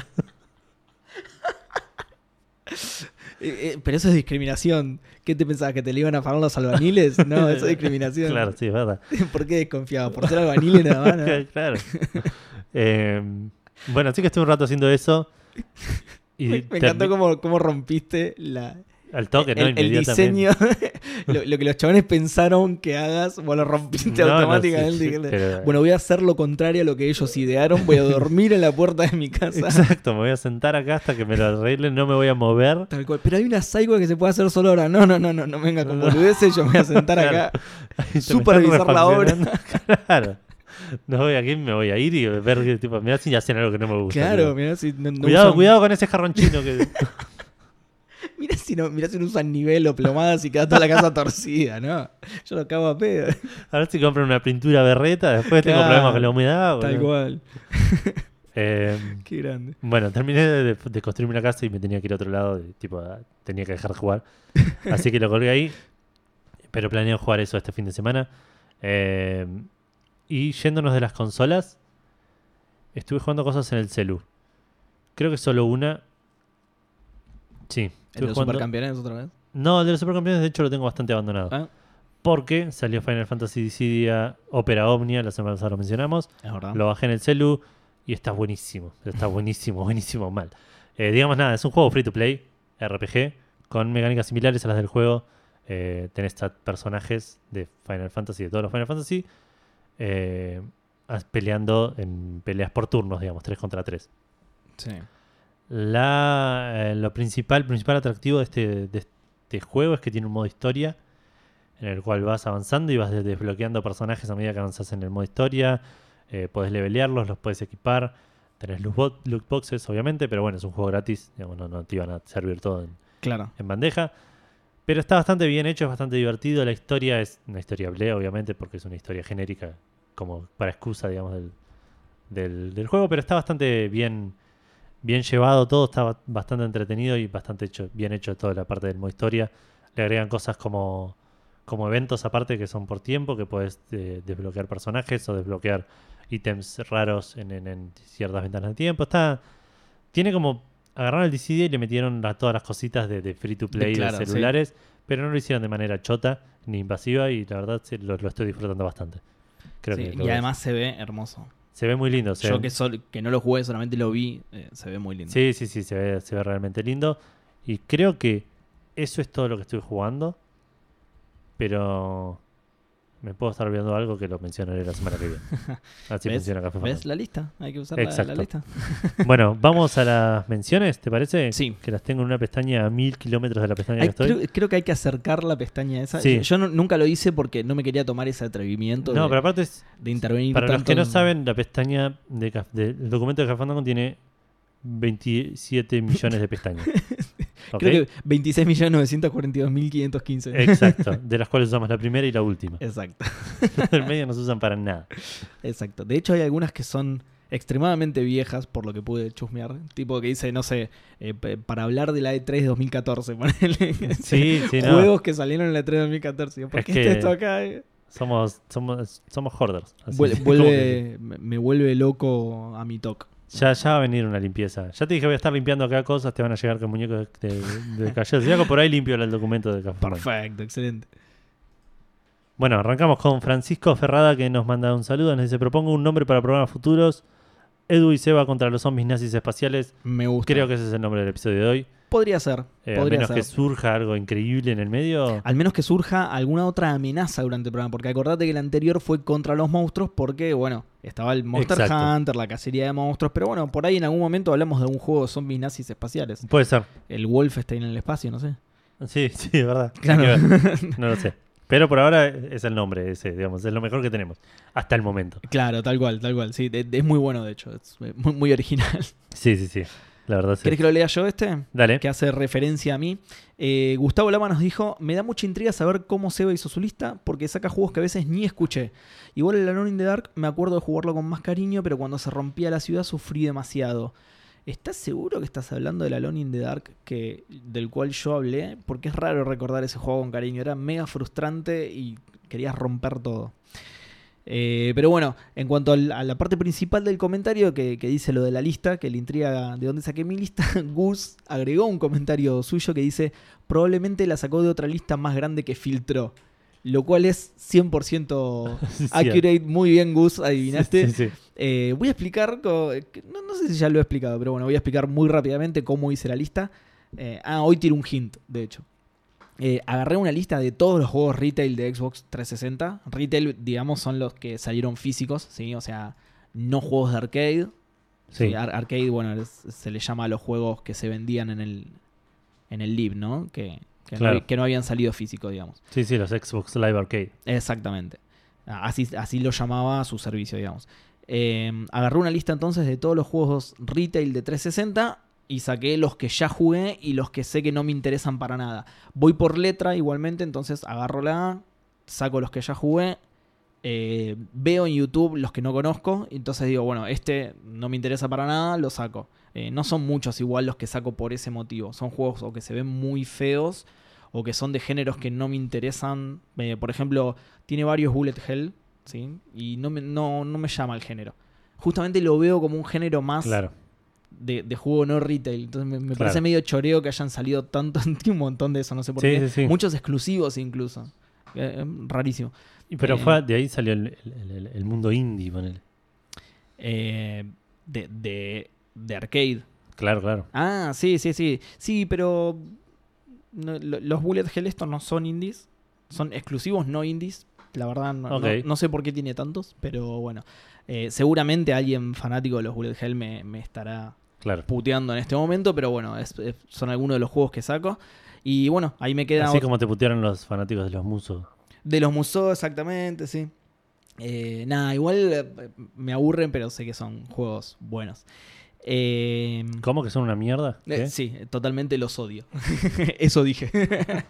Eh, eh, pero eso es discriminación. ¿Qué te pensabas? ¿Que te le iban a pagar los albañiles? No, eso es discriminación. Claro, sí, es verdad. ¿Por qué desconfiaba? ¿Por ser albañiles nada más? no? claro. Eh, bueno, así que estuve un rato haciendo eso. Y Me, me encantó cómo, cómo rompiste la, Al toque, ¿no? el, el diseño. lo, lo que los chabones pensaron que hagas, vos lo rompiste No, no, automáticamente. sí, sí, Dijiste, pero- Bueno, voy a hacer lo contrario a lo que ellos idearon. Voy a dormir en la puerta de mi casa. Exacto, me voy a sentar acá hasta que me lo arreglen, no me voy a mover. Tal cual. Pero hay una Saigo que se puede hacer solo ahora. No, no, no, no, no venga con boludeces. Yo me voy a sentar Claro. acá. Me Supervisar la obra. Claro. No voy aquí, me voy a ir y ver tipo, mirá si hacen algo que no me gusta. Claro, mirá si no, no cuidado, usan- cuidado con ese jarrón chino que. Mirá si, no, mirá si no usan nivel o plomadas y queda toda la casa torcida, ¿no? Yo lo cago a pedo. A ver si compran una pintura berreta, después tengo problemas con la humedad. Tal cual. Eh, Qué grande. bueno, terminé de, de construir una casa y me tenía que ir a otro lado, de- tipo, tenía que dejar de jugar. Así que lo colgué ahí. Pero planeo jugar eso este fin de semana. Eh, y yéndonos de las consolas, estuve jugando cosas en el celu. Creo que solo una. Sí, ¿El de los jugando. supercampeones otra vez? No, el de los supercampeones, de hecho, lo tengo bastante abandonado. Ah, Porque salió Final Fantasy Dissidia Opera Omnia, la semana pasada lo mencionamos. es verdad. Lo bajé en el celu y está buenísimo. Está buenísimo, buenísimo mal. Eh, digamos nada, es un juego free to play, RPG, con mecánicas similares a las del juego. Eh, tenés a personajes de Final Fantasy, de todos los Final Fantasy, eh, peleando en peleas por turnos, digamos, 3 contra 3. Sí. La, eh, lo principal, principal atractivo de este, de este juego es que tiene un modo historia en el cual vas avanzando y vas de- desbloqueando personajes a medida que avanzas en el modo historia. Eh, podés levelearlos, los puedes equipar. Tenés loot, bo- loot boxes, obviamente, pero bueno, es un juego gratis. digamos, no, no te iban a servir todo en, Claro. en bandeja. Pero está bastante bien hecho, es bastante divertido. La historia es una historia ble, obviamente, porque es una historia genérica, como para excusa, digamos, del, del, del juego. Pero está bastante bien, bien llevado todo, está ba- bastante entretenido y bastante hecho, bien hecho toda la parte del modo historia. Le agregan cosas como, como eventos aparte que son por tiempo, que puedes eh, desbloquear personajes o desbloquear ítems raros en, en- en ciertas ventanas de tiempo. Está, tiene como agarraron el DCD y le metieron la- todas las cositas de, de free to play de, claro, celulares, pero no lo hicieron de manera chota ni invasiva y la verdad sí, lo, lo estoy disfrutando bastante. Creo Sí, que y a- además se ve hermoso. Se ve muy lindo. se Yo que, sol- que no lo jugué, solamente lo vi, eh, se ve muy lindo. Sí, sí, sí, se ve, se ve realmente lindo. Y creo que eso es todo lo que estoy jugando. Pero me puedo estar olvidando algo que lo mencionaré la semana que viene. Así ¿Ves? funciona Café ¿Ves la lista? Hay que usar la, lista. Bueno, vamos a las menciones, ¿te parece? Sí. Que las tengo en una pestaña a mil kilómetros de la pestaña que estoy. creo, creo que hay que acercar la pestaña esa. Sí. Yo, no- nunca lo hice porque no me quería tomar ese atrevimiento No, de, pero aparte, es- de intervenir. para los que no en- saben, la pestaña de, Caf- de- el documento de Café Fandango tiene 27 millones de pestañas. Creo que 26.942.515. Exacto, de las cuales usamos la primera y la última. Exacto. El medio no se usan para nada. Exacto. De hecho, hay algunas que son extremadamente viejas, por lo que pude chusmear. Tipo que dice, no sé, eh, para hablar de la E3 de 2014. ponele. Sí, sí, no. Juegos que salieron en la E3 de 2014. ¿Por Es qué que- esto acá? Somos, somos, somos hoarders. vuelve, me vuelve loco a mi talk. Ya, ya va a venir una limpieza. Ya te dije que voy a estar limpiando acá cosas, te van a llegar con muñecos de, de, de. Si hago por ahí limpio el documento de Café. Perfecto, excelente. Bueno, arrancamos con Francisco Ferrada que nos manda un saludo. Nos dice: Propongo un nombre para programas futuros. Edu y Seba contra los zombies nazis espaciales. Me gusta. Creo que ese es el nombre del episodio de hoy. Podría ser. Eh, podría menos ser. que surja algo increíble en el medio. Al menos que surja alguna otra amenaza durante el programa. Porque acordate que el anterior fue contra los monstruos. Porque, bueno, estaba el Monster Exacto. Hunter, la cacería de monstruos. Pero bueno, por ahí en algún momento hablamos de un juego de zombies nazis espaciales. Puede ser. El Wolfenstein en el espacio, no sé. Sí, sí, es verdad. Claro. No lo sé. Pero por ahora es el nombre ese, digamos, es lo mejor que tenemos. Hasta el momento. Claro, tal cual, tal cual. Sí, es muy bueno, de hecho. Es muy, muy original. Sí, sí, sí. La verdad sí. ¿Querés que lo lea yo este? Dale. que hace referencia a mí. Eh, Gustavo Lama nos dijo, me da mucha intriga saber cómo Seba hizo su lista, porque saca juegos que a veces ni escuché. Igual el Alone in the Dark me acuerdo de jugarlo con más cariño, pero cuando se rompía la ciudad sufrí demasiado. ¿Estás seguro que estás hablando del Alone in the Dark que, del cual yo hablé? Porque es raro recordar ese juego con cariño. Era mega frustrante y querías romper todo. Eh, pero bueno, en cuanto a la parte principal del comentario que, que dice lo de la lista, que le intriga de dónde saqué mi lista, Gus agregó un comentario suyo que dice, probablemente la sacó de otra lista más grande que filtró. Lo cual es 100% Sí, accurate. Muy bien, Gus, adivinaste. Sí. Eh, voy a explicar, no, no sé si ya lo he explicado, pero bueno, voy a explicar muy rápidamente cómo hice la lista. Eh, ah, hoy tiro un hint, de hecho. Eh, agarré una lista de todos los juegos retail de Xbox 360. Retail, digamos, son los que salieron físicos, ¿sí? O sea, no juegos de arcade. Sí. Sí, ar- arcade, bueno, es- se le llama a los juegos que se vendían en el, en el Live, ¿no? Que, que, Claro. no, que no habían salido físicos, digamos. Sí, sí, los Xbox Live Arcade. Exactamente. Así, así lo llamaba su servicio, digamos. Eh, agarré una lista entonces de todos los juegos retail de 360 y saqué los que ya jugué y los que sé que no me interesan para nada. Voy por letra igualmente, entonces agarro la A, saco los que ya jugué, eh, veo en YouTube los que no conozco, entonces digo, bueno, este no me interesa para nada, lo saco. Eh, no son muchos igual los que saco por ese motivo. Son juegos o que se ven muy feos o que son de géneros que no me interesan. Eh, por ejemplo, tiene varios Bullet Hell, ¿sí? Y no me, no, no me llama el género. Justamente lo veo como un género más Claro. De, de juego no retail. Entonces me, me Claro. parece medio choreo que hayan salido tanto, un montón de eso, no sé por Sí, qué. sí, sí. Muchos exclusivos incluso. Eh, eh, rarísimo. Pero Eh, fue, de ahí salió el, el- el- el mundo indie, ponele. Eh, de, de, de arcade. Claro, claro. Ah, sí, sí, sí. Sí, pero no- los Bullet Hell estos no son indies. Son exclusivos no indies. La verdad, no, no- sé por qué tiene tantos, pero bueno. Eh, seguramente alguien fanático de los Bullet Hell me, me estará Claro. puteando en este momento, pero bueno, es- es- son algunos de los juegos que saco. Y bueno, ahí me queda Así como te putearon los fanáticos de los musos. de los museos, exactamente, sí. Eh, nada, igual eh, me aburren, pero sé que son juegos buenos. Eh, ¿Cómo que son una mierda? Eh, sí, totalmente los odio. eso dije.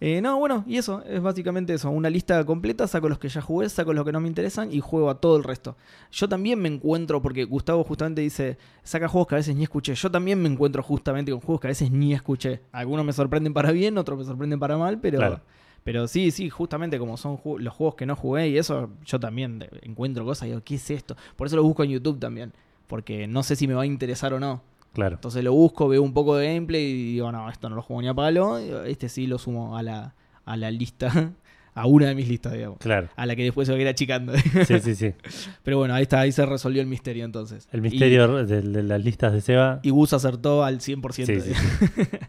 Eh, no, bueno, y eso, es básicamente eso. Una lista completa, saco los que ya jugué, saco los que no me interesan y juego a todo el resto. Yo también me encuentro, porque Gustavo justamente dice, saca juegos que a veces ni escuché. Yo también me encuentro justamente con juegos que a veces ni escuché. Algunos me sorprenden para bien, otros me sorprenden para mal, pero... Claro. Pero sí, sí, justamente como son ju- los juegos que no jugué y eso, yo también encuentro cosas y digo, ¿qué es esto? Por eso lo busco en YouTube también, porque no sé si me va a interesar o no. Claro. Entonces lo busco, veo un poco de gameplay y digo, no, esto no lo juego ni a palo. Este sí lo sumo a la, a la lista, a una de mis listas, digamos. Claro. A la que después se va a ir achicando. Sí, sí, sí. Pero bueno, ahí está, ahí se resolvió el misterio entonces. El misterio de, de las listas de Seba. Y, Gus acertó al 100%. Sí, sí, sí.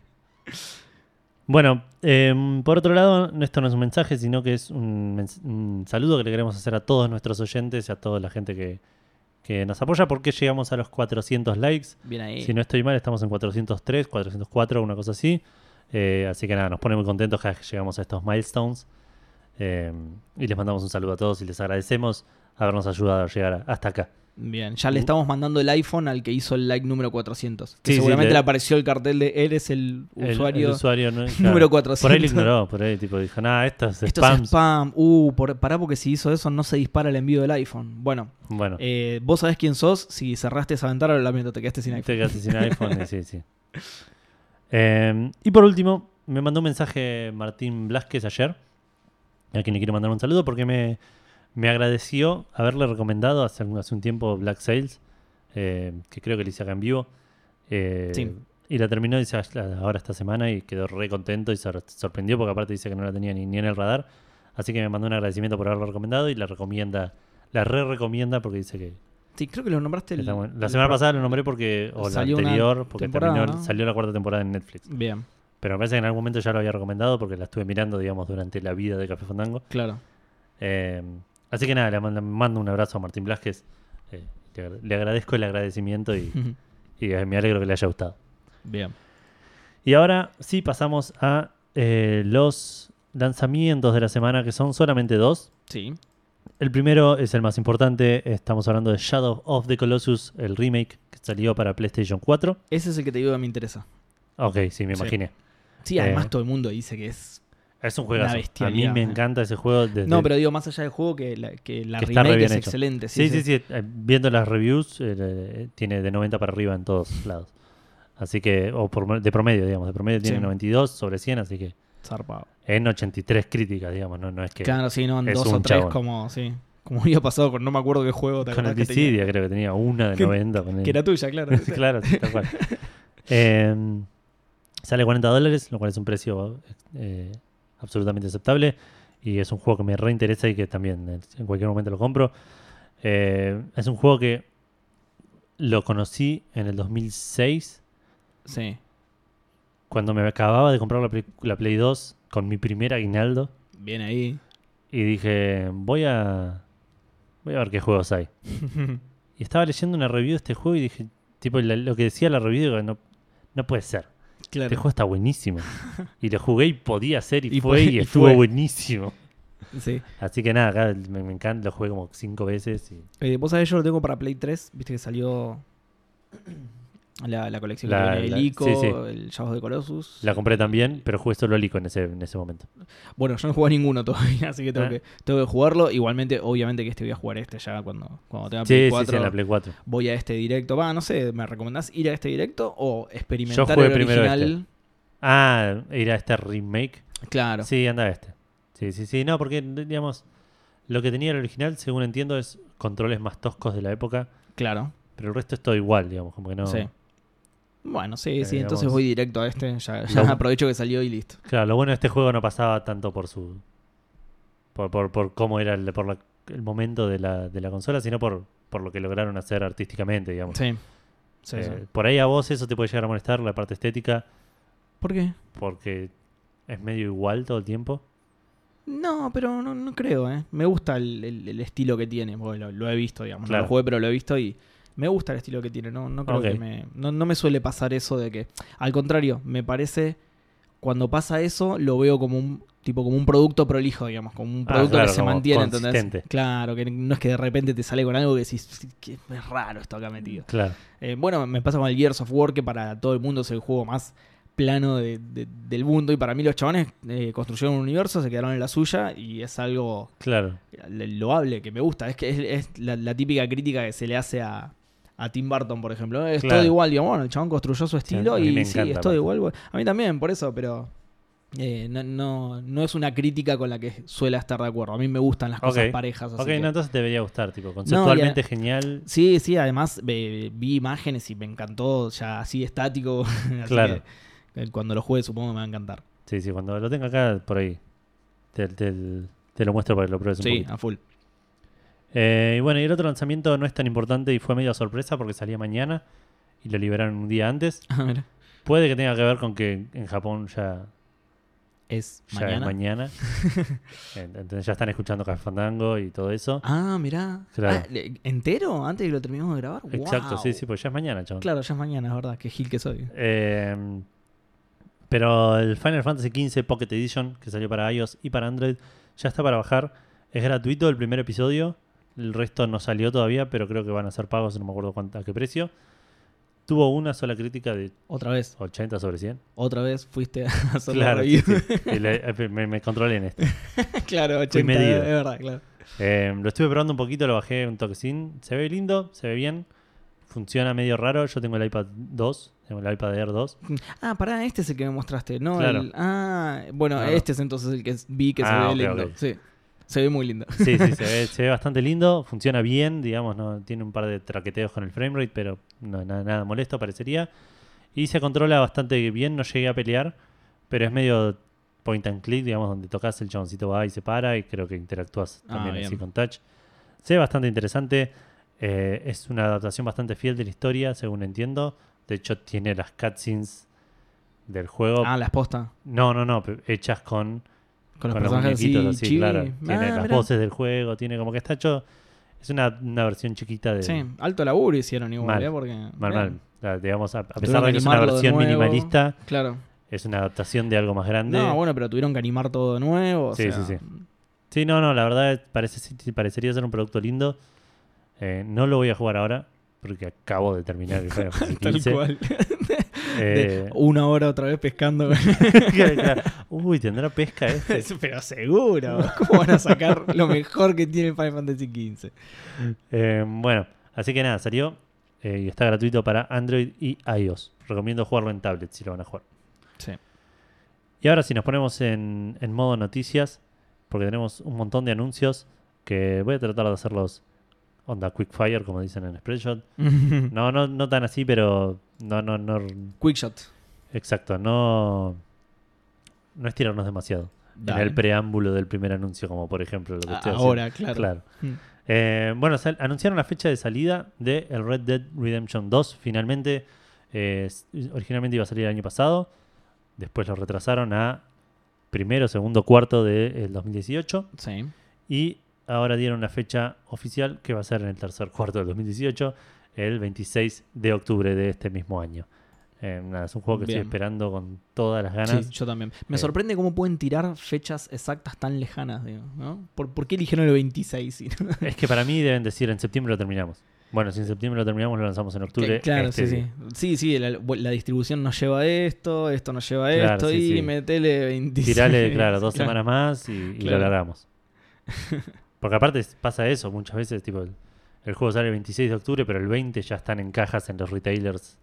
Bueno, eh, por otro lado, esto no es un mensaje, sino que es un, un saludo que le queremos hacer a todos nuestros oyentes y a toda la gente que, que nos apoya, porque llegamos a los 400 likes. Bien ahí. Si no estoy mal, estamos en 403, 404, una cosa así. Eh, así que nada, nos pone muy contentos cada vez que llegamos a estos milestones. Eh, y les mandamos un saludo a todos y les agradecemos habernos ayudado a llegar hasta acá. Bien, ya le estamos mandando el iPhone al que hizo el like número 400. Que Sí, sí, seguramente le- le apareció el cartel de eres el El- usuario. el usuario no- número claro. 400. Por ahí lo ignoró, por ahí tipo dijo, nada, esto es Esto spam. es spam. Uh, por, pará porque si hizo eso no se dispara el envío del iPhone. Bueno, Bueno, eh, vos sabés quién sos. Si cerraste esa ventana, lo lamento, te quedaste sin iPhone. te quedaste sin iPhone, sí, sí. Eh, y por último, me mandó un mensaje Martín Blasquez ayer, a quien le quiero mandar un saludo, porque me, me agradeció haberle recomendado hace, un- hace un tiempo Black Sails, eh, que creo que le hice acá en vivo. Eh, Sí. Y la terminó dice, ahora esta semana y quedó re contento y se sor- sorprendió porque aparte dice que no la tenía ni, ni en el radar. Así que me mandó un agradecimiento por haberlo recomendado y la recomienda, la re recomienda porque dice que, Sí, creo que lo nombraste el- Está bueno. La el semana pasada lo nombré porque, o la anterior, porque terminó, ¿no? salió la cuarta temporada en Netflix. Bien, Pero me parece que en algún momento ya lo había recomendado porque la estuve mirando, digamos, durante la vida de Café Fandango. claro. Eh, así que nada, le mando, mando un abrazo a Martín Blasquez. Eh, le, agra- le agradezco el agradecimiento y, y, eh, me alegro que le haya gustado. Bien. Y ahora sí pasamos a eh, los lanzamientos de la semana, que son solamente dos. Sí. El primero es el más importante, estamos hablando de Shadow of the Colossus, el remake que salió para PlayStation 4. Ese es el que te digo que me interesa. Ok, sí, me imaginé. Sí, además todo el mundo dice que es. Es un juegazo. A mí me eh. encanta ese juego. Desde... No, pero digo, más allá del juego, que la, que la Que remake es hecho. excelente. Sí, sí, sí. eh, Viendo las reviews, eh, tiene de 90 para arriba en todos lados. Así que, o por, de promedio, digamos. De promedio tiene Sí. 92 sobre 100, así que Zarpado. en 83 críticas, digamos. No, no es que. Claro, sí, no, en dos o tres chabón. como, sí, Como había pasado con no me acuerdo qué juego. ¿te Con el? Dissidia creo que tenía una de Que- 90. con el- Que era tuya, claro. claro, sí, tal cual. Eh, sale 40 dólares, lo cual es un precio eh, absolutamente aceptable. Y es un juego que me reinteresa y que también en cualquier momento lo compro. Eh, es un juego que lo conocí en el 2006, Sí. cuando me acababa de comprar la Play, la Play 2 con mi primer aguinaldo. Bien ahí. Y dije, voy a, voy a ver qué juegos hay. Y estaba leyendo una review de este juego y dije, tipo, lo que decía la review, digo, no, no puede ser. Claro. Este juego está buenísimo. Y lo jugué y podía ser y, Y fue fue- y y estuvo fue. buenísimo. Sí. Así que nada, acá me, me encanta, lo jugué como cinco veces. Y Eh, Vos sabés, yo lo tengo para Play 3. Viste que salió la, la colección La- que viene la- el Ico, sí, sí. el Shadow de Colossus. la compré también, pero jugué solo el Ico en ese, en ese momento. Bueno, yo no jugué ninguno todavía, así que tengo, ¿Eh? que tengo que jugarlo. Igualmente, obviamente que este voy a jugar este ya cuando, cuando tenga Play sí, 4. sí, en la Play 4. Voy a este directo. Va, no sé, ¿me recomendás ir a este directo o experimentar Yo jugué el primero original? Ah, ir a este remake. Claro. Sí, anda a este. Sí, sí, sí. No, porque, digamos, lo que tenía el original, según entiendo, es controles más toscos de la época. Claro. Pero el resto es todo igual, digamos, como que no. Sí. Bueno, sí, Eh, sí, entonces digamos- voy directo a este. Ya, ya Lo- aprovecho que salió y listo. Claro, lo bueno de este juego no pasaba tanto por su. por, por, por cómo era el, por la- el momento de la, de la consola, sino por, por lo que lograron hacer artísticamente, digamos. Sí. Sí, Eh, sí. Por ahí a vos eso te puede llegar a molestar, la parte estética, ¿Por qué? porque es medio igual todo el tiempo. No, pero no, no creo, ¿eh? Me gusta el, el- el estilo que tiene, lo, lo he visto, digamos. Claro. No lo jugué, pero lo he visto y me gusta el estilo que tiene. No, no creo que me. No, no me suele pasar eso de que. Al contrario, me parece. Cuando pasa eso, lo veo como un tipo como un producto prolijo, digamos, como un Ah, producto claro, que se mantiene, ¿entendés? Claro, que no es que de repente te sale con algo que decís, que es raro esto acá metido. Claro. Eh, bueno, me pasa con el Gears of War, que para todo el mundo es el juego más plano de- de- del mundo. Y para mí los chavales eh, construyeron un universo, se quedaron en la suya y es algo Claro. loable, que me gusta. Es que es, es la, la típica crítica que se le hace a, a Tim Burton, por ejemplo. Es Claro. todo igual, digamos, bueno, el chabón construyó su estilo mí y sí, es todo igual. A mí también, por eso, pero... eh, no, no, no es una crítica con la que suele estar de acuerdo. A mí me gustan las cosas parejas. así Ok, que- no, entonces te debería gustar, tipo, conceptualmente genial. Sí, sí, además vi imágenes y me encantó ya así estático. así Claro. que, eh, cuando lo juegue supongo que me va a encantar. Sí, sí, cuando lo tenga acá, por ahí, te, te- te lo muestro para que lo pruebes un Sí, poquito. a full. Eh, y bueno, y el otro lanzamiento no es tan importante y fue medio sorpresa porque salía mañana y lo liberaron un día antes. A ver, Puede que tenga que ver con que en Japón ya, es ya mañana. es mañana. En- Entonces ya están escuchando Café Fandango y todo eso. Ah, mirá. Claro. Ah, ¿Entero? Antes de que lo terminemos de grabar. Exacto, sí, sí, pues ya es mañana, chabón. Claro, ya es mañana, es verdad. Qué gil que soy. Eh, pero el Final Fantasy XV Pocket Edition, que salió para iOS y para Android, ya está para bajar. Es gratuito el primer episodio. El resto no salió todavía, pero creo que van a ser pagos, no me acuerdo cuánto, a qué precio. Tuvo una sola crítica de Otra vez, 80 sobre 100. otra vez fuiste a hacer la Claro, sí, sí. Eh, me, me controlé en este. claro, 80, Fui medido. es verdad, claro. Eh, lo estuve probando un poquito, lo bajé un toquecín. Se ve lindo, se ve bien. Funciona medio raro. Yo tengo el iPad 2, tengo el iPad Air 2. Ah, pará, este es el que me mostraste, ¿no? Claro. el- ah, bueno, Claro. este es entonces el que vi que se Ah, ve ok, lindo. ok. Sí, se ve muy lindo. Sí, sí, se ve, se ve bastante lindo. Funciona bien, digamos, no tiene un par de traqueteos con el framerate, pero no, nada, nada molesto parecería. Y se controla bastante bien, no llegué a pelear, pero es medio point and click, digamos, donde tocas el chaboncito va y se para y creo que interactúas Ah, también así con touch. Se ve bastante interesante. eh, es una adaptación bastante fiel de la historia, según entiendo. De hecho, tiene las cutscenes del juego. Ah, la exposta. No, no, no, hechas con Con los con los así, claro. Ah, Tiene las mirá. voces del juego, tiene como que está hecho. Es una, una versión chiquita de. Sí, alto laburo hicieron igual, Mal. ¿eh? Porque, Mal, bien. mal. Digamos, a, pesar de que es una versión minimalista, Claro. es una adaptación de algo más grande. No, bueno, pero tuvieron que animar todo de nuevo. o Sí, sea, sí, sí. Sí, no, no, la verdad parece, parecería ser un producto lindo. Eh, no lo voy a jugar ahora, porque acabo de terminar el Final Fantasy Tal cual. Eh, una hora otra vez pescando. Uy, ¿tendrá pesca este? pero seguro. ¿Cómo van a sacar lo mejor que tiene Final Fantasy XV? Eh, bueno, así que nada, salió eh, y está gratuito para Android y iOS. Recomiendo jugarlo en tablet si lo van a jugar. Sí. Y ahora si nos ponemos en, en modo noticias, porque tenemos un montón de anuncios que voy a tratar de hacerlos onda quickfire, como dicen en Spreadshot. No, no, no tan así, pero no, no, no, Quickshot. exacto, no, no estirarnos demasiado en Dale. el preámbulo del primer anuncio, como por ejemplo lo que estoy haciendo. Ahora, claro. Claro. Mm. Eh, bueno, anunciaron la fecha de salida de el Red Dead Redemption 2. Finalmente, eh, originalmente iba a salir el año pasado. Después lo retrasaron a primero, segundo, cuarto del 2018. Sí. Y ahora dieron la fecha oficial que va a ser en el tercer cuarto del 2018, el 26 de octubre de este mismo año. Eh, nada, es un juego que Bien. estoy esperando con todas las ganas. Sí, yo también. Me Eh. sorprende cómo pueden tirar fechas exactas tan lejanas, digo, ¿no? ¿Por, por qué eligieron el 26? Es que para mí deben decir en septiembre lo terminamos. Bueno, si en septiembre lo terminamos, lo lanzamos en octubre. claro, este sí, día. sí. Sí, sí, la, la distribución nos lleva a esto, esto nos lleva a Claro, esto sí, y sí. metele 26. Tirale, claro, dos Claro. semanas más y, y Claro. lo largamos. Porque aparte pasa eso muchas veces, tipo, el, juego sale el 26 de octubre, pero el 20 ya están en cajas en los retailers.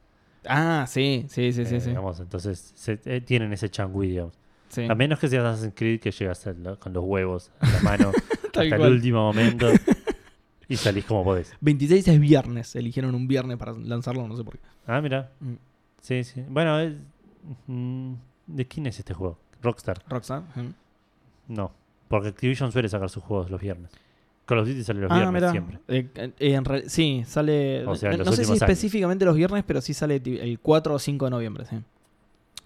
Ah, sí, sí, sí, sí. eh, sí. digamos, entonces se- eh, tienen ese changui, digamos. Sí. A menos que seas Assassin's Creed que llegas con los huevos a la mano hasta el último momento y salís como podés. 26 es viernes, eligieron un viernes para lanzarlo, no sé por qué. Ah, mira. Mm. Sí, sí. Bueno, es- mm, ¿de quién es este juego? Rockstar. Rockstar. ¿eh? No, porque Activision suele sacar sus juegos los viernes. Call of Duty sale los Ah, viernes siempre. Eh, eh, en sí, sale. O sea, no los no sé si años. específicamente los viernes, pero sí sale el 4 o 5 de noviembre. Sí.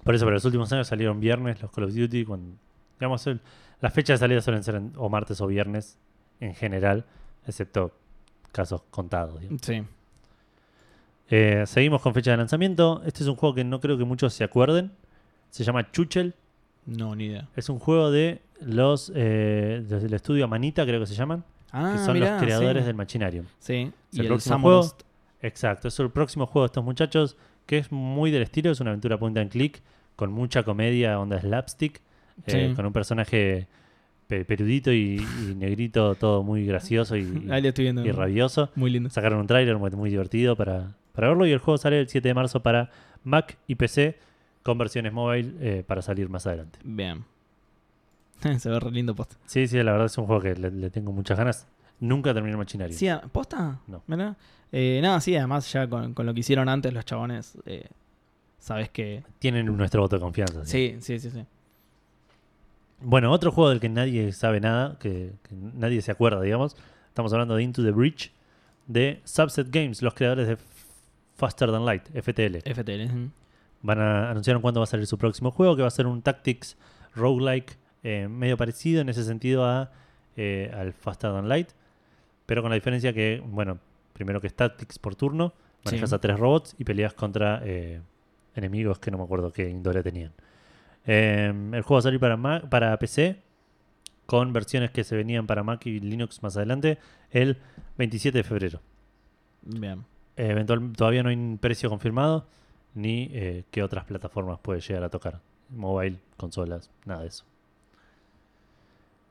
Por eso, pero los últimos años salieron viernes los Call of Duty. Cuando, digamos, el- las fechas de salida suelen ser en- o martes o viernes en general, excepto casos contados. digamos. Sí. Eh, seguimos con fecha de lanzamiento. Este es un juego que no creo que muchos se acuerden. Se llama Chuchel. No, ni idea. Es un juego de los eh, del estudio Amanita, creo que se llaman, Ah, que son mirá, los creadores sí. del Machinarium. Sí. Es Y el el próximo Samorost. Exacto, es el próximo juego de estos muchachos que es muy del estilo, es una aventura point and click con mucha comedia, onda slapstick, eh, Sí. con un personaje pe- perudito y, y negrito, todo muy gracioso y, Ahí le estoy viendo. y rabioso. Muy lindo. Sacaron un tráiler muy, muy divertido para, para verlo y el juego sale el 7 de marzo para Mac y PC con versiones móvil eh, para salir más adelante. Bien. Se ve re lindo posta. Sí, sí, la verdad es un juego que le, le tengo muchas ganas. Nunca terminé el Machinarium. Sí, ah, ¿posta? No. Eh, nada, sí, además ya con, con lo que hicieron antes los chabones, eh, sabes que... Tienen nuestro voto de confianza. sí. Sí, sí, sí, sí. Bueno, otro juego del que nadie sabe nada, que, que nadie se acuerda, digamos. Estamos hablando de Into the Breach de Subset Games, los creadores de Faster Than Light, FTL. FTL. Van a anunciaron cuándo va a salir su próximo juego, que va a ser un Tactics roguelike eh, medio parecido en ese sentido a, eh, al Faster Than Light, pero con la diferencia que, bueno, primero que es Tactics por turno, manejas Sí. a tres robots y peleas contra eh, enemigos que no me acuerdo qué índole tenían. Eh, el juego va a salir para, Mac- para PC con versiones que se venían para Mac y Linux más adelante el 27 de febrero. Bien. Eventual- todavía no hay un precio confirmado ni eh, qué otras plataformas puede llegar a tocar. Mobile, consolas, nada de eso.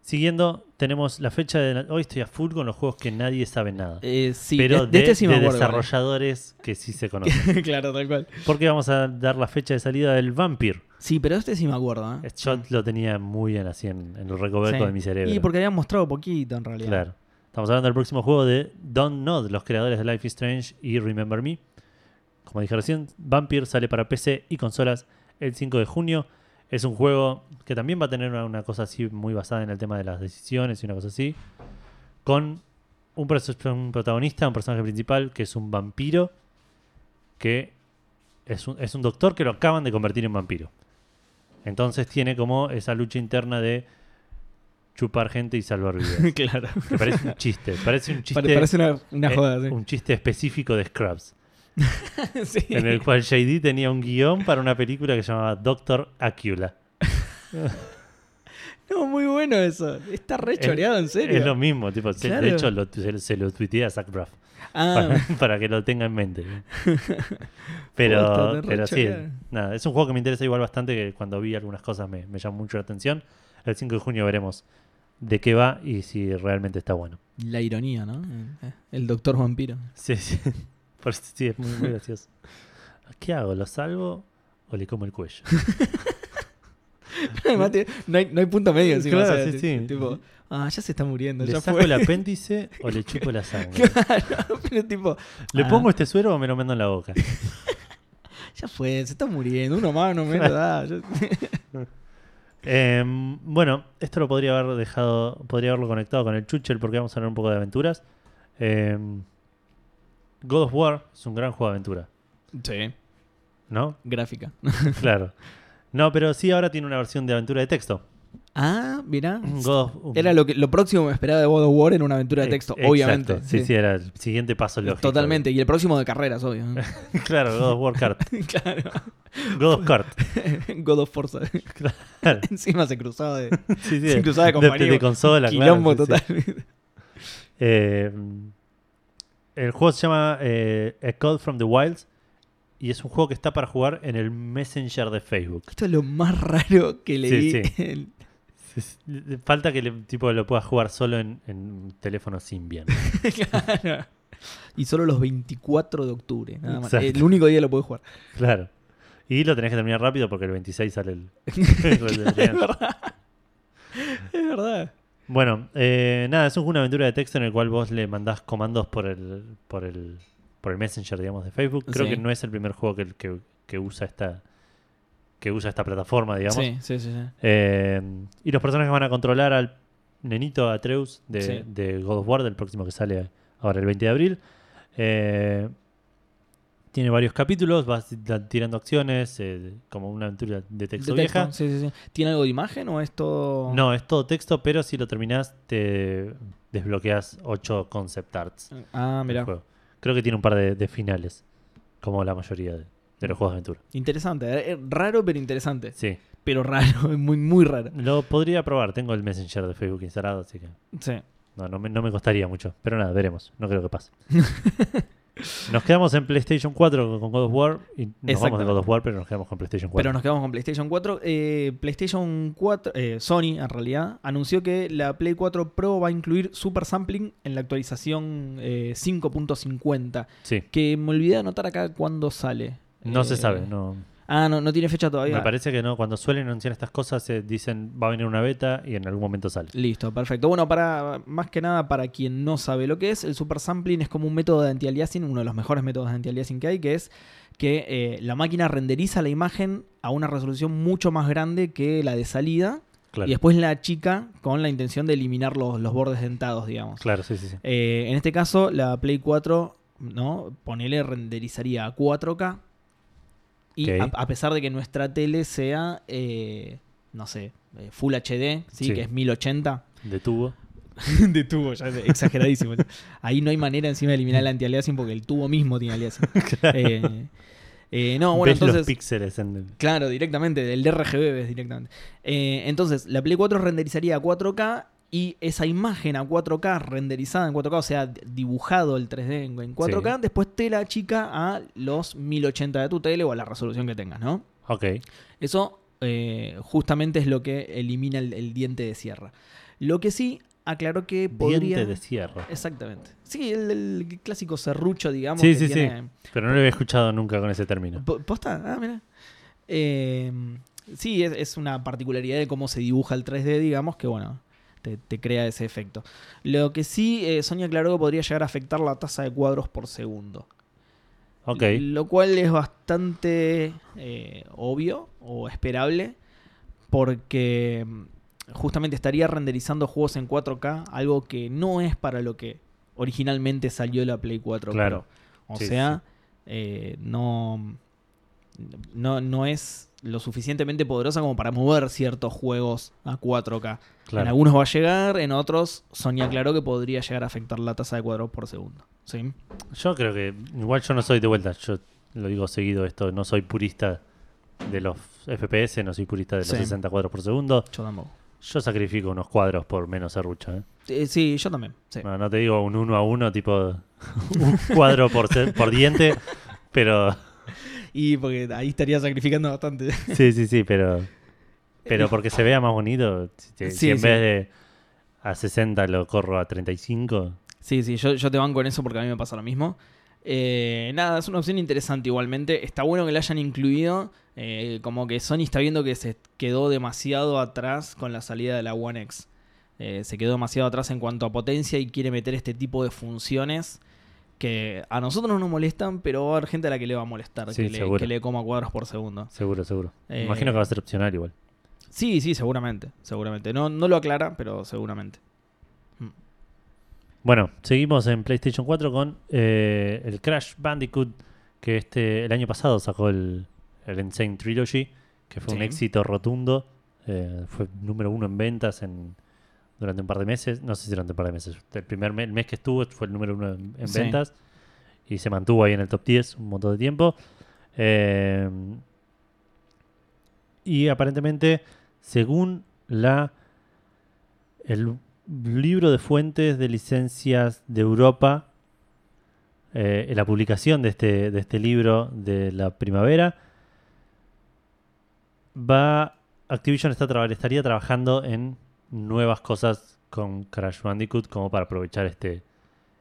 Siguiendo, tenemos la fecha de... Hoy estoy a full con los juegos que nadie sabe nada. Eh, sí, pero de, de este sí me de acuerdo. desarrolladores que sí se conocen. claro, tal cual. Porque vamos a dar la fecha de salida del Vampire. Sí, pero este sí me acuerdo. ¿eh? Yo lo tenía muy bien así en, en el recoveco Sí. de mi cerebro. Y porque habían mostrado poquito en realidad. Claro. Estamos hablando del próximo juego de Don't Nod, los creadores de Life is Strange y Remember Me. Como dije recién, Vampire sale para PC y consolas el 5 de junio. Es un juego que también va a tener una, una cosa así muy basada en el tema de las decisiones y una cosa así. Con un, protagonista, un personaje principal que es un vampiro que es un, es un doctor que lo acaban de convertir en vampiro. Entonces tiene como esa lucha interna de chupar gente y salvar vidas. claro. Que parece un chiste. Parece un chiste. Pare- parece una, una eh, joda, sí. Un chiste específico de Scrubs. Sí. En el cual JD tenía un guion para una película que se llamaba Doctor Acula. No, muy bueno eso. Está re Es- choreado, en serio. Es lo mismo. Tipo, Claro. De hecho, lo- se, se lo tuiteé a Zach Braff. Ah, Para, para que lo tenga en mente. Pero, pero sí, nada, es un juego que me interesa igual bastante, que cuando vi algunas cosas me, me llamó mucho la atención. El 5 de junio veremos de qué va y si realmente está bueno. la ironía, ¿no? Eh, El doctor vampiro. Sí, sí. Por eso sí, es muy, muy gracioso. ¿Qué hago? ¿Lo salvo o le como el cuello? Además, no, hay, no hay punto medio encima. Claro, o sea, sí, ti- sí. tipo, Ah, ya se está muriendo, ¿Le ya saco fue. el apéndice o le chupo la sangre? Claro, pero tipo, ¿Le ah, pongo este suero o me lo mando en la boca? ya fue, se está muriendo, uno más, no menos da. ya- Em, bueno, esto lo podría haber dejado, podría haberlo conectado con el Chuchel porque vamos a hablar un poco de aventuras. Em, God of War es un gran juego de aventura, Sí, ¿no? gráfica. claro. No, pero sí ahora tiene una versión de aventura de texto. Ah, of- Era lo, que, lo próximo que me esperaba de God of War en una aventura de Ex- texto, exacto. obviamente. Sí, sí, era el siguiente paso lógico. Totalmente. Y el próximo de carreras, obvio. claro, God of War Kart. claro. God of Kart. God of Forza. Claro. Encima se cruzaba de, Sí, sí, se cruzaba de de, compañía. de consola, claro, Quilombo sí, sí. total. Eh, el juego se llama eh, A Call from the Wilds y es un juego que está para jugar en el Messenger de Facebook. Esto es lo más raro que leí. Sí, sí. en- Es- Falta que le- tipo, lo puedas jugar solo en, en un teléfono Symbian. claro. Y solo los 24 de octubre, nada más. El único día lo puedes jugar. claro. Y lo tenés que terminar rápido porque el 26 sale el... es verdad. Es verdad. Bueno, eh, nada, es una aventura de texto en el cual vos le mandás comandos por el, por el, por el Messenger, digamos, de Facebook. Creo Sí. que no es el primer juego que, que, que usa esta que usa esta plataforma, digamos. Sí, sí, sí. sí. Eh, y los personajes van a controlar al nenito Atreus de, Sí. de God of War, del próximo que sale ahora el 20 de abril. Eh, tiene varios capítulos, vas tirando acciones, eh, como una aventura de texto De vieja. texto, sí, sí, sí. ¿Tiene algo de imagen o es todo.? No, es todo texto, pero si lo terminás te desbloqueas 8 concept arts Ah, del mira. Creo que tiene un par de, de finales, como la mayoría de, de los juegos de aventura. Interesante. eh, eh, Raro, pero interesante. Sí, Pero raro, muy, muy raro. lo podría probar. Tengo el Messenger de Facebook instalado, así que Sí. no, no, me, no me costaría mucho. Pero nada, veremos. No creo que pase. nos quedamos en PlayStation 4 con God of War y nos vamos de. God of War, pero nos quedamos con PlayStation 4. Pero nos quedamos con PlayStation 4. Eh, PlayStation 4, eh, Sony en realidad, anunció que la Play 4 Pro va a incluir Super Sampling en la actualización eh, 5.50. Sí, Que me olvidé de anotar acá cuándo sale. no se Eh, sabe. No, Ah, no, no tiene fecha todavía. me parece que no. Cuando suelen anunciar estas cosas, se dicen va a venir una beta y en algún momento sale. Listo, perfecto. Bueno, para más que nada, para quien no sabe lo que es, el super sampling es como un método de anti-aliasing, uno de los mejores métodos de anti-aliasing que hay, que es que eh, la máquina renderiza la imagen a una resolución mucho más grande que la de salida Claro, y después la chica con la intención de eliminar los, los bordes dentados, digamos. claro, sí, sí, sí. Eh, en este caso, la Play 4, ¿no? Ponele, renderizaría a 4K. Y a, a pesar de que nuestra tele sea, eh, no sé, eh, Full HD, ¿sí? Sí. que es 1080. De tubo. de tubo, ya es exageradísimo. Ahí no hay manera encima de eliminar el anti-aliasing porque el tubo mismo tiene aliasing. Eh, eh, no, bueno, Ves los entonces. píxeles en el- Claro, directamente, del RGB ves directamente. Eh, entonces, la Play 4 renderizaría a 4K y esa imagen a 4K, renderizada en 4K, o sea, dibujado el 3D en en 4K, después te la chica a los 1080 de tu tele o a la resolución que tengas, ¿no? Ok, Eso eh, justamente es lo que elimina el, el diente de sierra. Lo que sí, aclaró que podría... diente de cierre. Exactamente. Sí, el, el clásico serrucho, digamos. Sí, que sí, sí. tiene- Pero no lo había escuchado nunca con ese término. Po- ¿Posta? Ah, mira. Eh, sí, es, es una particularidad de cómo se dibuja el 3D, digamos, que bueno, te, te crea ese efecto. Lo que sí, eh, Sony aclaró que podría llegar a afectar la tasa de cuadros por segundo. Ok, Lo cual es bastante eh, obvio o esperable, porque mm, justamente estaría renderizando juegos en 4K, algo que no es para lo que originalmente salió la Play 4 Claro. Pro. O Sí, sea, eh, no, no, no es lo suficientemente poderosa como para mover ciertos juegos a 4K. En claro. algunos va a llegar, en otros Sony aclaró que podría llegar a afectar la tasa de cuadros por segundo. ¿Sí? Yo creo que, igual yo no soy de vuelta, yo lo digo seguido esto, no soy purista de los FPS, no soy purista de los Sí. 60 cuadros por segundo. Yo tampoco. Yo sacrifico unos cuadros por menos serrucha. ¿eh? Eh, sí, yo también. sí. No, no te digo un uno a uno, tipo un cuadro por, por diente, pero Y porque ahí estaría sacrificando bastante. sí, sí, sí, pero pero porque se vea más bonito, si, Sí, en sí. vez de a 60 lo corro a 35, Sí, sí, yo, yo te banco en eso porque a mí me pasa lo mismo. Eh, nada, es una opción interesante igualmente. Está bueno que la hayan incluido. eh, como que Sony está viendo que se quedó demasiado atrás con la salida de la One X. eh, se quedó demasiado atrás en cuanto a potencia y quiere meter este tipo de funciones que a nosotros no nos molestan, pero va a haber gente a la que le va a molestar, Sí, que, le, seguro. que le coma cuadros por segundo. Seguro, seguro. Eh, Imagino que va a ser opcional igual. Sí, sí, seguramente, seguramente. No, no lo aclara, pero seguramente. Bueno, seguimos en PlayStation 4 con eh, el Crash Bandicoot, que este el año pasado sacó el, el Insane Trilogy, que fue un éxito rotundo. Eh, fue número uno en ventas en, durante un par de meses. No sé si durante un par de meses. El primer el mes que estuvo fue el número uno en, en Sí. ventas. Y se mantuvo ahí en el top 10 un montón de tiempo. Eh, y aparentemente, según la el libro de fuentes de licencias de Europa, eh, en la publicación de este, de este libro de la primavera, va Activision está estaría trabajando en nuevas cosas con Crash Bandicoot como para aprovechar este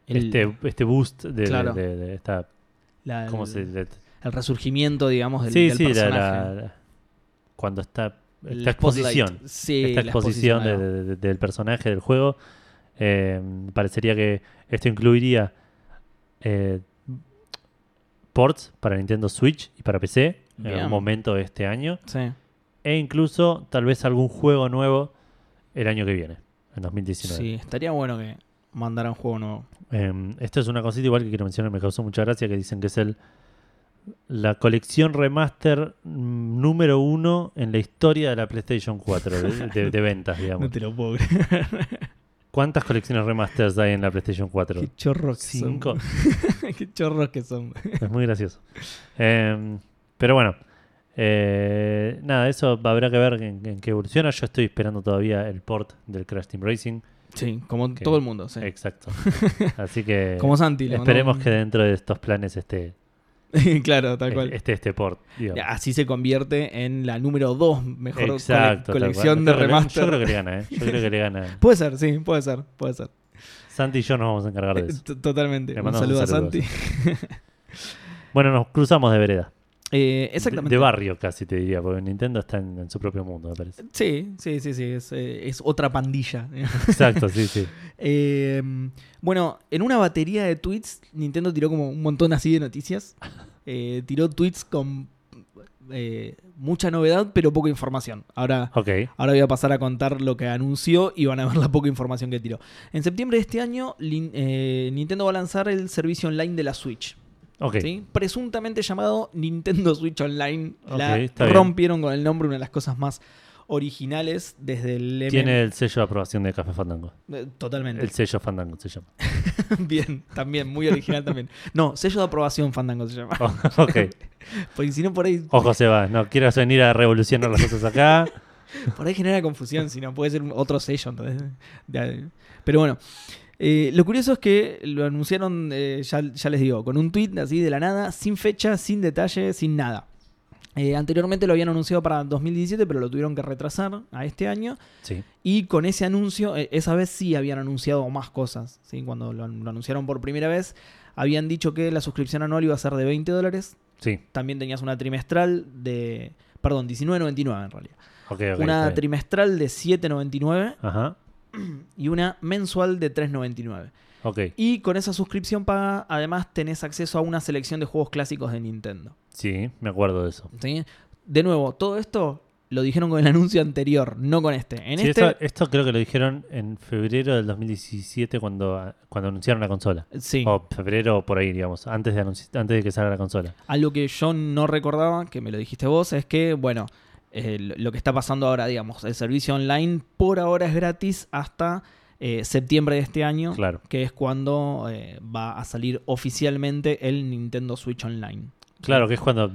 El, este, este boost de, Claro. de- de esta la- ¿cómo el- se de- el resurgimiento, digamos, del, sí del sí personaje. la- la- cuando está esta exposición. Sí, esta la exposición del personaje del juego. Eh, parecería que esto incluiría eh, ports para Nintendo Switch y para PC en algún momento de este año. Sí. E incluso tal vez algún juego nuevo el año que viene, en 2019. Sí, estaría bueno que mandaran juego nuevo. Eh, esto es una cosita igual que quiero mencionar, me causó mucha gracia, que dicen que es el la colección remaster mm, número uno en la historia de la PlayStation 4 de, de- de ventas, digamos. No te lo puedo creer. ¿Cuántas colecciones remasters hay en la PlayStation 4? Qué chorros que Cinco. son. Qué chorros que son. Es muy gracioso. Eh, pero bueno, eh, nada, eso habrá que ver en, en qué evoluciona. Yo estoy esperando todavía el port del Crash Team Racing. Sí, como Que- todo el mundo, sí. Exacto. Así que Como Santi. esperemos que dentro de estos planes esté claro, tal cual. este, este port. Así se convierte en la número 2 mejor Exacto. colección de remaster. Yo creo que le gana, ¿eh? Yo creo que le gana. Puede ser, sí, puede ser, puede ser. Santi y yo nos vamos a encargar de Eh, eso. t- Totalmente. Le Un saludo a Santi. Bueno, nos cruzamos de vereda. Eh, De, exactamente. de barrio casi te diría, porque Nintendo está en, en su propio mundo, me parece. Sí, sí, sí, sí. Es, eh, es otra pandilla. Exacto, sí, sí. Eh, bueno, en una batería de tweets, Nintendo tiró como un montón así de noticias. Eh, tiró tweets con eh, mucha novedad, pero poca información. Ahora, ahora voy a pasar a contar lo que anunció y van a ver la poca información que tiró. En septiembre de este año, eh, Nintendo va a lanzar el servicio online de la Switch. Presuntamente llamado Nintendo Switch Online. La bien. rompieron con el nombre, una de las cosas más originales desde el. Tiene el sello de aprobación de Café Fandango. Eh, Totalmente. El sello Fandango se llama. Bien, también, muy original también. No, sello de aprobación Fandango se llama. Oh, ok. Porque si no, por ahí, Ojo, se va. No quieras venir a revolucionar las cosas acá. por ahí genera confusión, si no, puede ser otro sello. entonces, Pero bueno, eh, lo curioso es que lo anunciaron, eh, ya, ya les digo, con un tweet así de la nada, sin fecha, sin detalle, sin nada. Eh, anteriormente lo habían anunciado para 2017, pero lo tuvieron que retrasar a este año. Sí. Y con ese anuncio, esa vez sí habían anunciado más cosas. ¿sí? Cuando lo, an- lo anunciaron por primera vez, habían dicho que la suscripción anual iba a ser de 20 dólares. Sí. También tenías una trimestral de. Perdón, 19.99 en realidad. Ok, ok. una trimestral de 7.99 Ajá. Y una mensual de 3.99. Ok. Y con esa suscripción paga, además tenés acceso a una selección de juegos clásicos de Nintendo. Sí, me acuerdo de eso. ¿sí? De nuevo, todo esto lo dijeron con el anuncio anterior, no con este. En Sí, este. esto, esto creo que lo dijeron en febrero del 2017 cuando, cuando anunciaron la consola. Sí. O febrero o por ahí, digamos, antes de, antes de que salga la consola. Algo que yo no recordaba, que me lo dijiste vos, es que, bueno, eh, lo que está pasando ahora, digamos, el servicio online por ahora es gratis hasta eh, septiembre de este año, Claro. que es cuando eh, va a salir oficialmente el Nintendo Switch Online. Claro, que es cuando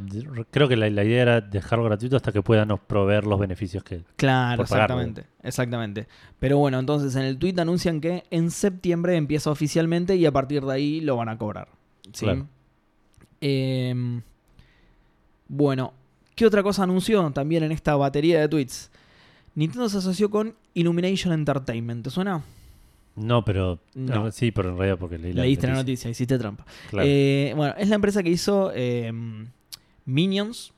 creo que la, la idea era dejarlo gratuito hasta que puedan proveer los beneficios que... Claro, pagarlo. exactamente, exactamente. Pero bueno, entonces en el tweet anuncian que en septiembre empieza oficialmente y a partir de ahí lo van a cobrar. ¿sí? Claro. Em, bueno, ¿qué otra cosa anunció también en esta batería de tweets? Nintendo se asoció con Illumination Entertainment, ¿te suena? No, pero... No. Sí, pero en realidad porque leí la Leíste la noticia. hiciste trampa. Claro. Eh, bueno, es la empresa que hizo em, Minions,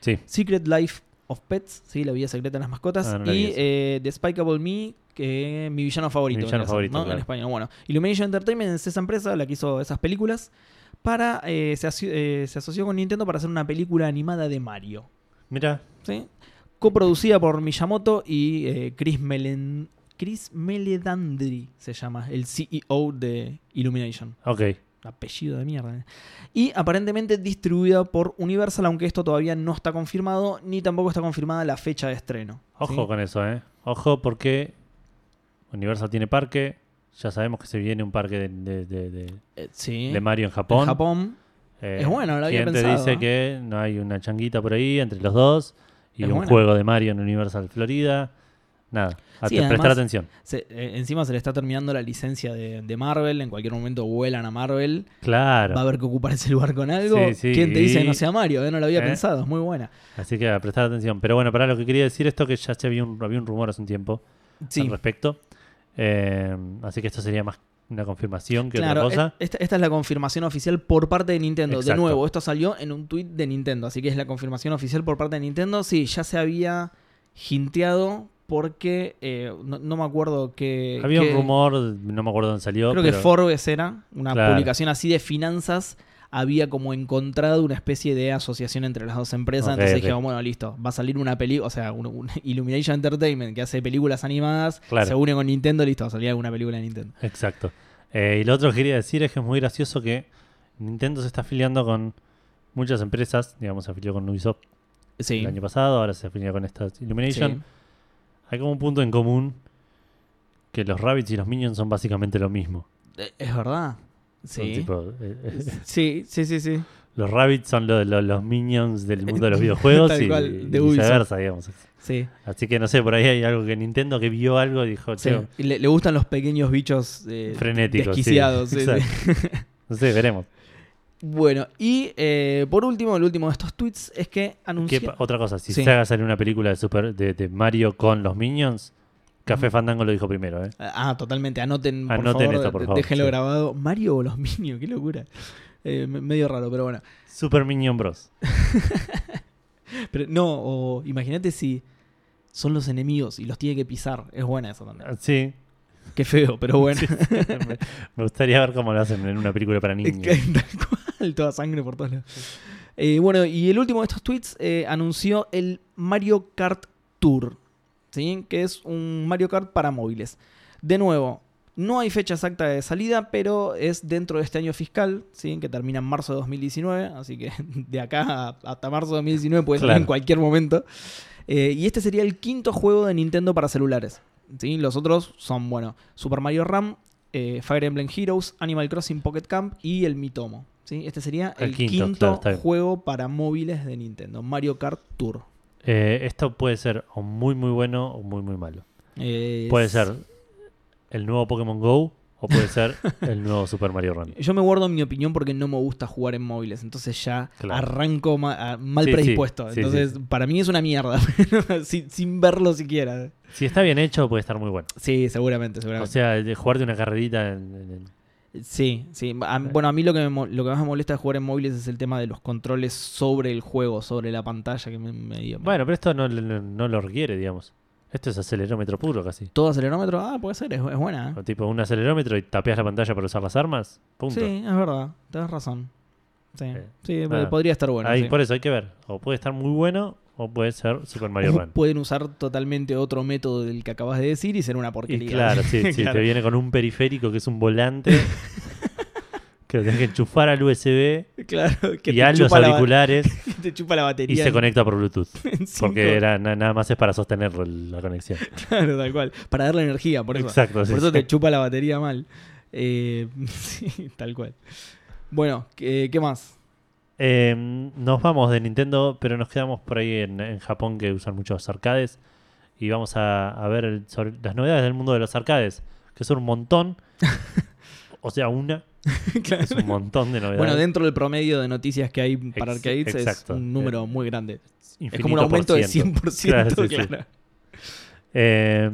sí, Secret Life of Pets, ¿sí? la vida secreta de las mascotas, Ah, no la vi y eh, Despicable Me, que mi villano favorito. Mi villano favorito, ¿no? claro. En español. Bueno, Illumination Entertainment es esa empresa la que hizo esas películas. Para, eh, se, aso- eh, se asoció con Nintendo para hacer una película animada de Mario. Mira, ¿sí? Coproducida por Miyamoto y eh, Chris, Melen- Chris Meledandri, se llama, el CEO de Illumination. ok. Apellido de mierda. Y aparentemente distribuida por Universal, aunque esto todavía no está confirmado, ni tampoco está confirmada la fecha de estreno. Ojo ¿sí? con eso, ¿eh? Ojo porque Universal tiene parque. Ya sabemos que se viene un parque de, de- de- de- Eh, sí. Mario en Japón. En Japón. Eh, Es bueno, lo había ¿quién te pensado, dice que no hay una changuita por ahí entre los dos y Es un buena. juego de Mario en Universal Florida? Nada, a Sí, prestar atención. Se- eh, encima se le está terminando la licencia de, de Marvel. En cualquier momento vuelan a Marvel. Claro. Va a haber que ocupar ese lugar con algo. Sí, sí, ¿Quién te dice que no sea Mario? Eh, No lo había ¿Eh? pensado. Es muy buena. Así que a prestar atención. Pero bueno, para lo que quería decir esto que ya se había un, había un rumor hace un tiempo al respecto. Eh, así que esto sería más una confirmación que Claro, otra cosa. es- esta, esta es la confirmación oficial por parte de Nintendo. Exacto. De nuevo, esto salió en un tweet de Nintendo, así que es la confirmación oficial por parte de Nintendo. Sí, ya se había hinteado porque eh, no, no me acuerdo que... Había que- un rumor, no me acuerdo dónde salió. Creo que Forbes era una Claro. publicación así de finanzas. Había como encontrado una especie de asociación entre las dos empresas. Entonces ok. dijeron, bueno, listo, va a salir una película, o sea, un, un Illumination Entertainment que hace películas animadas, Claro. se une con Nintendo, listo, va a salir alguna película de Nintendo. Exacto. Eh, y lo otro que quería decir es que es muy gracioso que Nintendo se está afiliando con muchas empresas. Digamos, se afilió con Ubisoft Sí. el año pasado, ahora se afilia con esta Illumination. sí. Hay como un punto en común que los Rabbits y los Minions son básicamente lo mismo. Eh, Es verdad. Sí. tipo, eh, eh, Sí, sí, sí, sí. los Rabbits son lo- lo- los Minions del mundo de los videojuegos Tal y, cual, de y viceversa, digamos. Sí. Así que no sé, por ahí hay algo que Nintendo que vio algo y dijo, sí. Y Le, le gustan los pequeños bichos eh, frenéticos. desquiciados. sí. No sé, veremos. Bueno, y eh, por último, el último de estos tweets es que ¿Qué anunció. otra cosa, si Sí. se haga salir una película de, super, de, de Mario con los Minions, Café. Fandango lo dijo primero, ¿eh? Ah, totalmente. Anoten, por Anoten favor, esto, por favor, déjenlo sí. grabado. Mario o los Minions, qué locura. Eh, me- medio raro, pero bueno. Super Minion Bros. Pero no, o imagínate si son los enemigos y los tiene que pisar. Es buena eso también. Ah, Sí. Qué feo, pero bueno. me, me gustaría ver cómo lo hacen en una película para niños. Tal cual, toda sangre por todos lados. Eh, bueno, y el último de estos tweets eh, anunció el Mario Kart Tour, ¿sí? que es un Mario Kart para móviles. De nuevo, no hay fecha exacta de salida, pero es dentro de este año fiscal, ¿sí? que termina en marzo de 2019, así que de acá hasta marzo de 2019 puede salir Claro. en cualquier momento. Eh, y este sería el quinto juego de Nintendo para celulares. ¿sí? Los otros son, bueno, Super Mario Ram, eh, Fire Emblem Heroes, Animal Crossing Pocket Camp y el Mitomo. ¿sí? Este sería el, El quinto, claro, juego para móviles de Nintendo, Mario Kart Tour. Eh, esto puede ser o muy muy bueno o muy muy malo. Puede ser el nuevo Pokémon Go o puede ser el nuevo Super Mario Run. Yo me guardo mi opinión porque no me gusta jugar en móviles, entonces ya Claro. arranco ma- mal Sí, predispuesto. sí, entonces, sí, para mí es una mierda, sin, sin verlo siquiera. Si está bien hecho, puede estar muy bueno. Sí, seguramente, O seguramente. sea, de jugarte una carrerita en- Sí, sí. A- Sí. bueno, a mí lo que, me lo que más me molesta de jugar en móviles es el tema de los controles sobre el juego, sobre la pantalla. que me, me- Bueno, pero esto no, no- no lo requiere, digamos. Esto es acelerómetro puro casi. ¿Todo acelerómetro? Ah, puede ser, es, es buena. ¿eh? O tipo un acelerómetro y tapeas la pantalla para usar las armas. Punto. Sí, es verdad, tenés razón. Sí, sí, nada. podría estar bueno. Ahí, sí. Por eso hay que ver. O puede estar muy bueno o puede ser Super Mario Run. Pueden usar totalmente otro método del que acabas de decir y ser una Y porquería. claro, sí, sí, Claro. te viene con un periférico que es un volante que lo tenés que enchufar al USB Claro, que y te a los auriculares que te chupa la y batería. se en- conecta por Bluetooth. Porque era, na- nada más es para sostener la conexión. Claro, tal cual. Para darle energía, por eso. Exacto, sí, por eso sí. te chupa la batería mal. Eh, sí, tal cual. Bueno, ¿qué, qué más? Eh, nos vamos de Nintendo, pero nos quedamos por ahí en, en Japón que usan muchos arcades. Y vamos a, a ver el- sobre las novedades del mundo de los arcades, que son un montón. o sea, una. Claro. Es un montón de novedades. Bueno, dentro del promedio de noticias que hay para Ex- arcades exacto. es un número muy grande. Es como un aumento de ciento. 100%. Claro, Claro, sí. Eh,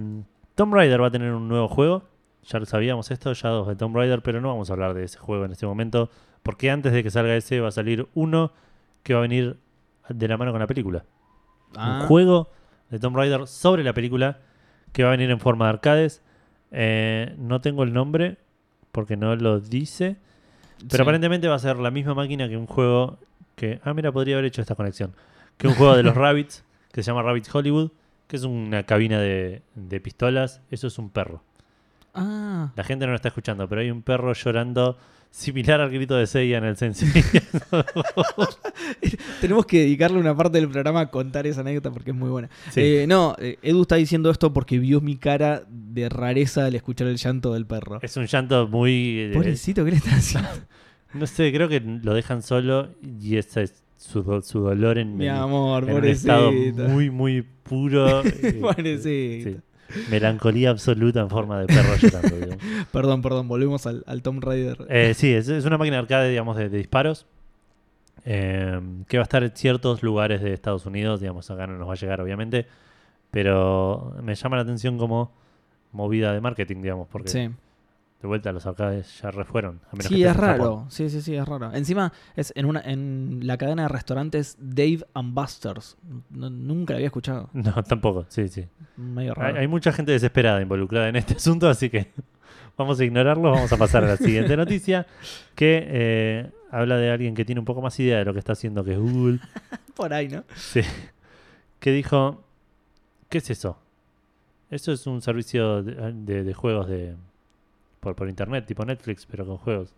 Tomb Raider va a tener un nuevo juego. Ya lo sabíamos esto, Shadows de Tomb Raider, pero no vamos a hablar de ese juego en este momento. Porque antes de que salga ese va a salir uno que va a venir de la mano con la película. Ah, Un juego de Tomb Raider sobre la película que va a venir en forma de arcades. Eh, no tengo el nombre porque no lo dice. Pero Sí. aparentemente va a ser la misma máquina que un juego que... Ah, mira, podría haber hecho esta conexión. Que un juego de los Rabbits que se llama Rabbits Hollywood, que es una cabina de, de pistolas. Eso es un perro. Ah, La gente no lo está escuchando, pero hay un perro llorando similar al grito de Seiya en el Sensei. tenemos que dedicarle una parte del programa a contar esa anécdota porque es muy buena. Sí. Eh, no, eh, Edu está diciendo esto porque vio mi cara de rareza al escuchar el llanto del perro. es un llanto muy... eh, Pobrecito, ¿qué le están haciendo? no sé, creo que lo dejan solo y ese es su, do- su dolor en, Mi en- amor, en un estado pobrecito. muy, muy puro. Pobrecito. sí. Melancolía absoluta en forma de perro llorando. digamos. Perdón, perdón, volvemos al, al Tomb Raider. Eh, sí, es, es una máquina de arcade, digamos, de, de disparos. eh, que va a estar en ciertos lugares de Estados Unidos. Digamos, acá no nos va a llegar, obviamente. Pero me llama la atención como movida de marketing, digamos, porque sí, de vuelta los arcades ya refueron. A menos sí es Japón. raro. Sí, sí, sí, es raro. Encima, es en una en la cadena de restaurantes Dave and Buster's. No- nunca la había escuchado. No, tampoco, sí, sí. Medio Hay, mucha gente desesperada involucrada en este asunto, así que vamos a ignorarlo. Vamos a pasar a la siguiente noticia, que eh, habla de alguien que tiene un poco más idea de lo que está haciendo, que es Google, Por ahí, ¿no? sí, que dijo, ¿qué es eso? Eso es un servicio de, de- de juegos de por, por internet, tipo Netflix, pero con juegos.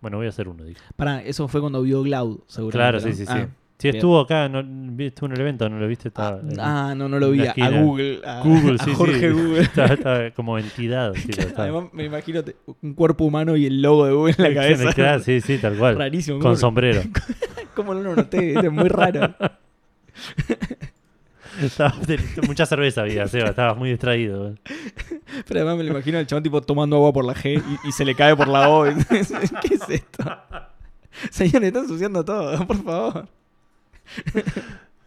Bueno, voy a hacer uno, dijo. Para, eso fue cuando vio Cloud, seguro. Claro, sí, sí, sí. Sí, bien. estuvo acá, no, estuvo en el evento, ¿no lo viste? Ah, Estaba, en- ah, no, no lo vi. A. Google. A, Google, a sí, Jorge sí. Google. Estaba, estaba como entidad. sí, lo estaba. Además, me imagino un cuerpo humano y el logo de Google en la cabeza. Claro, sí, sí, tal cual. Rarísimo. Con ¿Cómo, sombrero. cómo no lo noté? Es muy raro. Mucha cerveza había, Seba, estabas muy distraído. Pero además me lo imagino al chabón tipo tomando agua por la G y, y se le cae por la O. ¿Qué es esto? Señor, está ensuciando todo, por favor.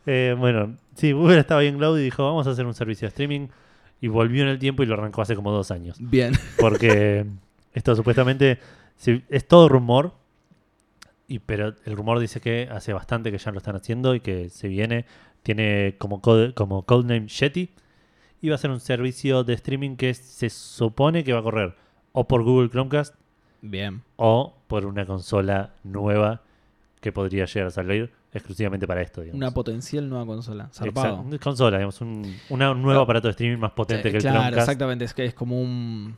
Eh, bueno, sí, Google estaba bien Cloud y dijo, vamos a hacer un servicio de streaming. Y volvió en el tiempo y lo arrancó hace como dos años. Bien. Porque esto supuestamente es todo rumor. Y, pero el rumor dice que hace bastante que ya lo están haciendo y que se viene. Tiene como, code, como codename Yeti. Y va a ser un servicio de streaming que se supone que va a correr o por Google Chromecast Bien. o por una consola nueva que podría llegar a salir exclusivamente para esto. Digamos. Una potencial nueva consola. Zarpado. Exacto. Consola, digamos, un, una- un nuevo Ah. aparato de streaming más potente Sí, que el claro, Chromecast. exactamente. Es que es como un.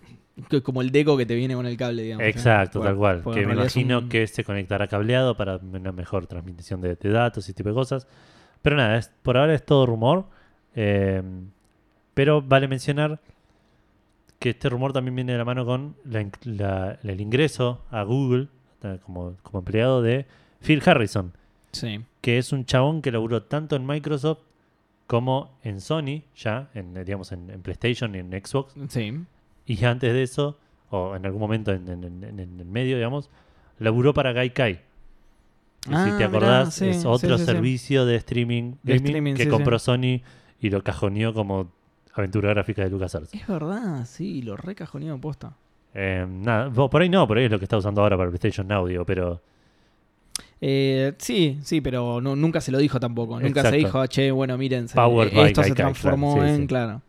Como el deco que te viene con el cable, digamos. Exacto, Bueno, tal cual. porque Que me imagino un- que se conectará cableado para una mejor transmisión de, de datos y tipo de cosas. Pero nada, es- por ahora es todo rumor. eh, pero vale mencionar que este rumor también viene de la mano con la in- la- el ingreso a Google eh, como, como empleado de Phil Harrison, Sí. que es un chabón que laburó tanto en Microsoft como en Sony, ya, en, eh, digamos, en, en PlayStation y en Xbox. Sí. Y antes de eso, o en algún momento en, en- en- en el medio, digamos, laburó para Gaikai. Y Ah, si te mirá, acordás, sí, es otro sí, sí. servicio de streaming, De gaming streaming, que compró Sony y lo cajoneó como aventura gráfica de LucasArts. Es verdad, sí, lo recajoneado posta. Eh, nada, por ahí no, por ahí es lo que está usando ahora para PlayStation digo, pero Eh, sí, sí, pero no, nunca se lo dijo tampoco. Nunca se dijo, che, bueno, miren, eh, esto se transformó claro, en, sí. claro.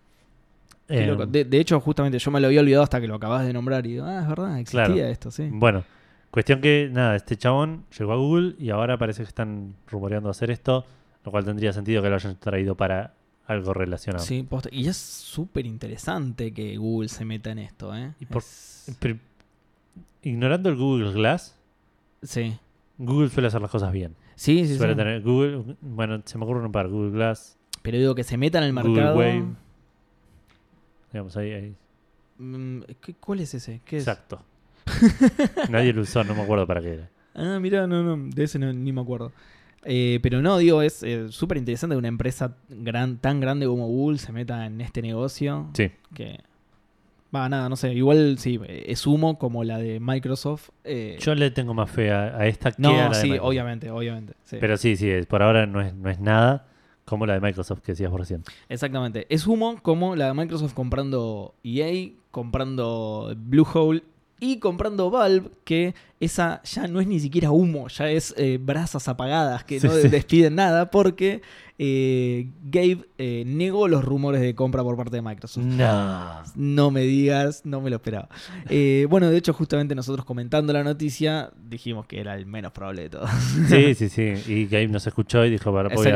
De, de hecho, justamente yo me lo había olvidado hasta que lo acabas de nombrar y digo, ah, es verdad, existía Claro. esto, sí. bueno, cuestión que nada, este chabón llegó a Google y ahora parece que están rumoreando hacer esto, lo cual tendría sentido que lo hayan traído para algo relacionado. Sí. Y es súper interesante que Google se meta en esto, ¿eh? Y por- Es- Pero, ignorando el Google Glass, Sí. Google suele hacer las cosas bien. Sí, sí, suele sí. tener Google, bueno, se me ocurre un par, Google Glass, Pero digo que se meta en el Google mercado. Wave. Digamos, ahí, ahí. Mm, ¿qué- ¿Cuál es ese? ¿Qué es? Exacto. Nadie lo usó, no me acuerdo para qué era. Ah, mira, no, no, de ese no- ni me acuerdo. Eh, pero no, digo, es eh, súper interesante que una empresa gran, tan grande como Google se meta en este negocio. Sí. Que. Va, nada, no sé. Igual sí, eh, es humo como la de Microsoft. eh, Yo le tengo más fe a, a esta que a no, la sí, obviamente, obviamente. sí. Pero sí, sí, es- por ahora no es, no es nada como la de Microsoft que decías por recién. Exactamente. Es humo como la de Microsoft comprando EA, comprando Bluehole y comprando Valve, que esa ya no es ni siquiera humo, ya es eh, brasas apagadas que Sí, no sí. despiden nada porque eh, Gabe eh, negó los rumores de compra por parte de Microsoft. No. No me digas, no me lo esperaba. Eh, bueno, de hecho, justamente nosotros comentando la noticia dijimos que era el menos probable de todos. Sí, sí, sí. Y Gabe nos escuchó y dijo, "Para, voy Es el-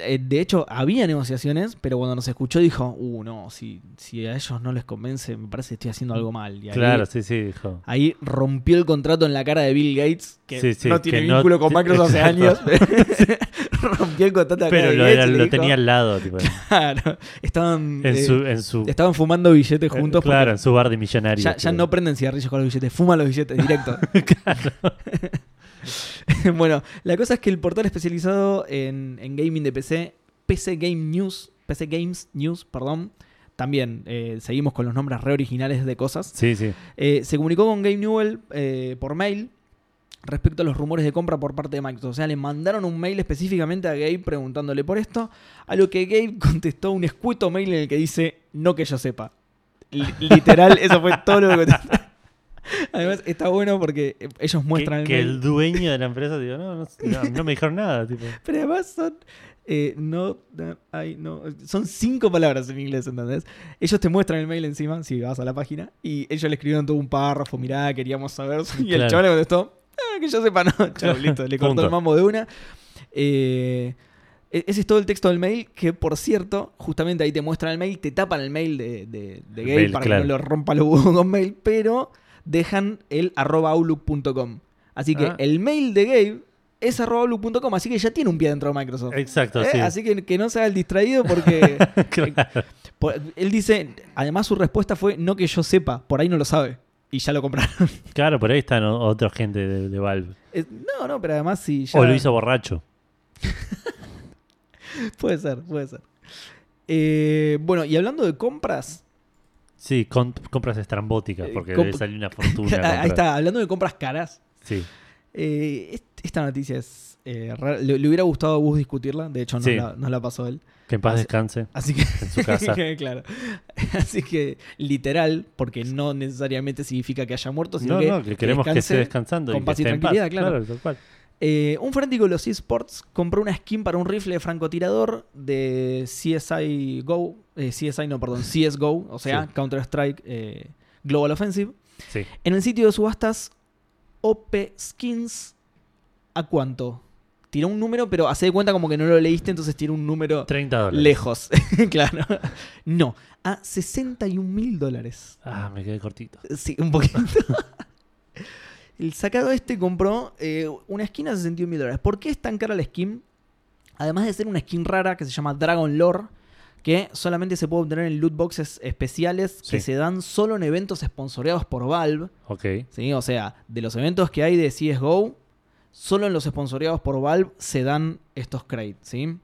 a-". eh, de hecho, había negociaciones, pero cuando nos escuchó dijo, uh, no, si, si a ellos no les convence, me parece que estoy haciendo algo mal. Y ahí, Claro, sí, sí, dijo. ahí rompió el contrato en la cara de Bill Gates, que Sí, sí, no tiene que no vínculo con Microsoft hace años. rompió el contrato en la cara lo, era- tenía al lado, tipo, Claro, estaban, en eh, su, en su estaban fumando billetes juntos. claro, en su bar de millonarios. Ya, no prenden cigarrillos con los billetes, fuman los billetes directo. bueno, la cosa es que el portal especializado en, en gaming de PC, PC Game News, PC Games News, perdón, también eh, seguimos con los nombres re originales de cosas, Sí, sí. eh, se comunicó con Game Newell eh, por mail respecto a los rumores de compra por parte de Microsoft. O sea, le mandaron un mail específicamente a Gabe preguntándole por esto, a lo que Gabe contestó un escueto mail en el que dice, no que yo sepa. Li- Literal, eso fue todo lo que contestó. Además, está bueno porque eh, ellos muestran que, el que mail. el dueño de la empresa digo, no, no, no, no me dijeron nada. Tipo. Pero además son. eh, no, no, ay, no, son cinco palabras en inglés, ¿entendés? Ellos te muestran el mail encima, si vas a la página, y ellos le escribieron todo un párrafo, mirá, queríamos saber. Y el chaval le contestó, ah, que yo sepa, no, chao, listo, le cortó el mambo de una. Eh, e- ese es todo el texto del mail, que por cierto, justamente ahí te muestran el mail, te tapan el mail de, de, mail, para claro. que no lo rompa los huevos con mail, pero dejan el arroba outlook.com. Así que Ah. el mail de Gabe es arroba outlook.com, así que ya tiene un pie dentro de Microsoft. Exacto, ¿Eh? sí. Así que, que no se haga el distraído porque Claro. por- él dice, además su respuesta fue no que yo sepa, por ahí no lo sabe. Y ya lo compraron. Claro, por ahí están o- otra gente de, de Valve. Es- no, no, pero además sí. Ya, O lo hizo borracho. Puede ser, puede ser. Eh, bueno, y hablando de compras, Sí, con- compras estrambóticas, Eh, porque comp- debe salir una fortuna. ahí comprar. está, hablando de compras caras, Sí, eh, est- esta noticia es eh. Le, le hubiera gustado a Gus discutirla, de hecho Sí. la, nos la pasó él. que en paz Así- descanse Así que, en su casa. claro. Así que literal, porque no necesariamente significa que haya muerto, sino No, que, no, que queremos que esté descansando con y que paz y en paz. tranquilidad, claro. cual. Eh, un fanático de los esports compró una skin para un rifle de francotirador de CSI Go, eh, CSI no, perdón, CSGO, o sea, Sí. Counter Strike eh, Global Offensive, Sí. en el sitio de subastas OP Skins. ¿A cuánto? Tiró un número, pero hace de cuenta como que no lo leíste, entonces tiene un número 30 dólares. lejos. claro. No, a 61 mil dólares. Ah, me quedé cortito. Sí, un poquito. El sacado este compró eh, una skin a 61 mil dólares. ¿Por qué es tan cara la skin? Además de ser una skin rara que se llama Dragon Lore, que solamente se puede obtener en loot boxes especiales que se dan solo en eventos sponsoreados por Valve. Ok. ¿sí? O sea, de los eventos que hay de CSGO, solo en los sponsoreados por Valve se dan estos crates. ¿sí?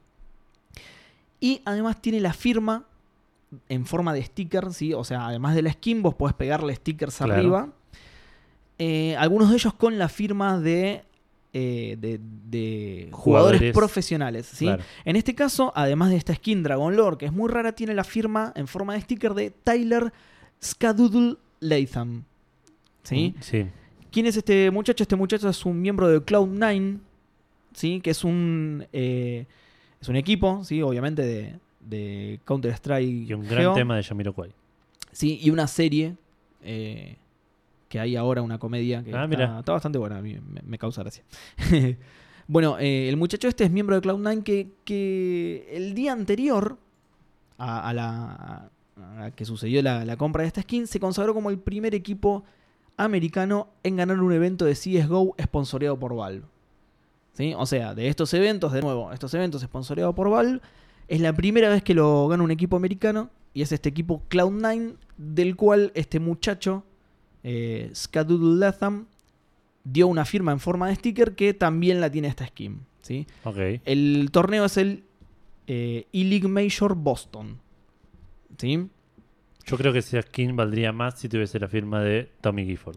Y además tiene la firma en forma de sticker, ¿sí? O sea, además de la skin, vos podés pegarle stickers Claro. arriba. Eh, algunos de ellos con la firma de, eh, de, de jugadores, Jugadores. profesionales, ¿sí? Claro. En este caso, además de esta skin Dragon Lore, que es muy rara, tiene la firma en forma de sticker de Tyler Skadoodle Latham. ¿Sí? Mm, Sí. ¿Quién es este muchacho? Este muchacho es un miembro de Cloud9, ¿sí? Que es un, eh, es un equipo, ¿sí? Obviamente de, de Counter-Strike. Y un gran tema de Yamiroquai. Sí, y una serie eh, que hay ahora, una comedia que Ah, está, mira. está bastante buena, a mí me, me causa gracia. bueno, eh, el muchacho este es miembro de Cloud9 que, que el día anterior a, a la a que sucedió la, la compra de esta skin se consagró como el primer equipo americano en ganar un evento de CSGO sponsoreado por Valve. ¿Sí? O sea, de estos eventos, de nuevo, estos eventos sponsoreados por Valve, es la primera vez que lo gana un equipo americano y es este equipo Cloud9 del cual este muchacho, eh, Skadoodle Latham, dio una firma en forma de sticker que también la tiene esta skin. ¿sí? Ok. El torneo es el eh, E-League Major Boston. ¿Sí? Yo creo que esa skin valdría más si tuviese la firma de Tommy Gifford.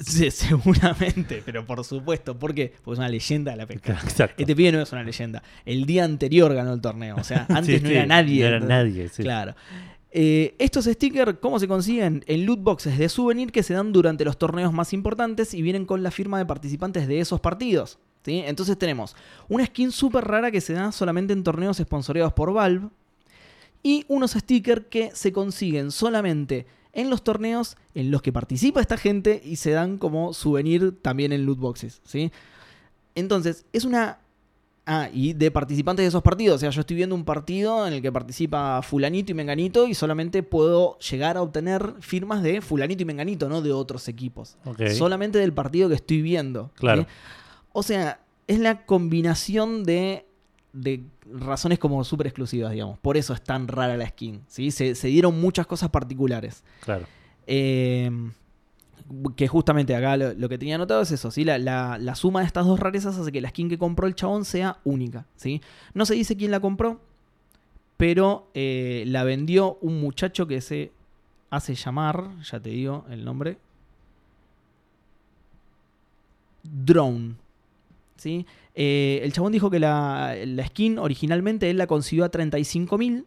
Sí, seguramente, pero por supuesto. ¿Por qué? Porque es una leyenda de la pesca. Exacto. Este pibe no es una leyenda. El día anterior ganó el torneo. O sea, antes Sí, no sí, era nadie. No era nadie, sí. Claro. Eh, estos stickers, ¿cómo se consiguen? En loot boxes de souvenir que se dan durante los torneos más importantes y vienen con la firma de participantes de esos partidos. ¿sí? Entonces tenemos una skin súper rara que se da solamente en torneos sponsoreados por Valve y unos stickers que se consiguen solamente en los torneos en los que participa esta gente y se dan como souvenir también en loot boxes. ¿sí? Entonces, es una Ah, y de participantes de esos partidos. O sea, yo estoy viendo un partido en el que participa fulanito y menganito y solamente puedo llegar a obtener firmas de fulanito y menganito, no de otros equipos. Ok. Solamente del partido que estoy viendo. Claro. ¿sí? O sea, es la combinación de, de razones como súper exclusivas, digamos. Por eso es tan rara la skin. ¿sí? Se, se dieron muchas cosas particulares. Claro. Eh, que justamente acá lo, lo que tenía anotado es eso, ¿sí? La, la- la suma de estas dos rarezas hace que la skin que compró el chabón sea única, ¿sí? No se dice quién la compró, pero eh, la vendió un muchacho que se hace llamar, ya te digo el nombre, Drone, ¿sí? Eh, el chabón dijo que la, la skin originalmente él la consiguió a 35.000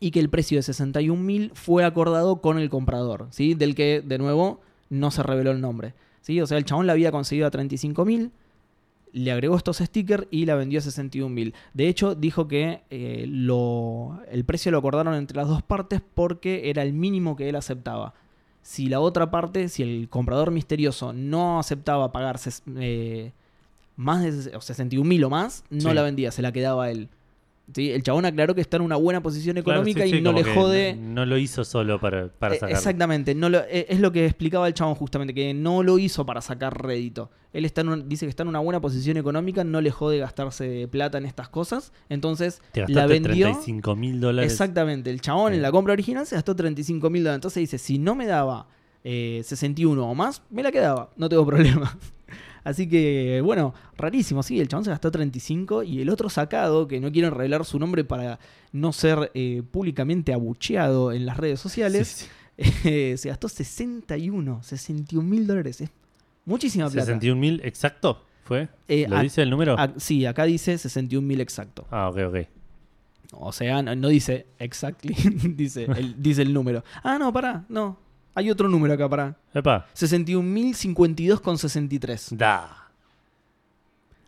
y que el precio de 61.000 fue acordado con el comprador, ¿sí? Del que, de nuevo, no se reveló el nombre, ¿sí? O sea, el chabón la había conseguido a 35.000, le agregó estos stickers y la vendió a 61.000. De hecho, dijo que eh, lo, el precio lo acordaron entre las dos partes porque era el mínimo que él aceptaba. Si la otra parte, si el comprador misterioso no aceptaba pagar ses- eh, más de ses- o 61.000 o más, no Sí. la vendía, se la quedaba él. ¿Sí? El chabón aclaró que está en una buena posición económica sí, y no le jode. No, no lo hizo solo para, para Eh, sacarlo. Exactamente, no lo- eh, es lo que explicaba el chabón justamente, que no lo hizo para sacar rédito. Él está en un- dice que está en una buena posición económica, no le jode gastarse plata en estas cosas, entonces Te la vendió. 35 mil dólares. Exactamente, el chabón en la compra original se gastó 35 mil dólares. Entonces dice, si no me daba eh, 61 o más, me la quedaba, no tengo problema. Así que, bueno, rarísimo, sí, el chabón se gastó 35 y el otro sacado, que no quieren revelar su nombre para no ser eh, públicamente abucheado en las redes sociales, Sí, sí. eh, se gastó 61, 61 mil dólares. Es muchísima plata. 61 mil exacto, ¿fue? Eh, ¿Lo a- dice el número? a- sí, acá dice 61 mil exacto. ah, ok, ok. O sea, no, no dice exactly, dice, el, dice el número. Ah, no, pará, no. Hay otro número acá, pará. Epa, 61.052,63. da.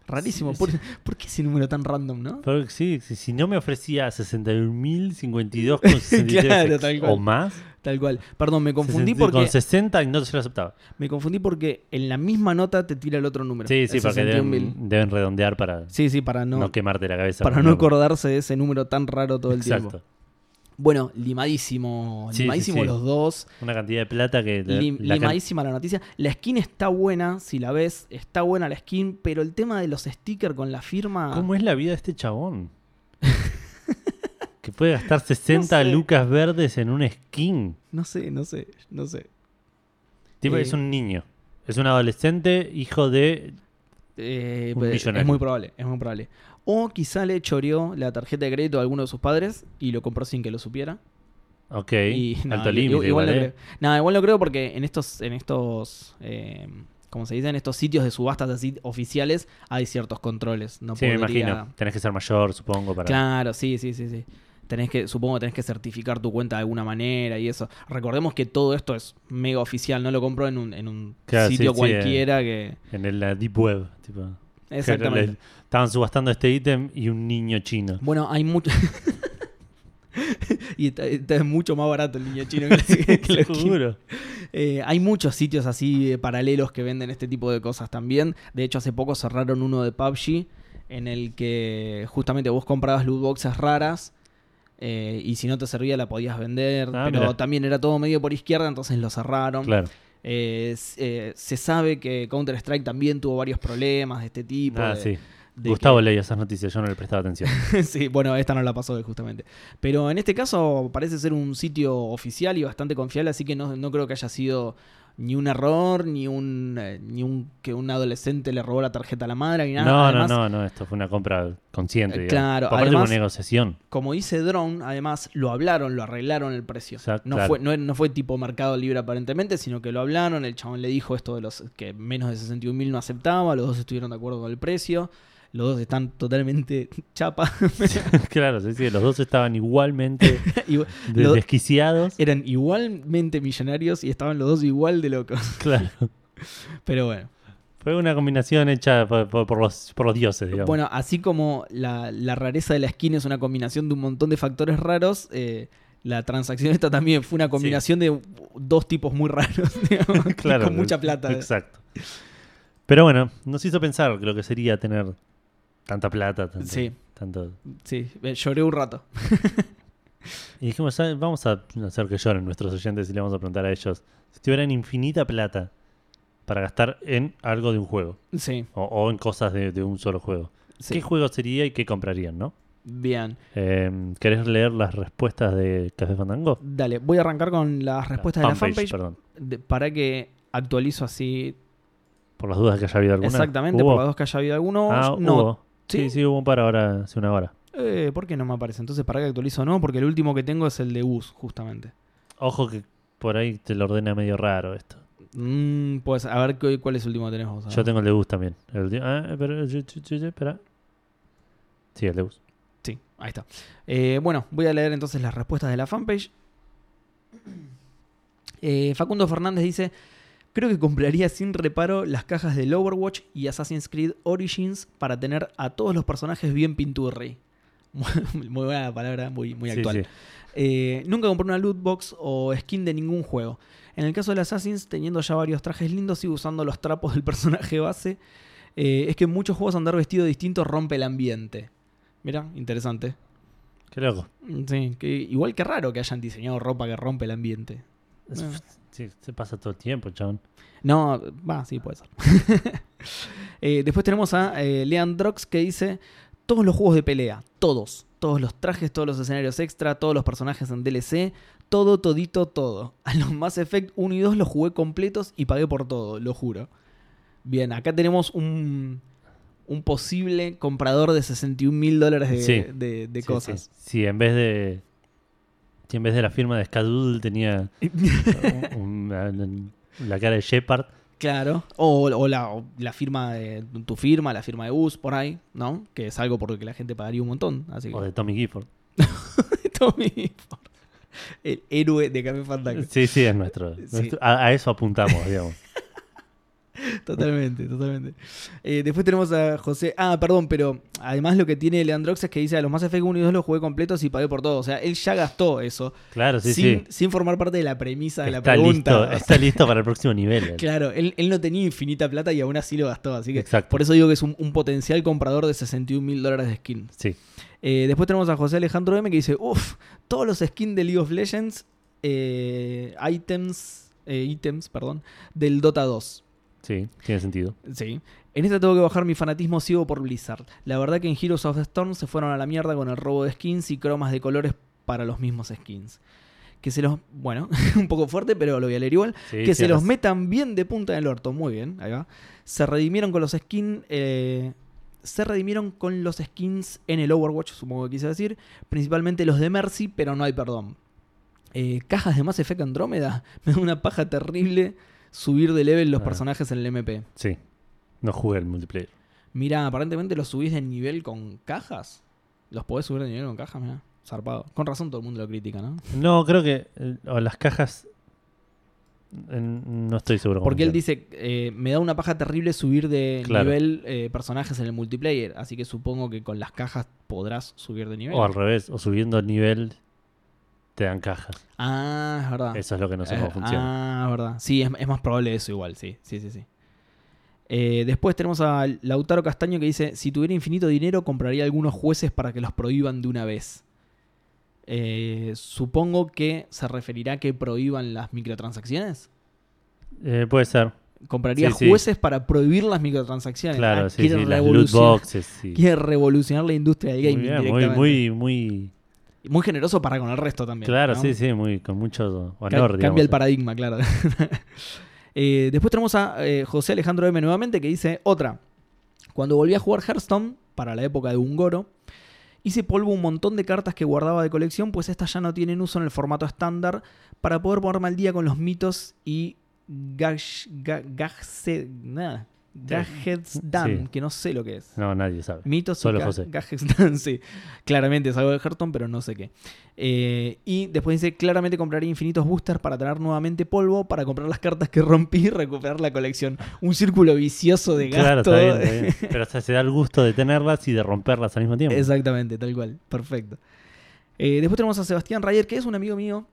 Rarísimo. Sí, ¿Por, por qué ese número tan random, no? Pero sí, si, si no me ofrecía 61.052 con 63 Claro, tal cual. o más, Tal cual. Perdón, me confundí 60 porque con 60 y no se lo aceptaba. me confundí porque en la misma nota te tira el otro número. Sí, sí, porque 61.000. deben, deben redondear para Sí, sí, para no, no, quemarte la cabeza. para no acordarse de ese número tan raro todo el Exacto. tiempo. Bueno, limadísimo, Sí, limadísimo sí. los dos. Una cantidad de plata que... la- Lim- la can- limadísima la noticia. La skin está buena, si la ves, está buena la skin, pero el tema de los stickers con la firma. ¿Cómo es la vida de este chabón? que puede gastar 60 sé. lucas verdes en un skin. No sé, no sé, no sé. Tipo, Eh. es un niño. Es un adolescente, hijo de... Eh, Un pues, millonario. es muy probable, es muy probable. O quizá le choreó la tarjeta de crédito a alguno de sus padres y lo compró sin que lo supiera. Ok, Y, no, alto límite igual, igual, no ¿eh? creo. No, igual no creo porque en estos, en estos, eh, como se dice, en estos sitios de subastas así oficiales hay ciertos controles. No Sí, me imagino. Tenés que ser mayor, supongo, para... Claro, sí, sí, sí, sí. Tenés que, supongo que tenés que certificar tu cuenta de alguna manera y eso. Recordemos que todo esto es mega oficial, no lo compró en un, en un Claro, sí, sitio sí, cualquiera que. En el- la Deep Web. Tipo, Exactamente. Estaban subastando este ítem y un niño chino. Bueno, hay mucho. y está, está mucho más barato el niño chino que, la- que. Seguro. Eh, hay muchos sitios así eh, paralelos que venden este tipo de cosas también. De hecho, hace poco cerraron uno de PUBG en el que justamente vos comprabas loot boxes raras eh, y si no te servía la podías vender. Ah, pero mira. también era todo medio por izquierda, entonces lo cerraron. Claro. Eh, eh, se sabe que Counter-Strike también tuvo varios problemas de este tipo. Ah, de- sí. Gustavo que- leía esas noticias, yo no le prestaba atención. sí, bueno, esta no la pasó justamente. Pero en este caso parece ser un sitio oficial y bastante confiable, así que no, no creo que haya sido ni un error, ni un eh, ni un que un adolescente le robó la tarjeta a la madre, ni nada. no, Además, no, no, no, esto fue una compra consciente. Eh, claro, Aparte además- una negociación. Como dice Drone, además lo hablaron, lo arreglaron el precio. Exacto, no, claro. fue, no, no fue tipo Mercado Libre aparentemente, sino que lo hablaron, el chabón le dijo esto de los que menos de 61 mil no aceptaba, los dos estuvieron de acuerdo con el precio. Los dos están totalmente chapa. claro, sí, sí, los dos estaban igualmente desquiciados. Eran igualmente millonarios y estaban los dos igual de locos. Claro. Pero bueno. Fue una combinación hecha por, por- por los, por los dioses, digamos. Bueno, así como la, la rareza de la skin es una combinación de un montón de factores raros, eh, la transacción esta también fue una combinación de dos tipos muy raros, digamos, claro. con mucha plata. Exacto. Pero bueno, nos hizo pensar lo que sería tener tanta plata. Tanto, Sí. tanto- Sí, eh, lloré un rato. Y dijimos, "¿Sabe? vamos a hacer que lloren nuestros oyentes y le vamos a preguntar a ellos si tuvieran infinita plata para gastar en algo de un juego Sí, o, o en cosas de, de un solo juego. sí. ¿Qué juego sería y qué comprarían, no? Bien. Eh, ¿Querés leer las respuestas de Café Fandango? Dale, voy a arrancar con las respuestas de la fanpage Perdón. de- para que actualizo así Por las dudas que haya habido alguna. exactamente, ¿Hubo? por las dos que haya habido algunos. Ah, no, hubo. ¿Sí? ¿Sí? sí, hubo un par ahora, hace una hora. Eh, ¿Por qué no me aparece? Entonces, ¿para qué actualizo no? Porque el último que tengo es el de US, justamente. Ojo que por ahí te lo ordena medio raro esto. Mm, pues, a ver ¿cu- cuál es el último que tenemos. vos? A Yo ver. tengo el de Bus también. El de- ah, pero, yo- yo- yo- yo- espera. Sí, el de Bus. Sí, ahí está. Eh, bueno, voy a leer entonces las respuestas de la fanpage. Eh, Facundo Fernández dice: Creo que compraría sin reparo las cajas del Overwatch y Assassin's Creed Origins para tener a todos los personajes bien pinturri. Muy buena palabra, muy, muy actual. sí. Eh, nunca compré una loot box o skin de ningún juego. En el caso del Assassin's, teniendo ya varios trajes lindos, sigo usando los trapos del personaje base. Eh, es que en muchos juegos andar vestido distinto rompe el ambiente. Mira, interesante. Qué loco. Sí, que igual que raro que hayan diseñado ropa que rompe el ambiente. Es- Ah. Sí, se pasa todo el tiempo, chabón. No, va, sí, puede ser. Eh, después tenemos a eh, Leandrox que dice: Todos los juegos de pelea, todos. Todos los trajes, todos los escenarios extra, todos los personajes en DLC, todo, todito, todo. A los Mass Effect 1 y 2 los jugué completos y pagué por todo, lo juro. Bien, acá tenemos un, un posible comprador de 61 mil dólares de, Sí. de- de Sí, cosas. Sí. Sí, en vez de. En vez de la firma de Skadoodle tenía la cara de Shepard. Claro. O, o la, o la firma de tu firma, la firma de US por ahí, ¿no? Que es algo por lo que la gente pagaría un montón. Así que. O de Tommy Gifford. Tommy Ford. El héroe de Café Fandango. Sí, sí, es nuestro. Sí. nuestro- a, a eso apuntamos, digamos. Totalmente, totalmente. Eh, después tenemos a José. Ah, perdón, pero además lo que tiene Leandrox es que dice: a los Mass Effect 1 y 2 los jugué completos y pagué por todo. O sea, él ya gastó eso. Claro, sí, sin, sí. sin formar parte de la premisa de la Está pregunta. listo, O sea, está listo para el próximo nivel. él. Claro, él, él no tenía infinita plata y aún así lo gastó. Así que Exacto. por eso digo que es un, un potencial comprador de 61 mil dólares de skin. Sí. Eh, después tenemos a José Alejandro M que dice, uff, todos los skins de League of Legends, eh, items, eh, ítems, perdón, del Dota 2. Sí, tiene sentido. Sí. En esta tengo que bajar mi fanatismo ciego por Blizzard. La verdad que en Heroes of the Storm se fueron a la mierda con el robo de skins y cromas de colores para los mismos skins. Que se los... Bueno, un poco fuerte, pero lo voy a leer igual. Sí, que sí, se los metan bien de punta en el orto. Muy bien, ahí va. Se redimieron con los skins... eh, se redimieron con los skins en el Overwatch, supongo que quise decir. Principalmente los de Mercy, pero no hay perdón. Eh, cajas de Mass Effect Andrómeda. Me da una paja terrible subir de level los Ah. personajes en el MP. Sí. No jugué el multiplayer. Mira, aparentemente los subís de nivel con cajas. ¿Los podés subir de nivel con cajas? Mira, zarpado. Con razón todo el mundo lo critica, ¿no? No, creo que eh, o las cajas. eh, No estoy seguro. Porque él dice, eh, me da una paja terrible subir de Claro. nivel eh, personajes en el multiplayer. Así que supongo que con las cajas podrás subir de nivel. O al revés, o subiendo el nivel te dan cajas. Ah, es verdad. Eso es lo que no sé Eh, cómo funciona. Ah, es verdad. Sí, es, es más probable eso igual, sí. Sí, sí, sí. Eh, después tenemos a Lautaro Castaño que dice, si tuviera infinito dinero compraría algunos jueces para que los prohíban de una vez. Eh, supongo que se referirá a que prohíban las microtransacciones. Eh, puede ser. Compraría Sí, sí. jueces para prohibir las microtransacciones. Claro, Ah, sí, quiere. Las loot revolucionar- boxes. Sí. Quiere revolucionar la industria del Muy, gaming. bien, muy, muy, muy. Y muy generoso para con el resto también. Claro, ¿no? sí, sí, muy, con mucho Ca- honor. digamos. Cambia el paradigma, claro. Eh, después tenemos a eh, José Alejandro M nuevamente que dice otra. Cuando volví a jugar Hearthstone, para la época de Ungoro, hice polvo un montón de cartas que guardaba de colección, pues estas ya no tienen uso en el formato estándar, para poder ponerme al día con los mitos y gash- ga- gajse- Gadgets Dan, Sí. que no sé lo que es. No, nadie sabe. Mitos Solo José. Dan, sí. Claramente es algo de Hearthstone, pero no sé qué. Eh, y después dice, claramente compraría infinitos boosters para tener nuevamente polvo, para comprar las cartas que rompí y recuperar la colección. Un círculo vicioso de Claro, gasto. está bien, está bien. Pero se da el gusto de tenerlas y de romperlas al mismo tiempo. Exactamente, tal cual. Perfecto. Eh, después tenemos a Sebastián Rayer, que es un amigo mío.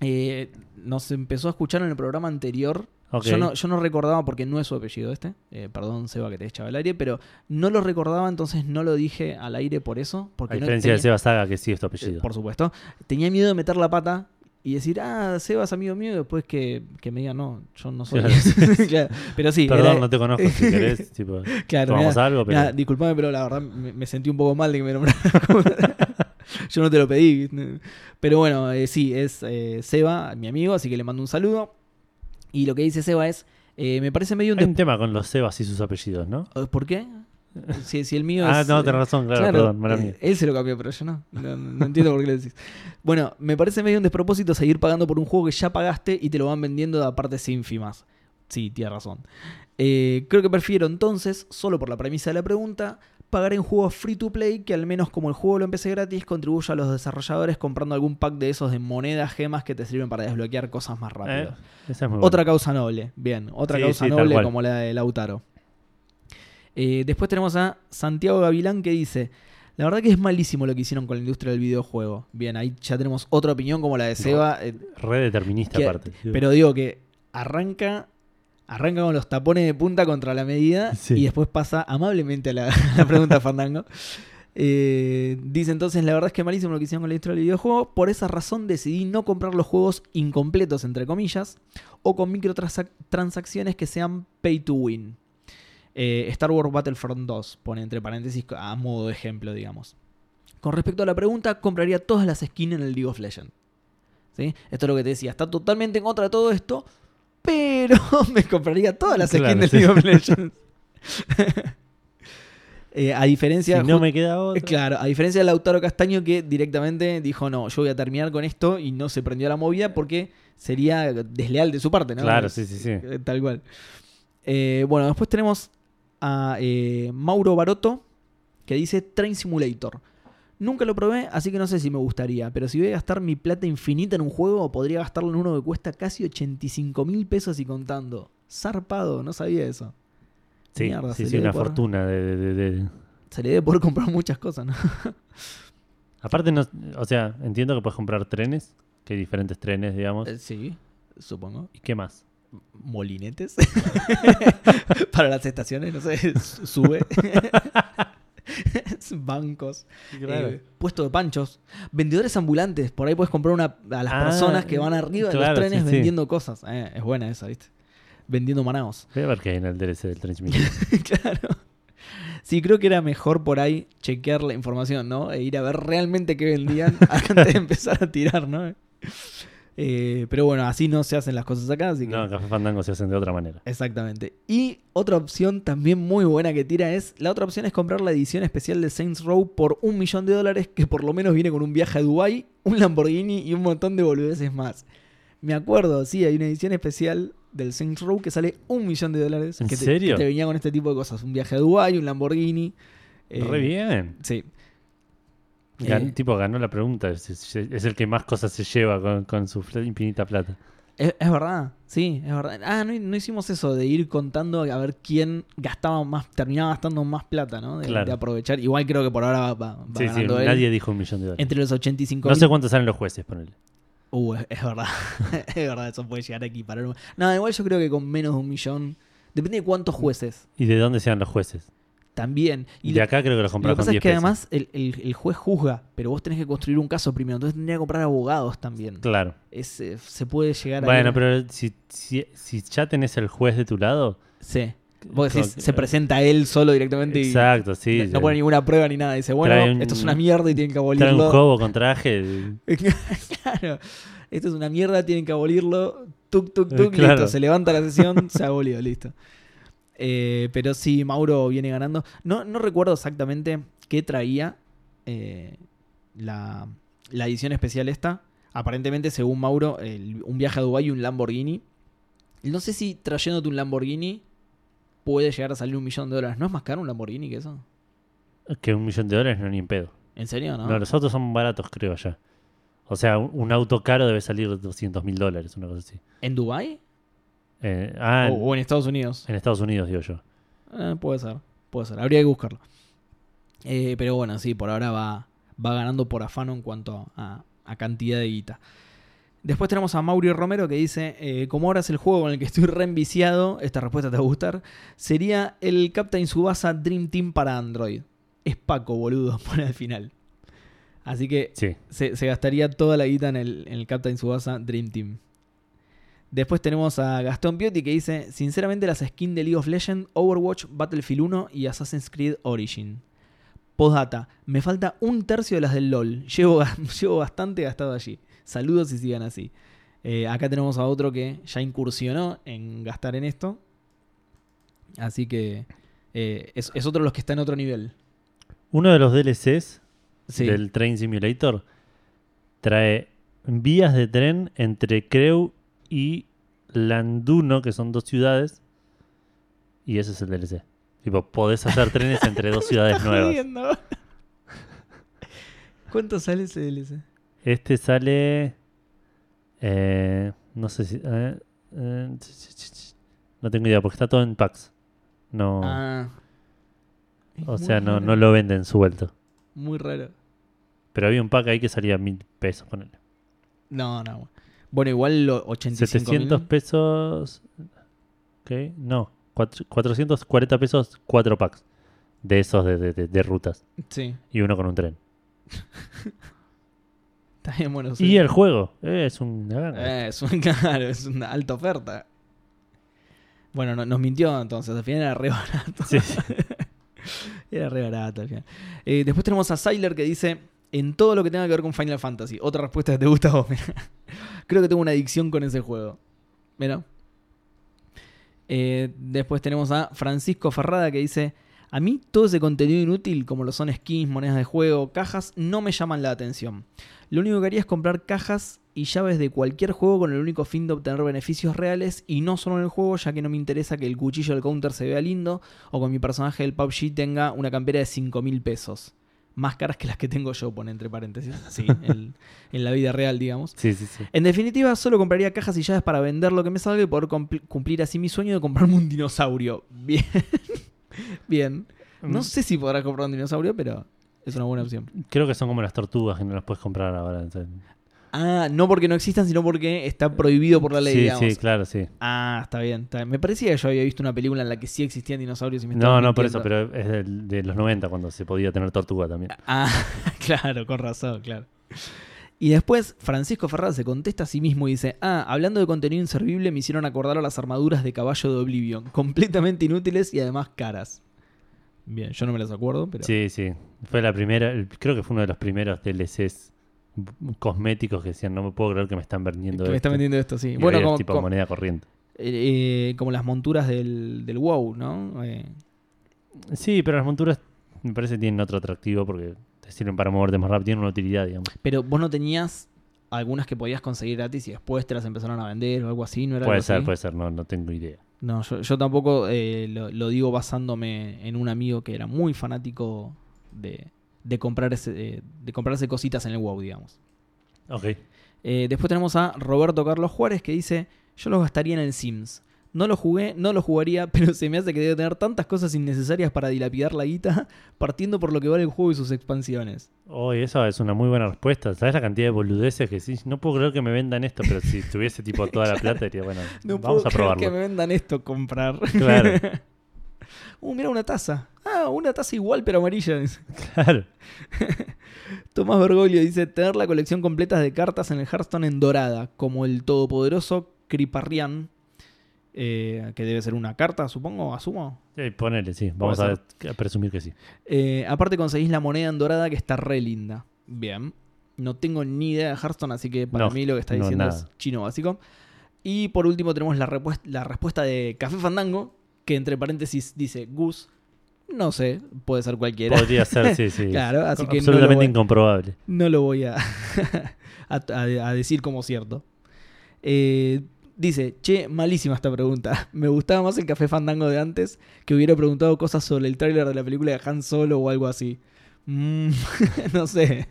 Eh, nos empezó a escuchar en el programa anterior. Yo, no, yo no recordaba porque no es su apellido este. Eh, perdón, Seba, que te echaba al aire. Pero no lo recordaba, entonces no lo dije al aire por eso. Porque A no diferencia de Seba Saga, que sí es tu eh, apellido. por supuesto. Tenía miedo de meter la pata y decir, ah, Seba es amigo mío. Y después que, que me diga, no, yo no soy. Claro, Pero sí, Perdón, era- no te conozco. Si querés, tipo, claro, tomamos mirá, algo, pero. Mirá, disculpame, pero la verdad me, me sentí un poco mal de que me nombraras. Yo no te lo pedí. Pero bueno, eh, sí, es eh, Seba, mi amigo, así que le mando un saludo. Y lo que dice Seba es, eh, me parece medio un... Hay un tema con los Sebas y sus apellidos, ¿no? Eh, ¿Por qué? Si, si el mío Ah, es... no, eh, tenés razón, claro, perdón, mala eh, mía. Él se lo cambió, pero yo no. No, no entiendo por qué lo decís. Bueno, me parece medio un despropósito seguir pagando por un juego que ya pagaste y te lo van vendiendo a partes ínfimas. Sí, tienes razón. Eh, creo que prefiero entonces, solo por la premisa de la pregunta, pagar en juegos free to play que al menos como el juego lo empecé gratis contribuya a los desarrolladores comprando algún pack de esos de monedas, gemas que te sirven para desbloquear cosas más rápido. Eh, esa es muy Otra causa noble, bien, otra Sí, causa sí, noble como la de Lautaro. Eh, después tenemos a Santiago Gavilán que dice, la verdad que es malísimo lo que hicieron con la industria del videojuego. Bien, ahí ya tenemos otra opinión como la de Seba, eh, buena. Re determinista que- aparte. pero digo que arranca, arranca con los tapones de punta contra la medida Sí. y después pasa amablemente a la, a la pregunta de Fandango. Eh, dice entonces, la verdad es que malísimo lo que hicieron con la industria del videojuego. Por esa razón decidí no comprar los juegos incompletos, entre comillas, o con microtransacciones que sean pay to win. Eh, Star Wars Battlefront 2, pone entre paréntesis a modo de ejemplo, digamos. Con respecto a la pregunta, compraría todas las skins en el League of Legends. ¿Sí? Esto es lo que te decía, está totalmente en contra de todo esto, pero me compraría todas las skins Claro, del sí. League of Legends. Eh, a Si diferencia... no me queda otra. eh, Claro, a diferencia de Lautaro Castaño que directamente dijo, no, yo voy a terminar con esto y no se prendió la movida porque sería desleal de su parte, ¿no? Claro, sí, sí, sí. Eh, Tal cual. Eh, bueno, después tenemos a eh, Mauro Baroto que dice Train Simulator. Nunca lo probé, así que no sé si me gustaría, pero si voy a gastar mi plata infinita en un juego, podría gastarlo en uno que cuesta casi 85 mil pesos y contando. Zarpado, no sabía eso. Sí, Mierda, sí, sí, una poder- fortuna de, de- Se le debe poder comprar muchas cosas, ¿no? Aparte, no, o sea, entiendo que puedes comprar trenes, que hay diferentes trenes, digamos. Eh, sí, supongo. ¿Y qué más? molinetes para las estaciones, no sé, sube. Bancos, eh, puesto de panchos, vendedores ambulantes, por ahí puedes comprar una a las Ah, personas que van arriba de los trenes sí, sí. vendiendo cosas. Eh, es buena esa, ¿viste? Vendiendo manaos. Voy a ver qué hay en el DLC del claro. Sí, creo que era mejor por ahí chequear la información, ¿no? E ir a ver realmente qué vendían antes de empezar a tirar, ¿no? Eh, pero bueno, así no se hacen las cosas acá, así que... No, Café Fandango se hacen de otra manera. Exactamente. Y otra opción también muy buena que tira es, la otra opción es comprar la edición especial de Saints Row por un millón de dólares que por lo menos viene con un viaje a Dubai, un Lamborghini y un montón de boludeces más. Me acuerdo, sí, hay una edición especial del Saints Row que sale un millón de dólares. ¿En que te, serio? que te venía con este tipo de cosas. Un viaje a Dubai, un Lamborghini. eh, Re bien. Sí. Gan- Eh, tipo, ganó la pregunta. Es, es- es el que más cosas se lleva con, con su infinita plata. Es, es verdad, sí, es verdad. Ah, no, no hicimos eso de ir contando a ver quién gastaba más, terminaba gastando más plata, ¿no? De, Claro. de aprovechar. Igual creo que por ahora va, va- va Sí, sí, él. nadie dijo un millón de dólares. Entre los 85 No sé cuánto salen los jueces, ponele. Uh, es, es verdad. es verdad, eso puede llegar a equiparar. un- No, igual yo creo que con menos de un millón. Depende de cuántos jueces. ¿Y de dónde sean los jueces? También. Y Y de lo, acá creo que los lo compras que con pasa 10 es que pesos. además el, el- el juez juzga, pero vos tenés que construir un caso primero. Entonces tendría que comprar abogados también. Claro. Es, eh, se puede llegar a. Bueno, pero si, si, si ya tenés el juez de tu lado. Sí. Vos decís, que- se presenta él solo directamente y. Exacto, sí. no, pone ninguna prueba ni nada. Dice, bueno, un- esto es una mierda y tienen que Trae un abolirlo. juego con traje. claro. Esto es una mierda, tienen que abolirlo. Tuk, tuk, Eh, tuk, claro. listo. Se levanta la sesión, se abolió, listo. Eh, pero sí, Mauro viene ganando. No, no recuerdo exactamente qué traía eh, la, la edición especial esta. Aparentemente, según Mauro, el- un viaje a Dubái y un Lamborghini. No sé si trayéndote un Lamborghini puede llegar a salir un millón de dólares. ¿No es más caro un Lamborghini que eso? Que un millón de dólares no ni en pedo. ¿En serio, no? No, los autos son baratos, creo ya. O sea, un, un auto caro debe salir 200 mil dólares, una cosa así. ¿En Dubái? Eh, ah, o, o en Estados Unidos. en Estados Unidos, digo yo. Eh, puede ser, puede ser. Habría que buscarlo. Eh, pero bueno, sí, por ahora va, va ganando por afano en cuanto a, a cantidad de guita. Después tenemos a Mauri Romero que dice, eh, como ahora es el juego en el que estoy reenviciado, esta respuesta te va a gustar, sería el Captain Subasa Dream Team para Android. Es Paco, boludo, pone al final. Así que Sí. se, se gastaría toda la guita en el, en el Captain Subasa Dream Team. Después tenemos a Gastón Piotti que dice, sinceramente las skins de League of Legends, Overwatch, Battlefield 1 y Assassin's Creed Origin. Postdata, me falta un tercio de las del LOL. Llevo, llevo bastante gastado allí. Saludos y sigan así. Eh, acá tenemos a otro que ya incursionó en gastar en esto. Así que eh, es, es otro de los que está en otro nivel. Uno de los DLCs Sí. del Train Simulator trae vías de tren entre Creu y Landuno, que son dos ciudades. Y ese es el DLC. Tipo, podés hacer trenes entre dos ciudades nuevas. Jodiendo. ¿Cuánto sale ese DLC? Este sale. eh, no sé si. eh, eh, no tengo idea, porque está todo en packs. No. Ah. O sea, no, no lo venden suelto. Muy raro. Pero había un pack ahí que salía mil pesos, ponele. No, no. Bueno, igual lo 85 700 pesos. ¿Ok? No. cuatro- 440 pesos, cuatro packs. De esos de, de- de- de rutas. Sí. Y uno con un tren. Está bien, bueno. Y sí. el juego. eh, es ganga. Eh, es, un- claro, es una alta oferta. Bueno, no- nos mintió entonces. Al final era re barato. Sí, sí. Era re barato al final. Eh, después tenemos a Syler que dice: En todo lo que tenga que ver con Final Fantasy. Otra respuesta que te gusta vos. Creo que tengo una adicción con ese juego. Mira. Eh, después tenemos a Francisco Ferrada que dice: A mí todo ese contenido inútil, como lo son skins, monedas de juego, cajas, no me llaman la atención. Lo único que haría es comprar cajas y llaves de cualquier juego con el único fin de obtener beneficios reales y no solo en el juego, ya que no me interesa que el cuchillo del counter se vea lindo o que mi personaje del PUBG tenga una campera de 5 mil pesos. Más caras que las que tengo yo, pone entre paréntesis. Sí, en, en la vida real, digamos. Sí, sí, sí. En definitiva, solo compraría cajas y llaves para vender lo que me salga y poder cumpl- cumplir así mi sueño de comprarme un dinosaurio. Bien. Bien. Mm. No sé si podrás comprar un dinosaurio, pero es una buena opción. Creo que son como las tortugas que no las puedes comprar ahora. entonces- Ah, no porque no existan, sino porque está prohibido por la ley, sí, digamos. sí, claro, sí. Ah, está bien, está bien. Me parecía que yo había visto una película en la que sí existían dinosaurios y me No, estaban no, por eso, mintiendo. pero es del- de, los 90 cuando se podía tener tortuga también. Ah, claro, con razón, claro. Y después Francisco Ferraz se contesta a sí mismo y dice, ah, hablando de contenido inservible me hicieron acordar a las armaduras de caballo de Oblivion, completamente inútiles y además caras. Bien, yo no me las acuerdo, pero... Sí, sí. Fue la primera, el- creo que fue uno de los primeros DLCs cosméticos que decían, no me puedo creer que me están vendiendo que me esto". están vendiendo esto, sí. Y Bueno, como, tipo como- moneda corriente. eh, como las monturas del, del WoW, ¿no? Eh, Sí, pero las monturas me parece que tienen otro atractivo porque te sirven para moverte más rápido, tienen una utilidad, digamos. pero vos no tenías algunas que podías conseguir gratis y después te las empezaron a vender o algo así, ¿no era Puede algo ser, así? puede ser, no, no tengo idea. No, yo, yo tampoco eh, lo, lo digo basándome en un amigo que era muy fanático de, de, comprar ese- eh, de comprarse cositas en el WoW, digamos. Ok. Eh, después tenemos a Roberto Carlos Juárez que dice, yo lo gastaría en el Sims. No lo jugué, no lo jugaría, pero se me hace que debe tener tantas cosas innecesarias para dilapidar la guita, partiendo por lo que vale el juego y sus expansiones. Oh, esa es una muy buena respuesta. ¿Sabes la cantidad de boludeces que sí? No puedo creer que me vendan esto, pero si tuviese tipo toda la plata diría, bueno, No vamos puedo a creer probarlo. que me vendan esto comprar. Claro, uh, mira una taza. Ah, una taza igual pero amarilla. claro. Tomás Bergoglio dice tener la colección completa de cartas en el Hearthstone en dorada, como el todopoderoso Kriparrian, eh, que debe ser una carta, supongo, asumo. Sí, ponele, sí. Vamos a, a presumir que sí. Eh, aparte conseguís la moneda en dorada que está re linda. Bien. No tengo ni idea de Hearthstone, así que para No, mí lo que está diciendo es chino básico. Y por último tenemos la, la respuesta de Café Fandango, que entre paréntesis dice Gus. No sé, puede ser cualquiera. Podría ser, sí, sí. Claro, así que no lo Absolutamente voy- incomprobable. No lo voy a, a, a- a decir como cierto. Eh, Dice, che, malísima esta pregunta. Me gustaba más el Café Fandango de antes que hubiera preguntado cosas sobre el tráiler de la película de Han Solo o algo así. Mm, no sé.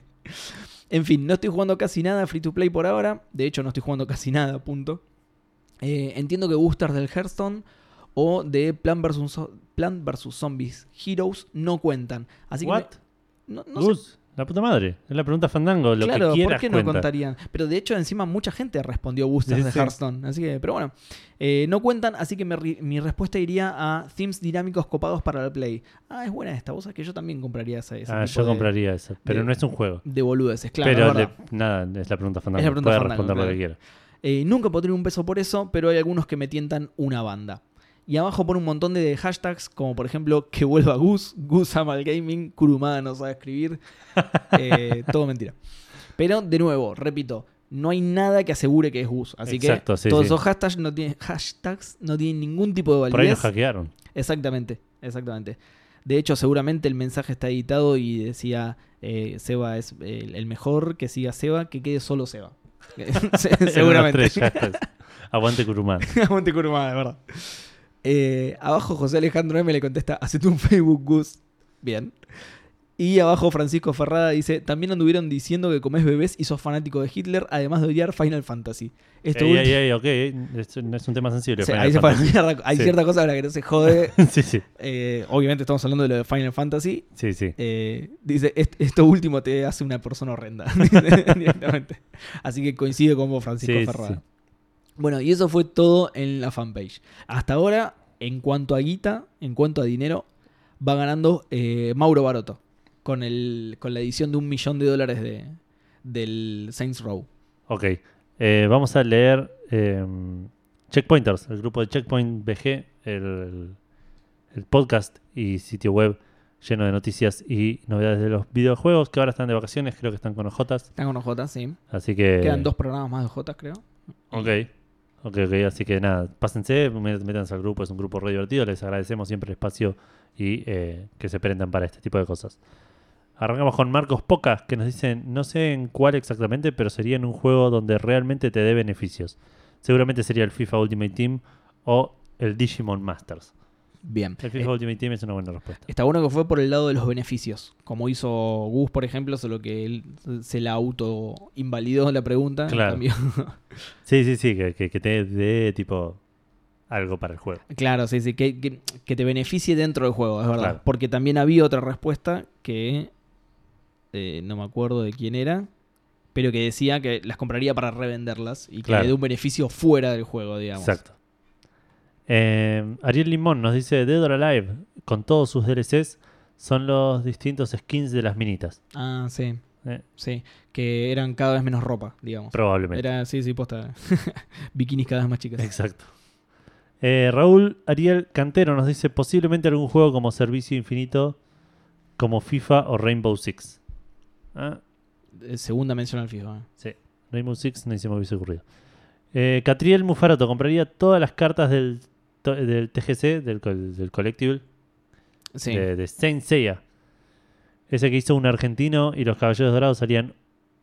En fin, no estoy jugando casi nada free to play por ahora. De hecho, no estoy jugando casi nada, punto. Eh, entiendo que boosters del Hearthstone o de Plan vs. Plan vs. Zombies Heroes no cuentan. Así que ¿What? me- no, no sé la puta madre. Es la pregunta Fandango. Lo claro, que quieras ¿por qué no cuenta. contarían? Pero de hecho, encima mucha gente respondió boosters Sí, de. Hearthstone. Así que, pero bueno, eh, no cuentan, así que me mi respuesta iría a themes dinámicos copados para el play. Ah, es buena esta, vos sabés que yo también compraría esa. Ah, tipo yo de, compraría eso. Pero de- no es un juego. de boludeces, claro. pero le- nada, es la pregunta Fandango. Es la pregunta Puede Fandango, responder lo claro. que quiera. Eh, nunca pondré un peso por eso, pero hay algunos que me tientan una banda. Y abajo pone un montón de hashtags, como por ejemplo, que vuelva Gus, Gus ama el gaming, Kurumada no sabe escribir. Eh, todo mentira. Pero, de nuevo, repito, no hay nada que asegure que es Gus. Así Exacto, que sí, todos sí. esos hashtags no, tienen, hashtags no tienen ningún tipo de Por ahí validez. nos hackearon. Exactamente, exactamente. De hecho, seguramente el mensaje está editado y decía eh, Seba es el, el mejor, que siga Seba, que quede solo Seba. seguramente. Hashtags. Aguante Curumán. Aguante Kurumada, de verdad. Eh, abajo José Alejandro M le contesta, hacete un Facebook Gus. Bien. Y abajo Francisco Ferrada dice, también anduvieron diciendo que comes bebés y sos fanático de Hitler, además de odiar Final Fantasy. Esto Ey, último- ey, ey, ok, es, es un tema sensible. O sea, ahí se. Hay Sí. cierta cosa la que no se jode. sí, sí, Eh, obviamente estamos hablando de lo de Final Fantasy. sí, sí. Eh, dice, "Est- esto último te hace una persona horrenda. Directamente. Así que coincide con vos, Francisco Ferrada. Bueno, y eso fue todo en la fanpage. Hasta ahora, en cuanto a guita, en cuanto a dinero, va ganando eh, Mauro Baroto. Con, el, con la edición de un millón de dólares de, del Saints Row. Ok, eh, vamos a leer eh, Checkpointers, el grupo de Checkpoint BG, el, el podcast y sitio web lleno de noticias y novedades de los videojuegos que ahora están de vacaciones, creo que están con ojotas, Están con OJ, sí. así que... Quedan dos programas más de OJ, creo. Ok, ok, ok, así que nada, pásense, mé- métanse al grupo, es un grupo re divertido, les agradecemos siempre el espacio y eh, que se prendan para este tipo de cosas. Arrancamos con Marcos Pocas, que nos dicen, no sé en cuál exactamente, pero sería en un juego donde realmente te dé beneficios. Seguramente sería el FIFA Ultimate Team o el Digimon Masters. Bien. El FIFA Eh, Ultimate Team es una buena respuesta. Está bueno que fue por el lado de los beneficios. Como hizo Gus, por ejemplo, solo que él se la auto invalidó la pregunta. Claro. Sí, sí, sí, que, que- que te dé tipo algo para el juego. Claro, sí, sí, que, que- que te beneficie dentro del juego, es verdad. Claro. Porque también había otra respuesta que eh, no me acuerdo de quién era, pero que decía que las compraría para revenderlas y que Claro. le dé un beneficio fuera del juego, digamos. Exacto. Eh, Ariel Limón nos dice Dead or Alive, con todos sus DLCs, son los distintos skins de las minitas. Ah, sí, Eh, sí, que eran cada vez menos ropa, digamos. probablemente. Era, sí, sí, posta. Bikinis cada vez más chicas. Exacto. Eh, Raúl Ariel Cantero nos dice posiblemente algún juego como Servicio Infinito, como FIFA o Rainbow Six. Ah, Segunda mención al FIFA. eh. sí, Rainbow Six no se me hubiese ocurrido. Catriel Mufaroto compraría todas las cartas del, del TGC, del, del Collectible, Sí. de, de Saint Seiya. Ese que hizo un argentino y los caballeros dorados salían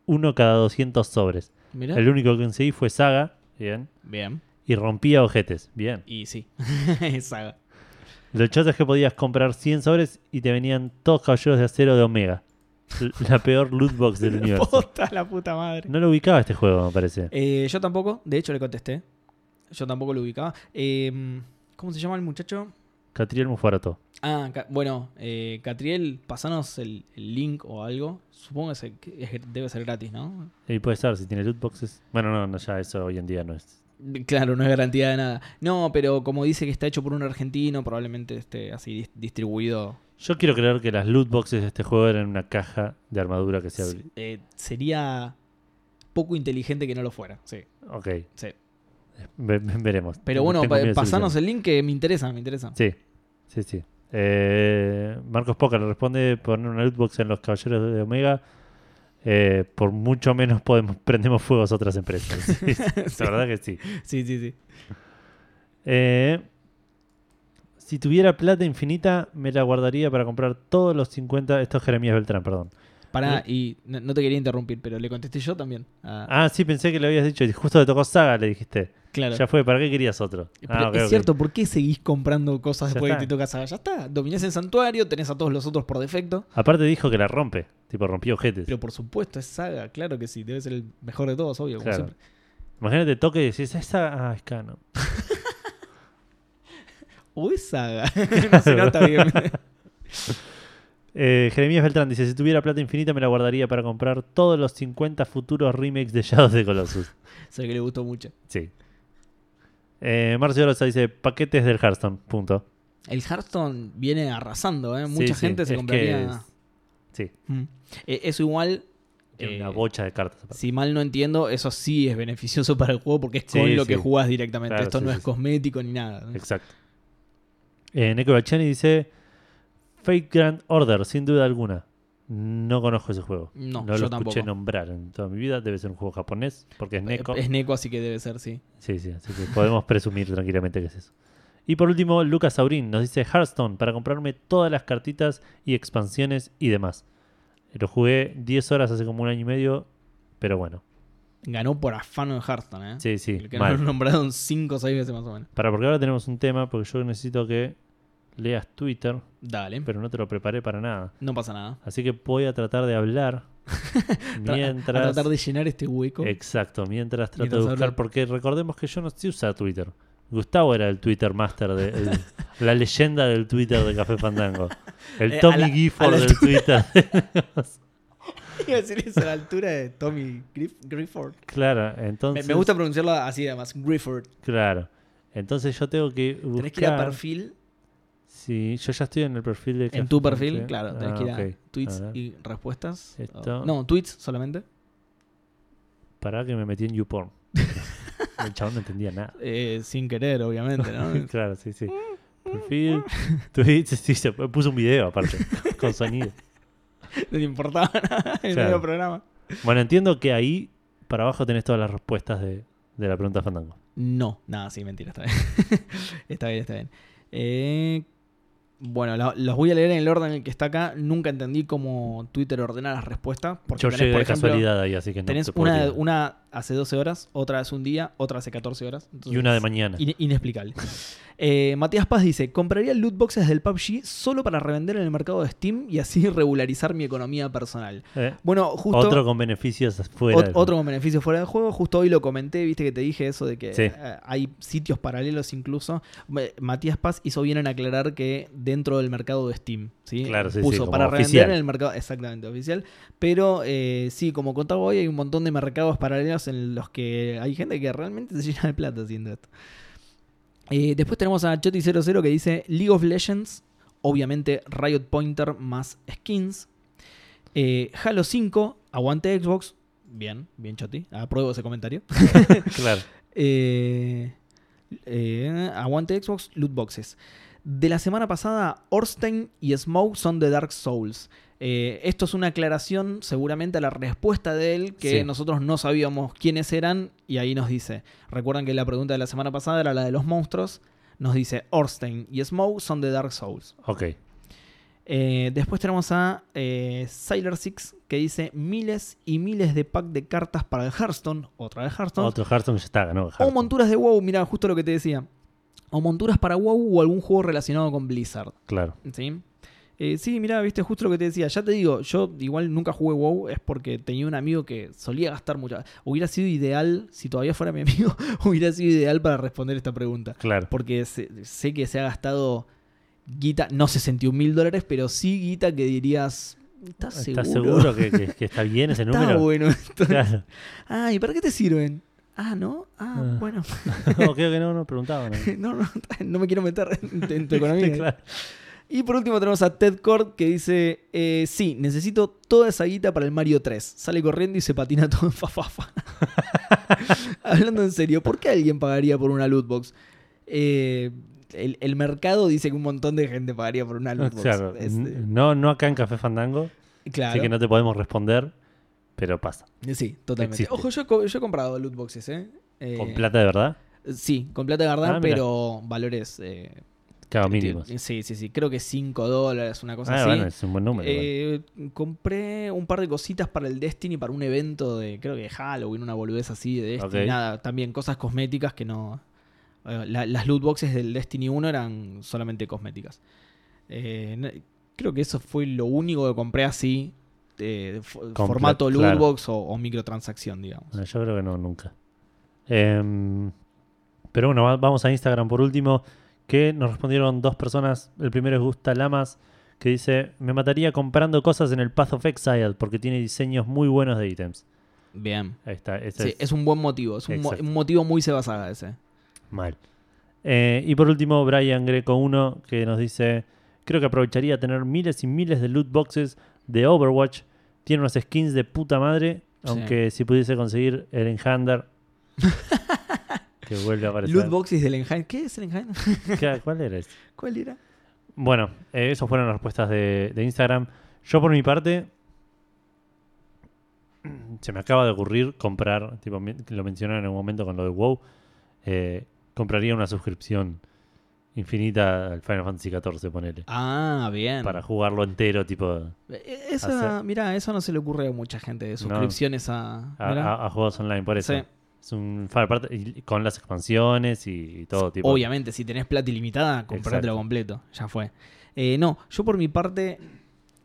uno cada 200 sobres. Mirá. El único que conseguí fue Saga, bien, Bien. y rompía ojetes, bien. Y sí. Saga. Lo chato es que podías comprar 100 sobres y te venían todos caballeros de acero de Omega. La peor loot box del universo. Posta la puta madre. No lo ubicaba este juego, me parece. Eh, yo tampoco, de hecho le contesté. Yo tampoco lo ubicaba. Eh, ¿Cómo se llama el muchacho? Catriel Mufaroto. Ah, bueno, eh, Catriel, pasanos el, el link o algo. Supongo que se- que es- debe ser gratis, ¿no? Y puede ser, si tiene loot boxes. Bueno, no, no, ya eso hoy en día no es. Claro, no es garantía de nada. No, pero como dice que está hecho por un argentino, probablemente esté así dis- distribuido. Yo quiero creer que las loot boxes de este juego eran una caja de armadura que se abría. Eh, sería poco inteligente que no lo fuera, sí. Ok, sí. Ve- ve- veremos. Pero bueno, pa- pasanos el link que me interesa, me interesa. Sí, sí, sí. Eh, Marcos Poca le responde poner una loot box en los caballeros de Omega. eh, por mucho menos podemos prendemos fuegos a otras empresas. Sí, Sí. La verdad que sí. Sí, sí, sí. Eh, si tuviera plata infinita, me la guardaría para comprar todos los 50. Esto es Jeremías Beltrán, perdón. Pará, y no, no te quería interrumpir, pero le contesté yo también. Ah, Ah, sí, pensé que le habías dicho. y Justo le tocó Saga, le dijiste. claro. Ya fue, ¿para qué querías otro? Pero Ah, ok, es cierto, ¿por qué seguís comprando cosas Ya después de que te toca saga? Ya está, dominás el santuario, tenés a todos los otros por defecto. Aparte dijo que la rompe. Tipo, rompió objetos. Pero por supuesto, es saga, claro que sí, debe ser el mejor de todos, obvio, como siempre. Imagínate, toque y decís, es Saga. Ah, es canon. O es saga. no se nota bien. Eh, Jeremías Beltrán dice: Si tuviera plata infinita, me la guardaría para comprar todos los 50 futuros remakes de Shadows de Colossus. sé que le gustó mucho. Sí. Eh, Marcio Rosa dice: Paquetes del Hearthstone. Punto. El Hearthstone viene arrasando, ¿eh? Mucha sí, gente se es compraría. es- Sí, Mm. Eh, eso igual. tiene eh, una bocha de cartas. aparte. Si mal no entiendo, eso sí es beneficioso para el juego porque es con lo que jugás directamente. Claro, Esto no es cosmético ni nada. Exacto. Eh, Neko Balchani dice: Fake Grand Order, sin duda alguna. No conozco ese juego. No, lo yo escuché tampoco. nombrar en toda mi vida. Debe ser un juego japonés, porque es Neko. Es Neko, así que debe ser, sí. Sí, sí, así que podemos presumir tranquilamente que es eso. Y por último, Lucas Saurín nos dice Hearthstone para comprarme todas las cartitas y expansiones y demás. Lo jugué 10 horas hace como un año y medio, pero bueno. Ganó por afano en Hearthstone, ¿eh? Sí, sí, El que mal. nos nombraron 5 o 6 veces más o menos. Para, porque ahora tenemos un tema, porque yo necesito que leas Twitter, Dale, pero no te lo preparé para nada. no pasa nada. Así que voy a tratar de hablar Tra- mientras... A tratar de llenar este hueco. Exacto, mientras trato Mientras de buscar, porque recordemos que yo no sé usar Twitter. Gustavo era el Twitter master, de, el- la leyenda del Twitter de Café Fandango. El Eh, Tommy la- Gifford del Twitter. Iba a decir eso a la altura de Tommy Griff- Grifford. claro, Me, entonces... me gusta pronunciarlo así además, Grifford. Claro. Entonces yo tengo que buscar... Tenés que ir a perfil, Sí, yo ya estoy en el perfil de en Café tu perfil, Fandango. claro, tenés Ah, que ir a tweets A y respuestas. Esto- No, tweets solamente. Pará que me metí en YouPorn. el chabón no entendía nada. Eh, sin querer, obviamente, ¿no? claro, sí, sí. Perfil, tweets, sí, se puso un video aparte, con sonido. No importaba nada el Claro. medio programa. Bueno, entiendo que ahí para abajo tenés todas las respuestas de, de la pregunta Fandango. No, nada, sí, mentira, está bien. está bien, está bien. Eh, bueno, lo- los voy a leer en el orden en el que está acá. Nunca entendí cómo Twitter ordena las respuestas. Porque Yo tenés, llegué por de ejemplo, casualidad ahí, así que no tenés una, una hace 12 horas, otra hace un día, otra hace 14 horas. Y una de mañana. in- inexplicable. Eh, Matías Paz dice: Compraría loot boxes del PUBG solo para revender en el mercado de Steam y así regularizar mi economía personal. Eh, Bueno, justo. Otro con beneficios fuera. Ot- otro con beneficio fuera del juego. Justo hoy lo comenté, viste que te dije eso de que Sí. eh, hay sitios paralelos incluso. Matías Paz hizo bien en aclarar que dentro del mercado de Steam, ¿sí? Claro, sí, Puso para oficial. revender en el mercado, exactamente, oficial. Pero eh, sí, como contaba hoy, hay un montón de mercados paralelos en los que hay gente que realmente se llena de plata haciendo esto. Eh, después tenemos a Choti00 que dice League of Legends, obviamente Riot Pointer más skins. Eh, Halo 5, aguante Xbox. Bien, bien Choti, apruebo ese comentario. Claro. Eh, eh, aguante Xbox, loot boxes. De la semana pasada, Orstein y Smoke son de Dark Souls. Eh, esto es una aclaración seguramente a la respuesta de él, que Sí. nosotros no sabíamos quiénes eran, y ahí nos dice, recuerdan que la pregunta de la semana pasada era la de los monstruos, nos dice Orstein y Smoke son de Dark Souls. Ok. Eh, después tenemos a eh, Sailor Six que dice miles y miles de pack de cartas para el Hearthstone, otra de Hearthstone, Otro Hearthstone ya está, ganó. o monturas de WoW, mira, justo lo que te decía. O monturas para WoW o algún juego relacionado con Blizzard. Claro. ¿Sí? Eh, sí, mira, viste, justo lo que te decía. Ya te digo, yo igual nunca jugué WoW, es porque tenía un amigo que solía gastar mucha. Hubiera sido ideal, si todavía fuera mi amigo, hubiera sido ideal para responder esta pregunta. Claro. Porque sé, sé que se ha gastado guita, no 61 mil dólares, pero sí guita que dirías. ¿Estás seguro? ¿Estás seguro que, que- que está bien ese Está número? bueno esto. Claro. Ah, ¿y para qué te sirven? Ah, ¿no? Ah, Ah. bueno. no, creo que no, no preguntaban. ¿no? No, no, no me quiero meter en, en tu economía. Claro. Y por último tenemos a Ted Cord que dice, eh, sí, necesito toda esa guita para el Mario 3. Sale corriendo y se patina todo en fafafa. Hablando en serio, ¿por qué alguien pagaría por una loot box? Eh, el, el mercado dice que un montón de gente pagaría por una loot box. Claro, Este, no, no acá en Café Fandango, claro. así que no te podemos responder, pero pasa. Sí, totalmente. Existe. Ojo, yo, he co- yo he comprado loot boxes, ¿eh? Eh, ¿Con plata de verdad? Sí, con plata de verdad, Ah, pero valores eh, Claro, mínimos. Sí, sí, sí. Creo que 5 dólares, una cosa Ah, así. bueno, es un buen número. Eh, compré un par de cositas para el Destiny, para un evento de, creo que de Halloween, una boludez así de Destiny. Nada, también cosas cosméticas que no. eh, la- las loot boxes del Destiny 1 eran solamente cosméticas. Eh, creo que eso fue lo único que compré así, formato loot claro. box o, o microtransacción, digamos. No, yo creo que no, nunca. Em, pero bueno, va- vamos a Instagram por último, que nos respondieron dos personas. El primero es Gusta Lamas, que dice, me mataría comprando cosas en el Path of Exile porque tiene diseños muy buenos de ítems. Bien. Ahí está, ese Sí, es, es un buen motivo. Es un, mo- Exacto. un motivo muy Seba Saga ese. mal. Eh, y por último, Brian Greco 1, que nos dice, creo que aprovecharía tener miles y miles de loot boxes de Overwatch. Tiene unas skins de puta madre, Sí. aunque si pudiese conseguir el Enhander. que vuelve a aparecer. Loot boxes del Enhain. ¿Qué es el ¿Cuál era? ¿Cuál era? Bueno, eh, esas fueron las respuestas de, de Instagram. Yo por mi parte, se me acaba de ocurrir comprar, tipo, lo mencionaron en un momento con lo de WoW, eh, compraría una suscripción infinita al Final Fantasy XIV, ponele. Ah, bien. Para jugarlo entero, tipo, Esa, hacer- mirá, eso no se le ocurre a mucha gente de suscripciones a. a- a juegos online, por eso. Sí. Es un y con las expansiones y, todo tipo. Obviamente, si tenés plata ilimitada, comprátelo Exacto. completo. Ya fue. Eh, no, yo por mi parte,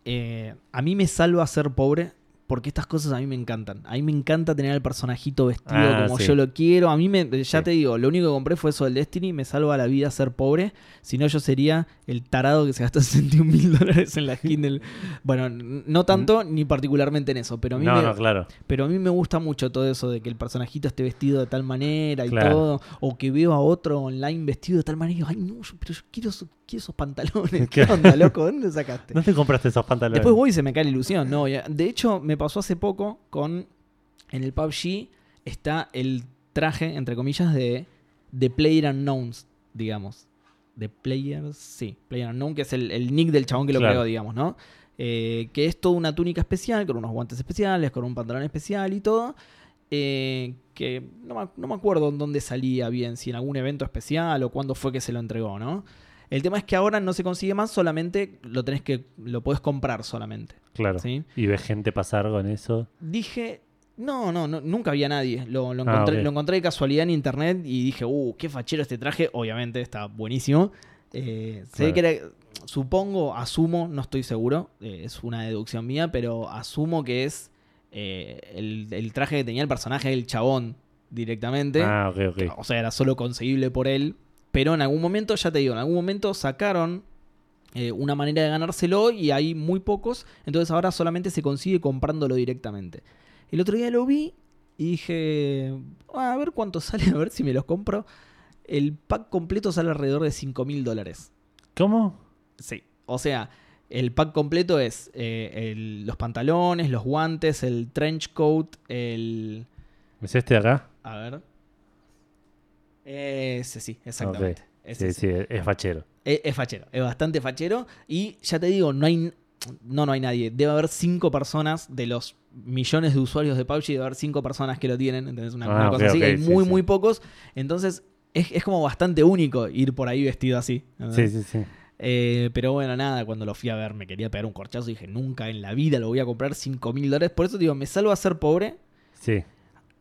eh, a mí me salva ser pobre. Porque estas cosas a mí me encantan. A mí me encanta tener al personajito vestido Ah, como sí. yo lo quiero. A mí me, ya Sí. te digo, lo único que compré fue eso del Destiny. Me salva la vida ser pobre. Si no, yo sería el tarado que se gastó 61 mil dólares en la skin del. Bueno, no tanto ni particularmente en eso. Pero a mí no, me, no, claro. Pero a mí me gusta mucho todo eso de que el personajito esté vestido de tal manera y Claro. todo. O que veo a otro online vestido de tal manera y digo, ay, no, pero yo quiero, esos- pantalones. ¿Qué Claro. onda, loco? ¿Dónde sacaste? ¿Dónde compraste esos pantalones? Después voy y se me cae la ilusión. No, de hecho, me pasó hace poco con. En el PUBG está el traje, entre comillas, de, de Player Unknowns, digamos. De Players, sí, Player Unknown, que es el, el nick del chabón que lo Claro. creó, digamos, ¿no? Eh, que es toda una túnica especial, con unos guantes especiales, con un pantalón especial y todo. eh, que no me, no me acuerdo en dónde salía bien, si en algún evento especial o cuándo fue que se lo entregó, ¿no? El tema es que ahora no se consigue más, solamente lo tenés que. lo podés comprar solamente. Claro. ¿sí? Y ves gente pasar con eso. Dije. No, no, no, nunca había nadie. Lo, lo Ah, lo encontré de casualidad en internet y dije, uh, qué fachero este traje. Obviamente está buenísimo. Eh, Claro. que era, supongo, asumo, no estoy seguro, eh, es una deducción mía, pero asumo que es eh, el, el traje que tenía el personaje del chabón directamente. Ah, ok, ok. O sea, era solo conseguible por él. Pero en algún momento, ya te digo, en algún momento sacaron eh, una manera de ganárselo y hay muy pocos. Entonces ahora solamente se consigue comprándolo directamente. El otro día lo vi y dije, "Ah, a ver cuánto sale, a ver si me los compro. El pack completo sale alrededor de 5 mil dólares. ¿Cómo? Sí. O sea, el pack completo es eh, el- los pantalones, los guantes, el trench coat, el... ¿Es este de acá? A ver. Ese sí, exactamente. Ese Sí, sí, es, es fachero. Es, es fachero, es bastante fachero. Y ya te digo, no hay. No, no hay nadie. Debe haber cinco personas de los millones de usuarios de PUBG, debe haber cinco personas que lo tienen. ¿entendés? Una, Ah, una ok, cosa así. hay muy, sí. muy pocos. Entonces, es, es como bastante único ir por ahí vestido así. Sí, sí, sí. Eh, pero bueno, nada, cuando lo fui a ver me quería pegar un corchazo y dije, nunca en la vida lo voy a comprar 5 mil dólares. Por eso digo, me salvo a ser pobre. Sí.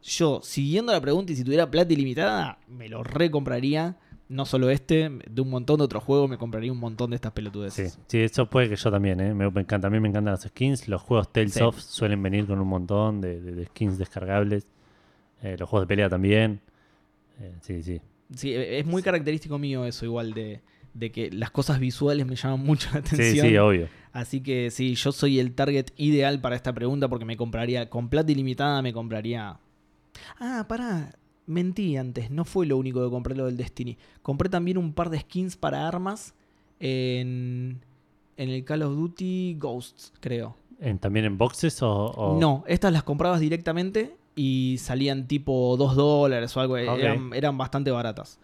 Yo, siguiendo la pregunta y si tuviera plata ilimitada, me lo recompraría. No solo este, de un montón de otros juegos me compraría un montón de estas Sí, pelotudeces. sí, eso puede que yo también, ¿eh? Me, me encanta, a mí me encantan las skins. Los juegos Tales Sí. of suelen venir con un montón de, de- de skins descargables. Eh, los juegos de pelea también. Eh, sí, sí. Sí, e- es muy característico mío eso, igual de, de que las cosas visuales me llaman mucho la Sí, atención. sí, obvio. Así que sí, yo soy el target ideal para esta pregunta porque me compraría, con plata ilimitada me compraría... Ah, pará, mentí antes, no fue lo único que compré lo del Destiny. Compré también un par de skins para armas en, en el Call of Duty Ghosts, creo. ¿En- ¿También en boxes o...? o- No, estas las comprabas directamente y salían tipo 2 dólares o algo, eran, eran bastante baratas.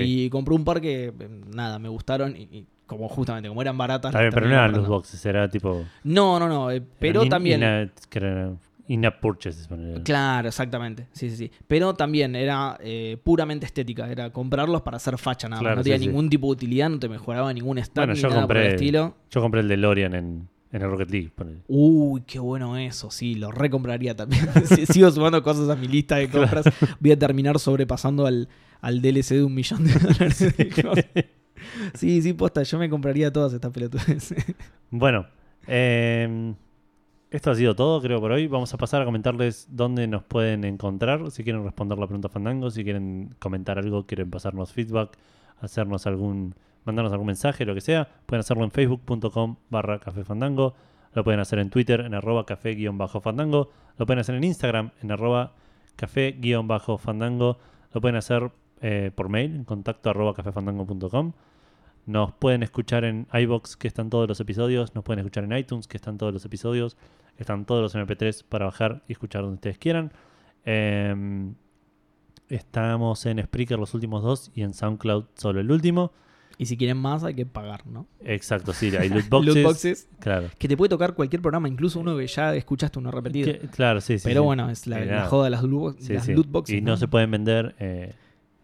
Y compré un par que, eh, nada, me gustaron y, y como justamente, como eran baratas... Está las bien, pero no eran los boxes, era tipo... No, no, no, eh, pero in- también... In-app purchases. Claro, exactamente. Sí, sí, sí. Pero también era eh, puramente estética. Era comprarlos para hacer facha nada más. Claro, No tenía sí, sí. ningún tipo de utilidad, no te mejoraba ningún stat Bueno, ni yo nada por el compré, estilo. yo compré el DeLorean en, en el Rocket League. ponele. Uy, qué bueno eso. Sí, lo recompraría también. Sigo sumando cosas a mi lista de compras. Voy a terminar sobrepasando al, al DLC de un millón de dólares. de. Sí, sí, posta. Yo me compraría todas estas pelotudes. Bueno, eh, esto ha sido todo, creo, por hoy. Vamos a pasar a comentarles dónde nos pueden encontrar. Si quieren responder la pregunta Fandango, si quieren comentar algo, quieren pasarnos feedback, hacernos algún, mandarnos algún mensaje, lo que sea, pueden hacerlo en facebook.com barra café fandango. Lo pueden hacer en Twitter en arroba café-fandango. Lo pueden hacer en Instagram en arroba café-fandango. Lo pueden hacer eh, por mail en contacto arroba cafefandango.com. Nos pueden escuchar en iBox, que están todos los episodios. Nos pueden escuchar en iTunes, que están todos los episodios. Están todos los MP3 para bajar y escuchar donde ustedes quieran. Em, estamos en Spreaker los últimos dos y en SoundCloud solo el último. y si quieren más, hay que pagar, ¿no? Exacto, sí, hay loot boxes. Loot boxes. Claro. Que te puede tocar cualquier programa, incluso uno que ya escuchaste uno repetido. Que- claro, sí, sí. Pero sí. bueno, es la, Eh, la joda de las, loot, Sí, las sí. loot boxes. Y no se pueden vender eh,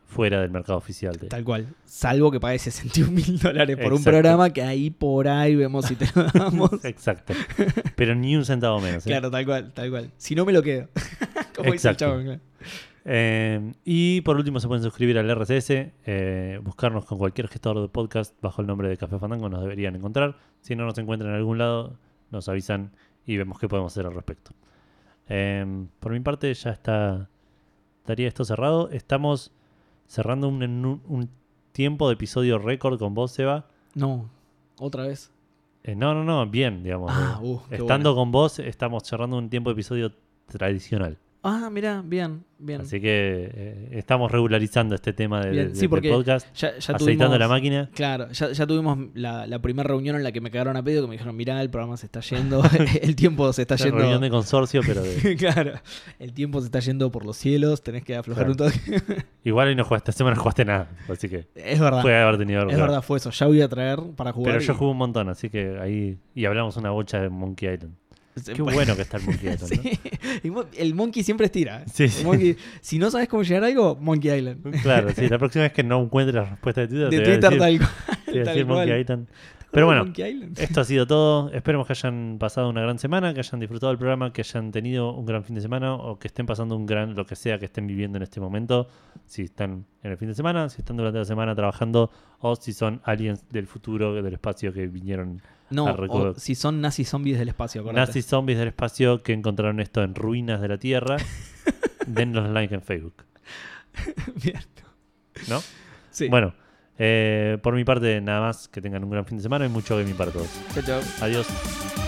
fuera del mercado oficial. de- Tal cual. Salvo que pagues 61 mil dólares por un programa que ahí por ahí vemos si te lo damos. Exacto. Pero ni un centavo menos. ¿eh? claro, tal cual, tal cual. Si no me lo quedo. Como dice el chavo. claro. Eh, y por último se pueden suscribir al RSS, eh, buscarnos con cualquier gestor de podcast bajo el nombre de Café Fandango, nos deberían encontrar. Si no nos encuentran en algún lado, nos avisan y vemos qué podemos hacer al respecto. Eh, por mi parte ya está, estaría esto cerrado. Estamos cerrando un, un- un tiempo de episodio récord con vos, Seba. No, otra vez. Eh, no, no, no, bien, digamos. Ah, uh, Estando con vos, estamos cerrando un tiempo de episodio tradicional. Ah, mira, bien, bien. Así que eh, estamos regularizando este tema de, Bien, de- sí, del porque podcast, Ya, ya aceitando tuvimos, la máquina. Claro, ya, ya tuvimos la, la primera reunión en la que me cagaron a pedo, que me dijeron, mirá, el programa se está yendo, el tiempo se está Una yendo... reunión de consorcio, pero de- claro, el tiempo se está yendo por los cielos, tenés que aflojar Claro. un toque. igual hoy no jugaste, esta semana no jugaste nada. Así que es verdad, puede haber tenido algo es verdad, fue eso. Ya voy a traer para jugar. Pero yo jugué un montón, así que ahí. Y hablamos una bocha de Monkey Island. Qué bueno que está el Monkey Island, El Monkey siempre estira. Sí, El sí. Monkey- si no sabes cómo llegar a algo, Monkey Island. Claro, sí, la próxima vez que no encuentre la respuesta de Twitter, De te voy a Twitter decir, tal te cual. voy a tal decir cual. Monkey Island. Pero bueno. Esto ha sido todo. Esperemos que hayan pasado una gran semana, que hayan disfrutado del programa, que hayan tenido un gran fin de semana o que estén pasando un gran lo que sea que estén viviendo en este momento. Si están en el fin de semana, si están durante la semana trabajando o si son aliens del futuro, del espacio que vinieron. No, recuerdo. o si son nazis zombies del espacio, acordate. Nazis zombies del espacio que encontraron esto en ruinas de la Tierra. Denlos like en Facebook. Bien. ¿No? Sí. Bueno, eh, por mi parte nada más. Que tengan un gran fin de semana y mucho gaming para todos. Chao, chao. Adiós.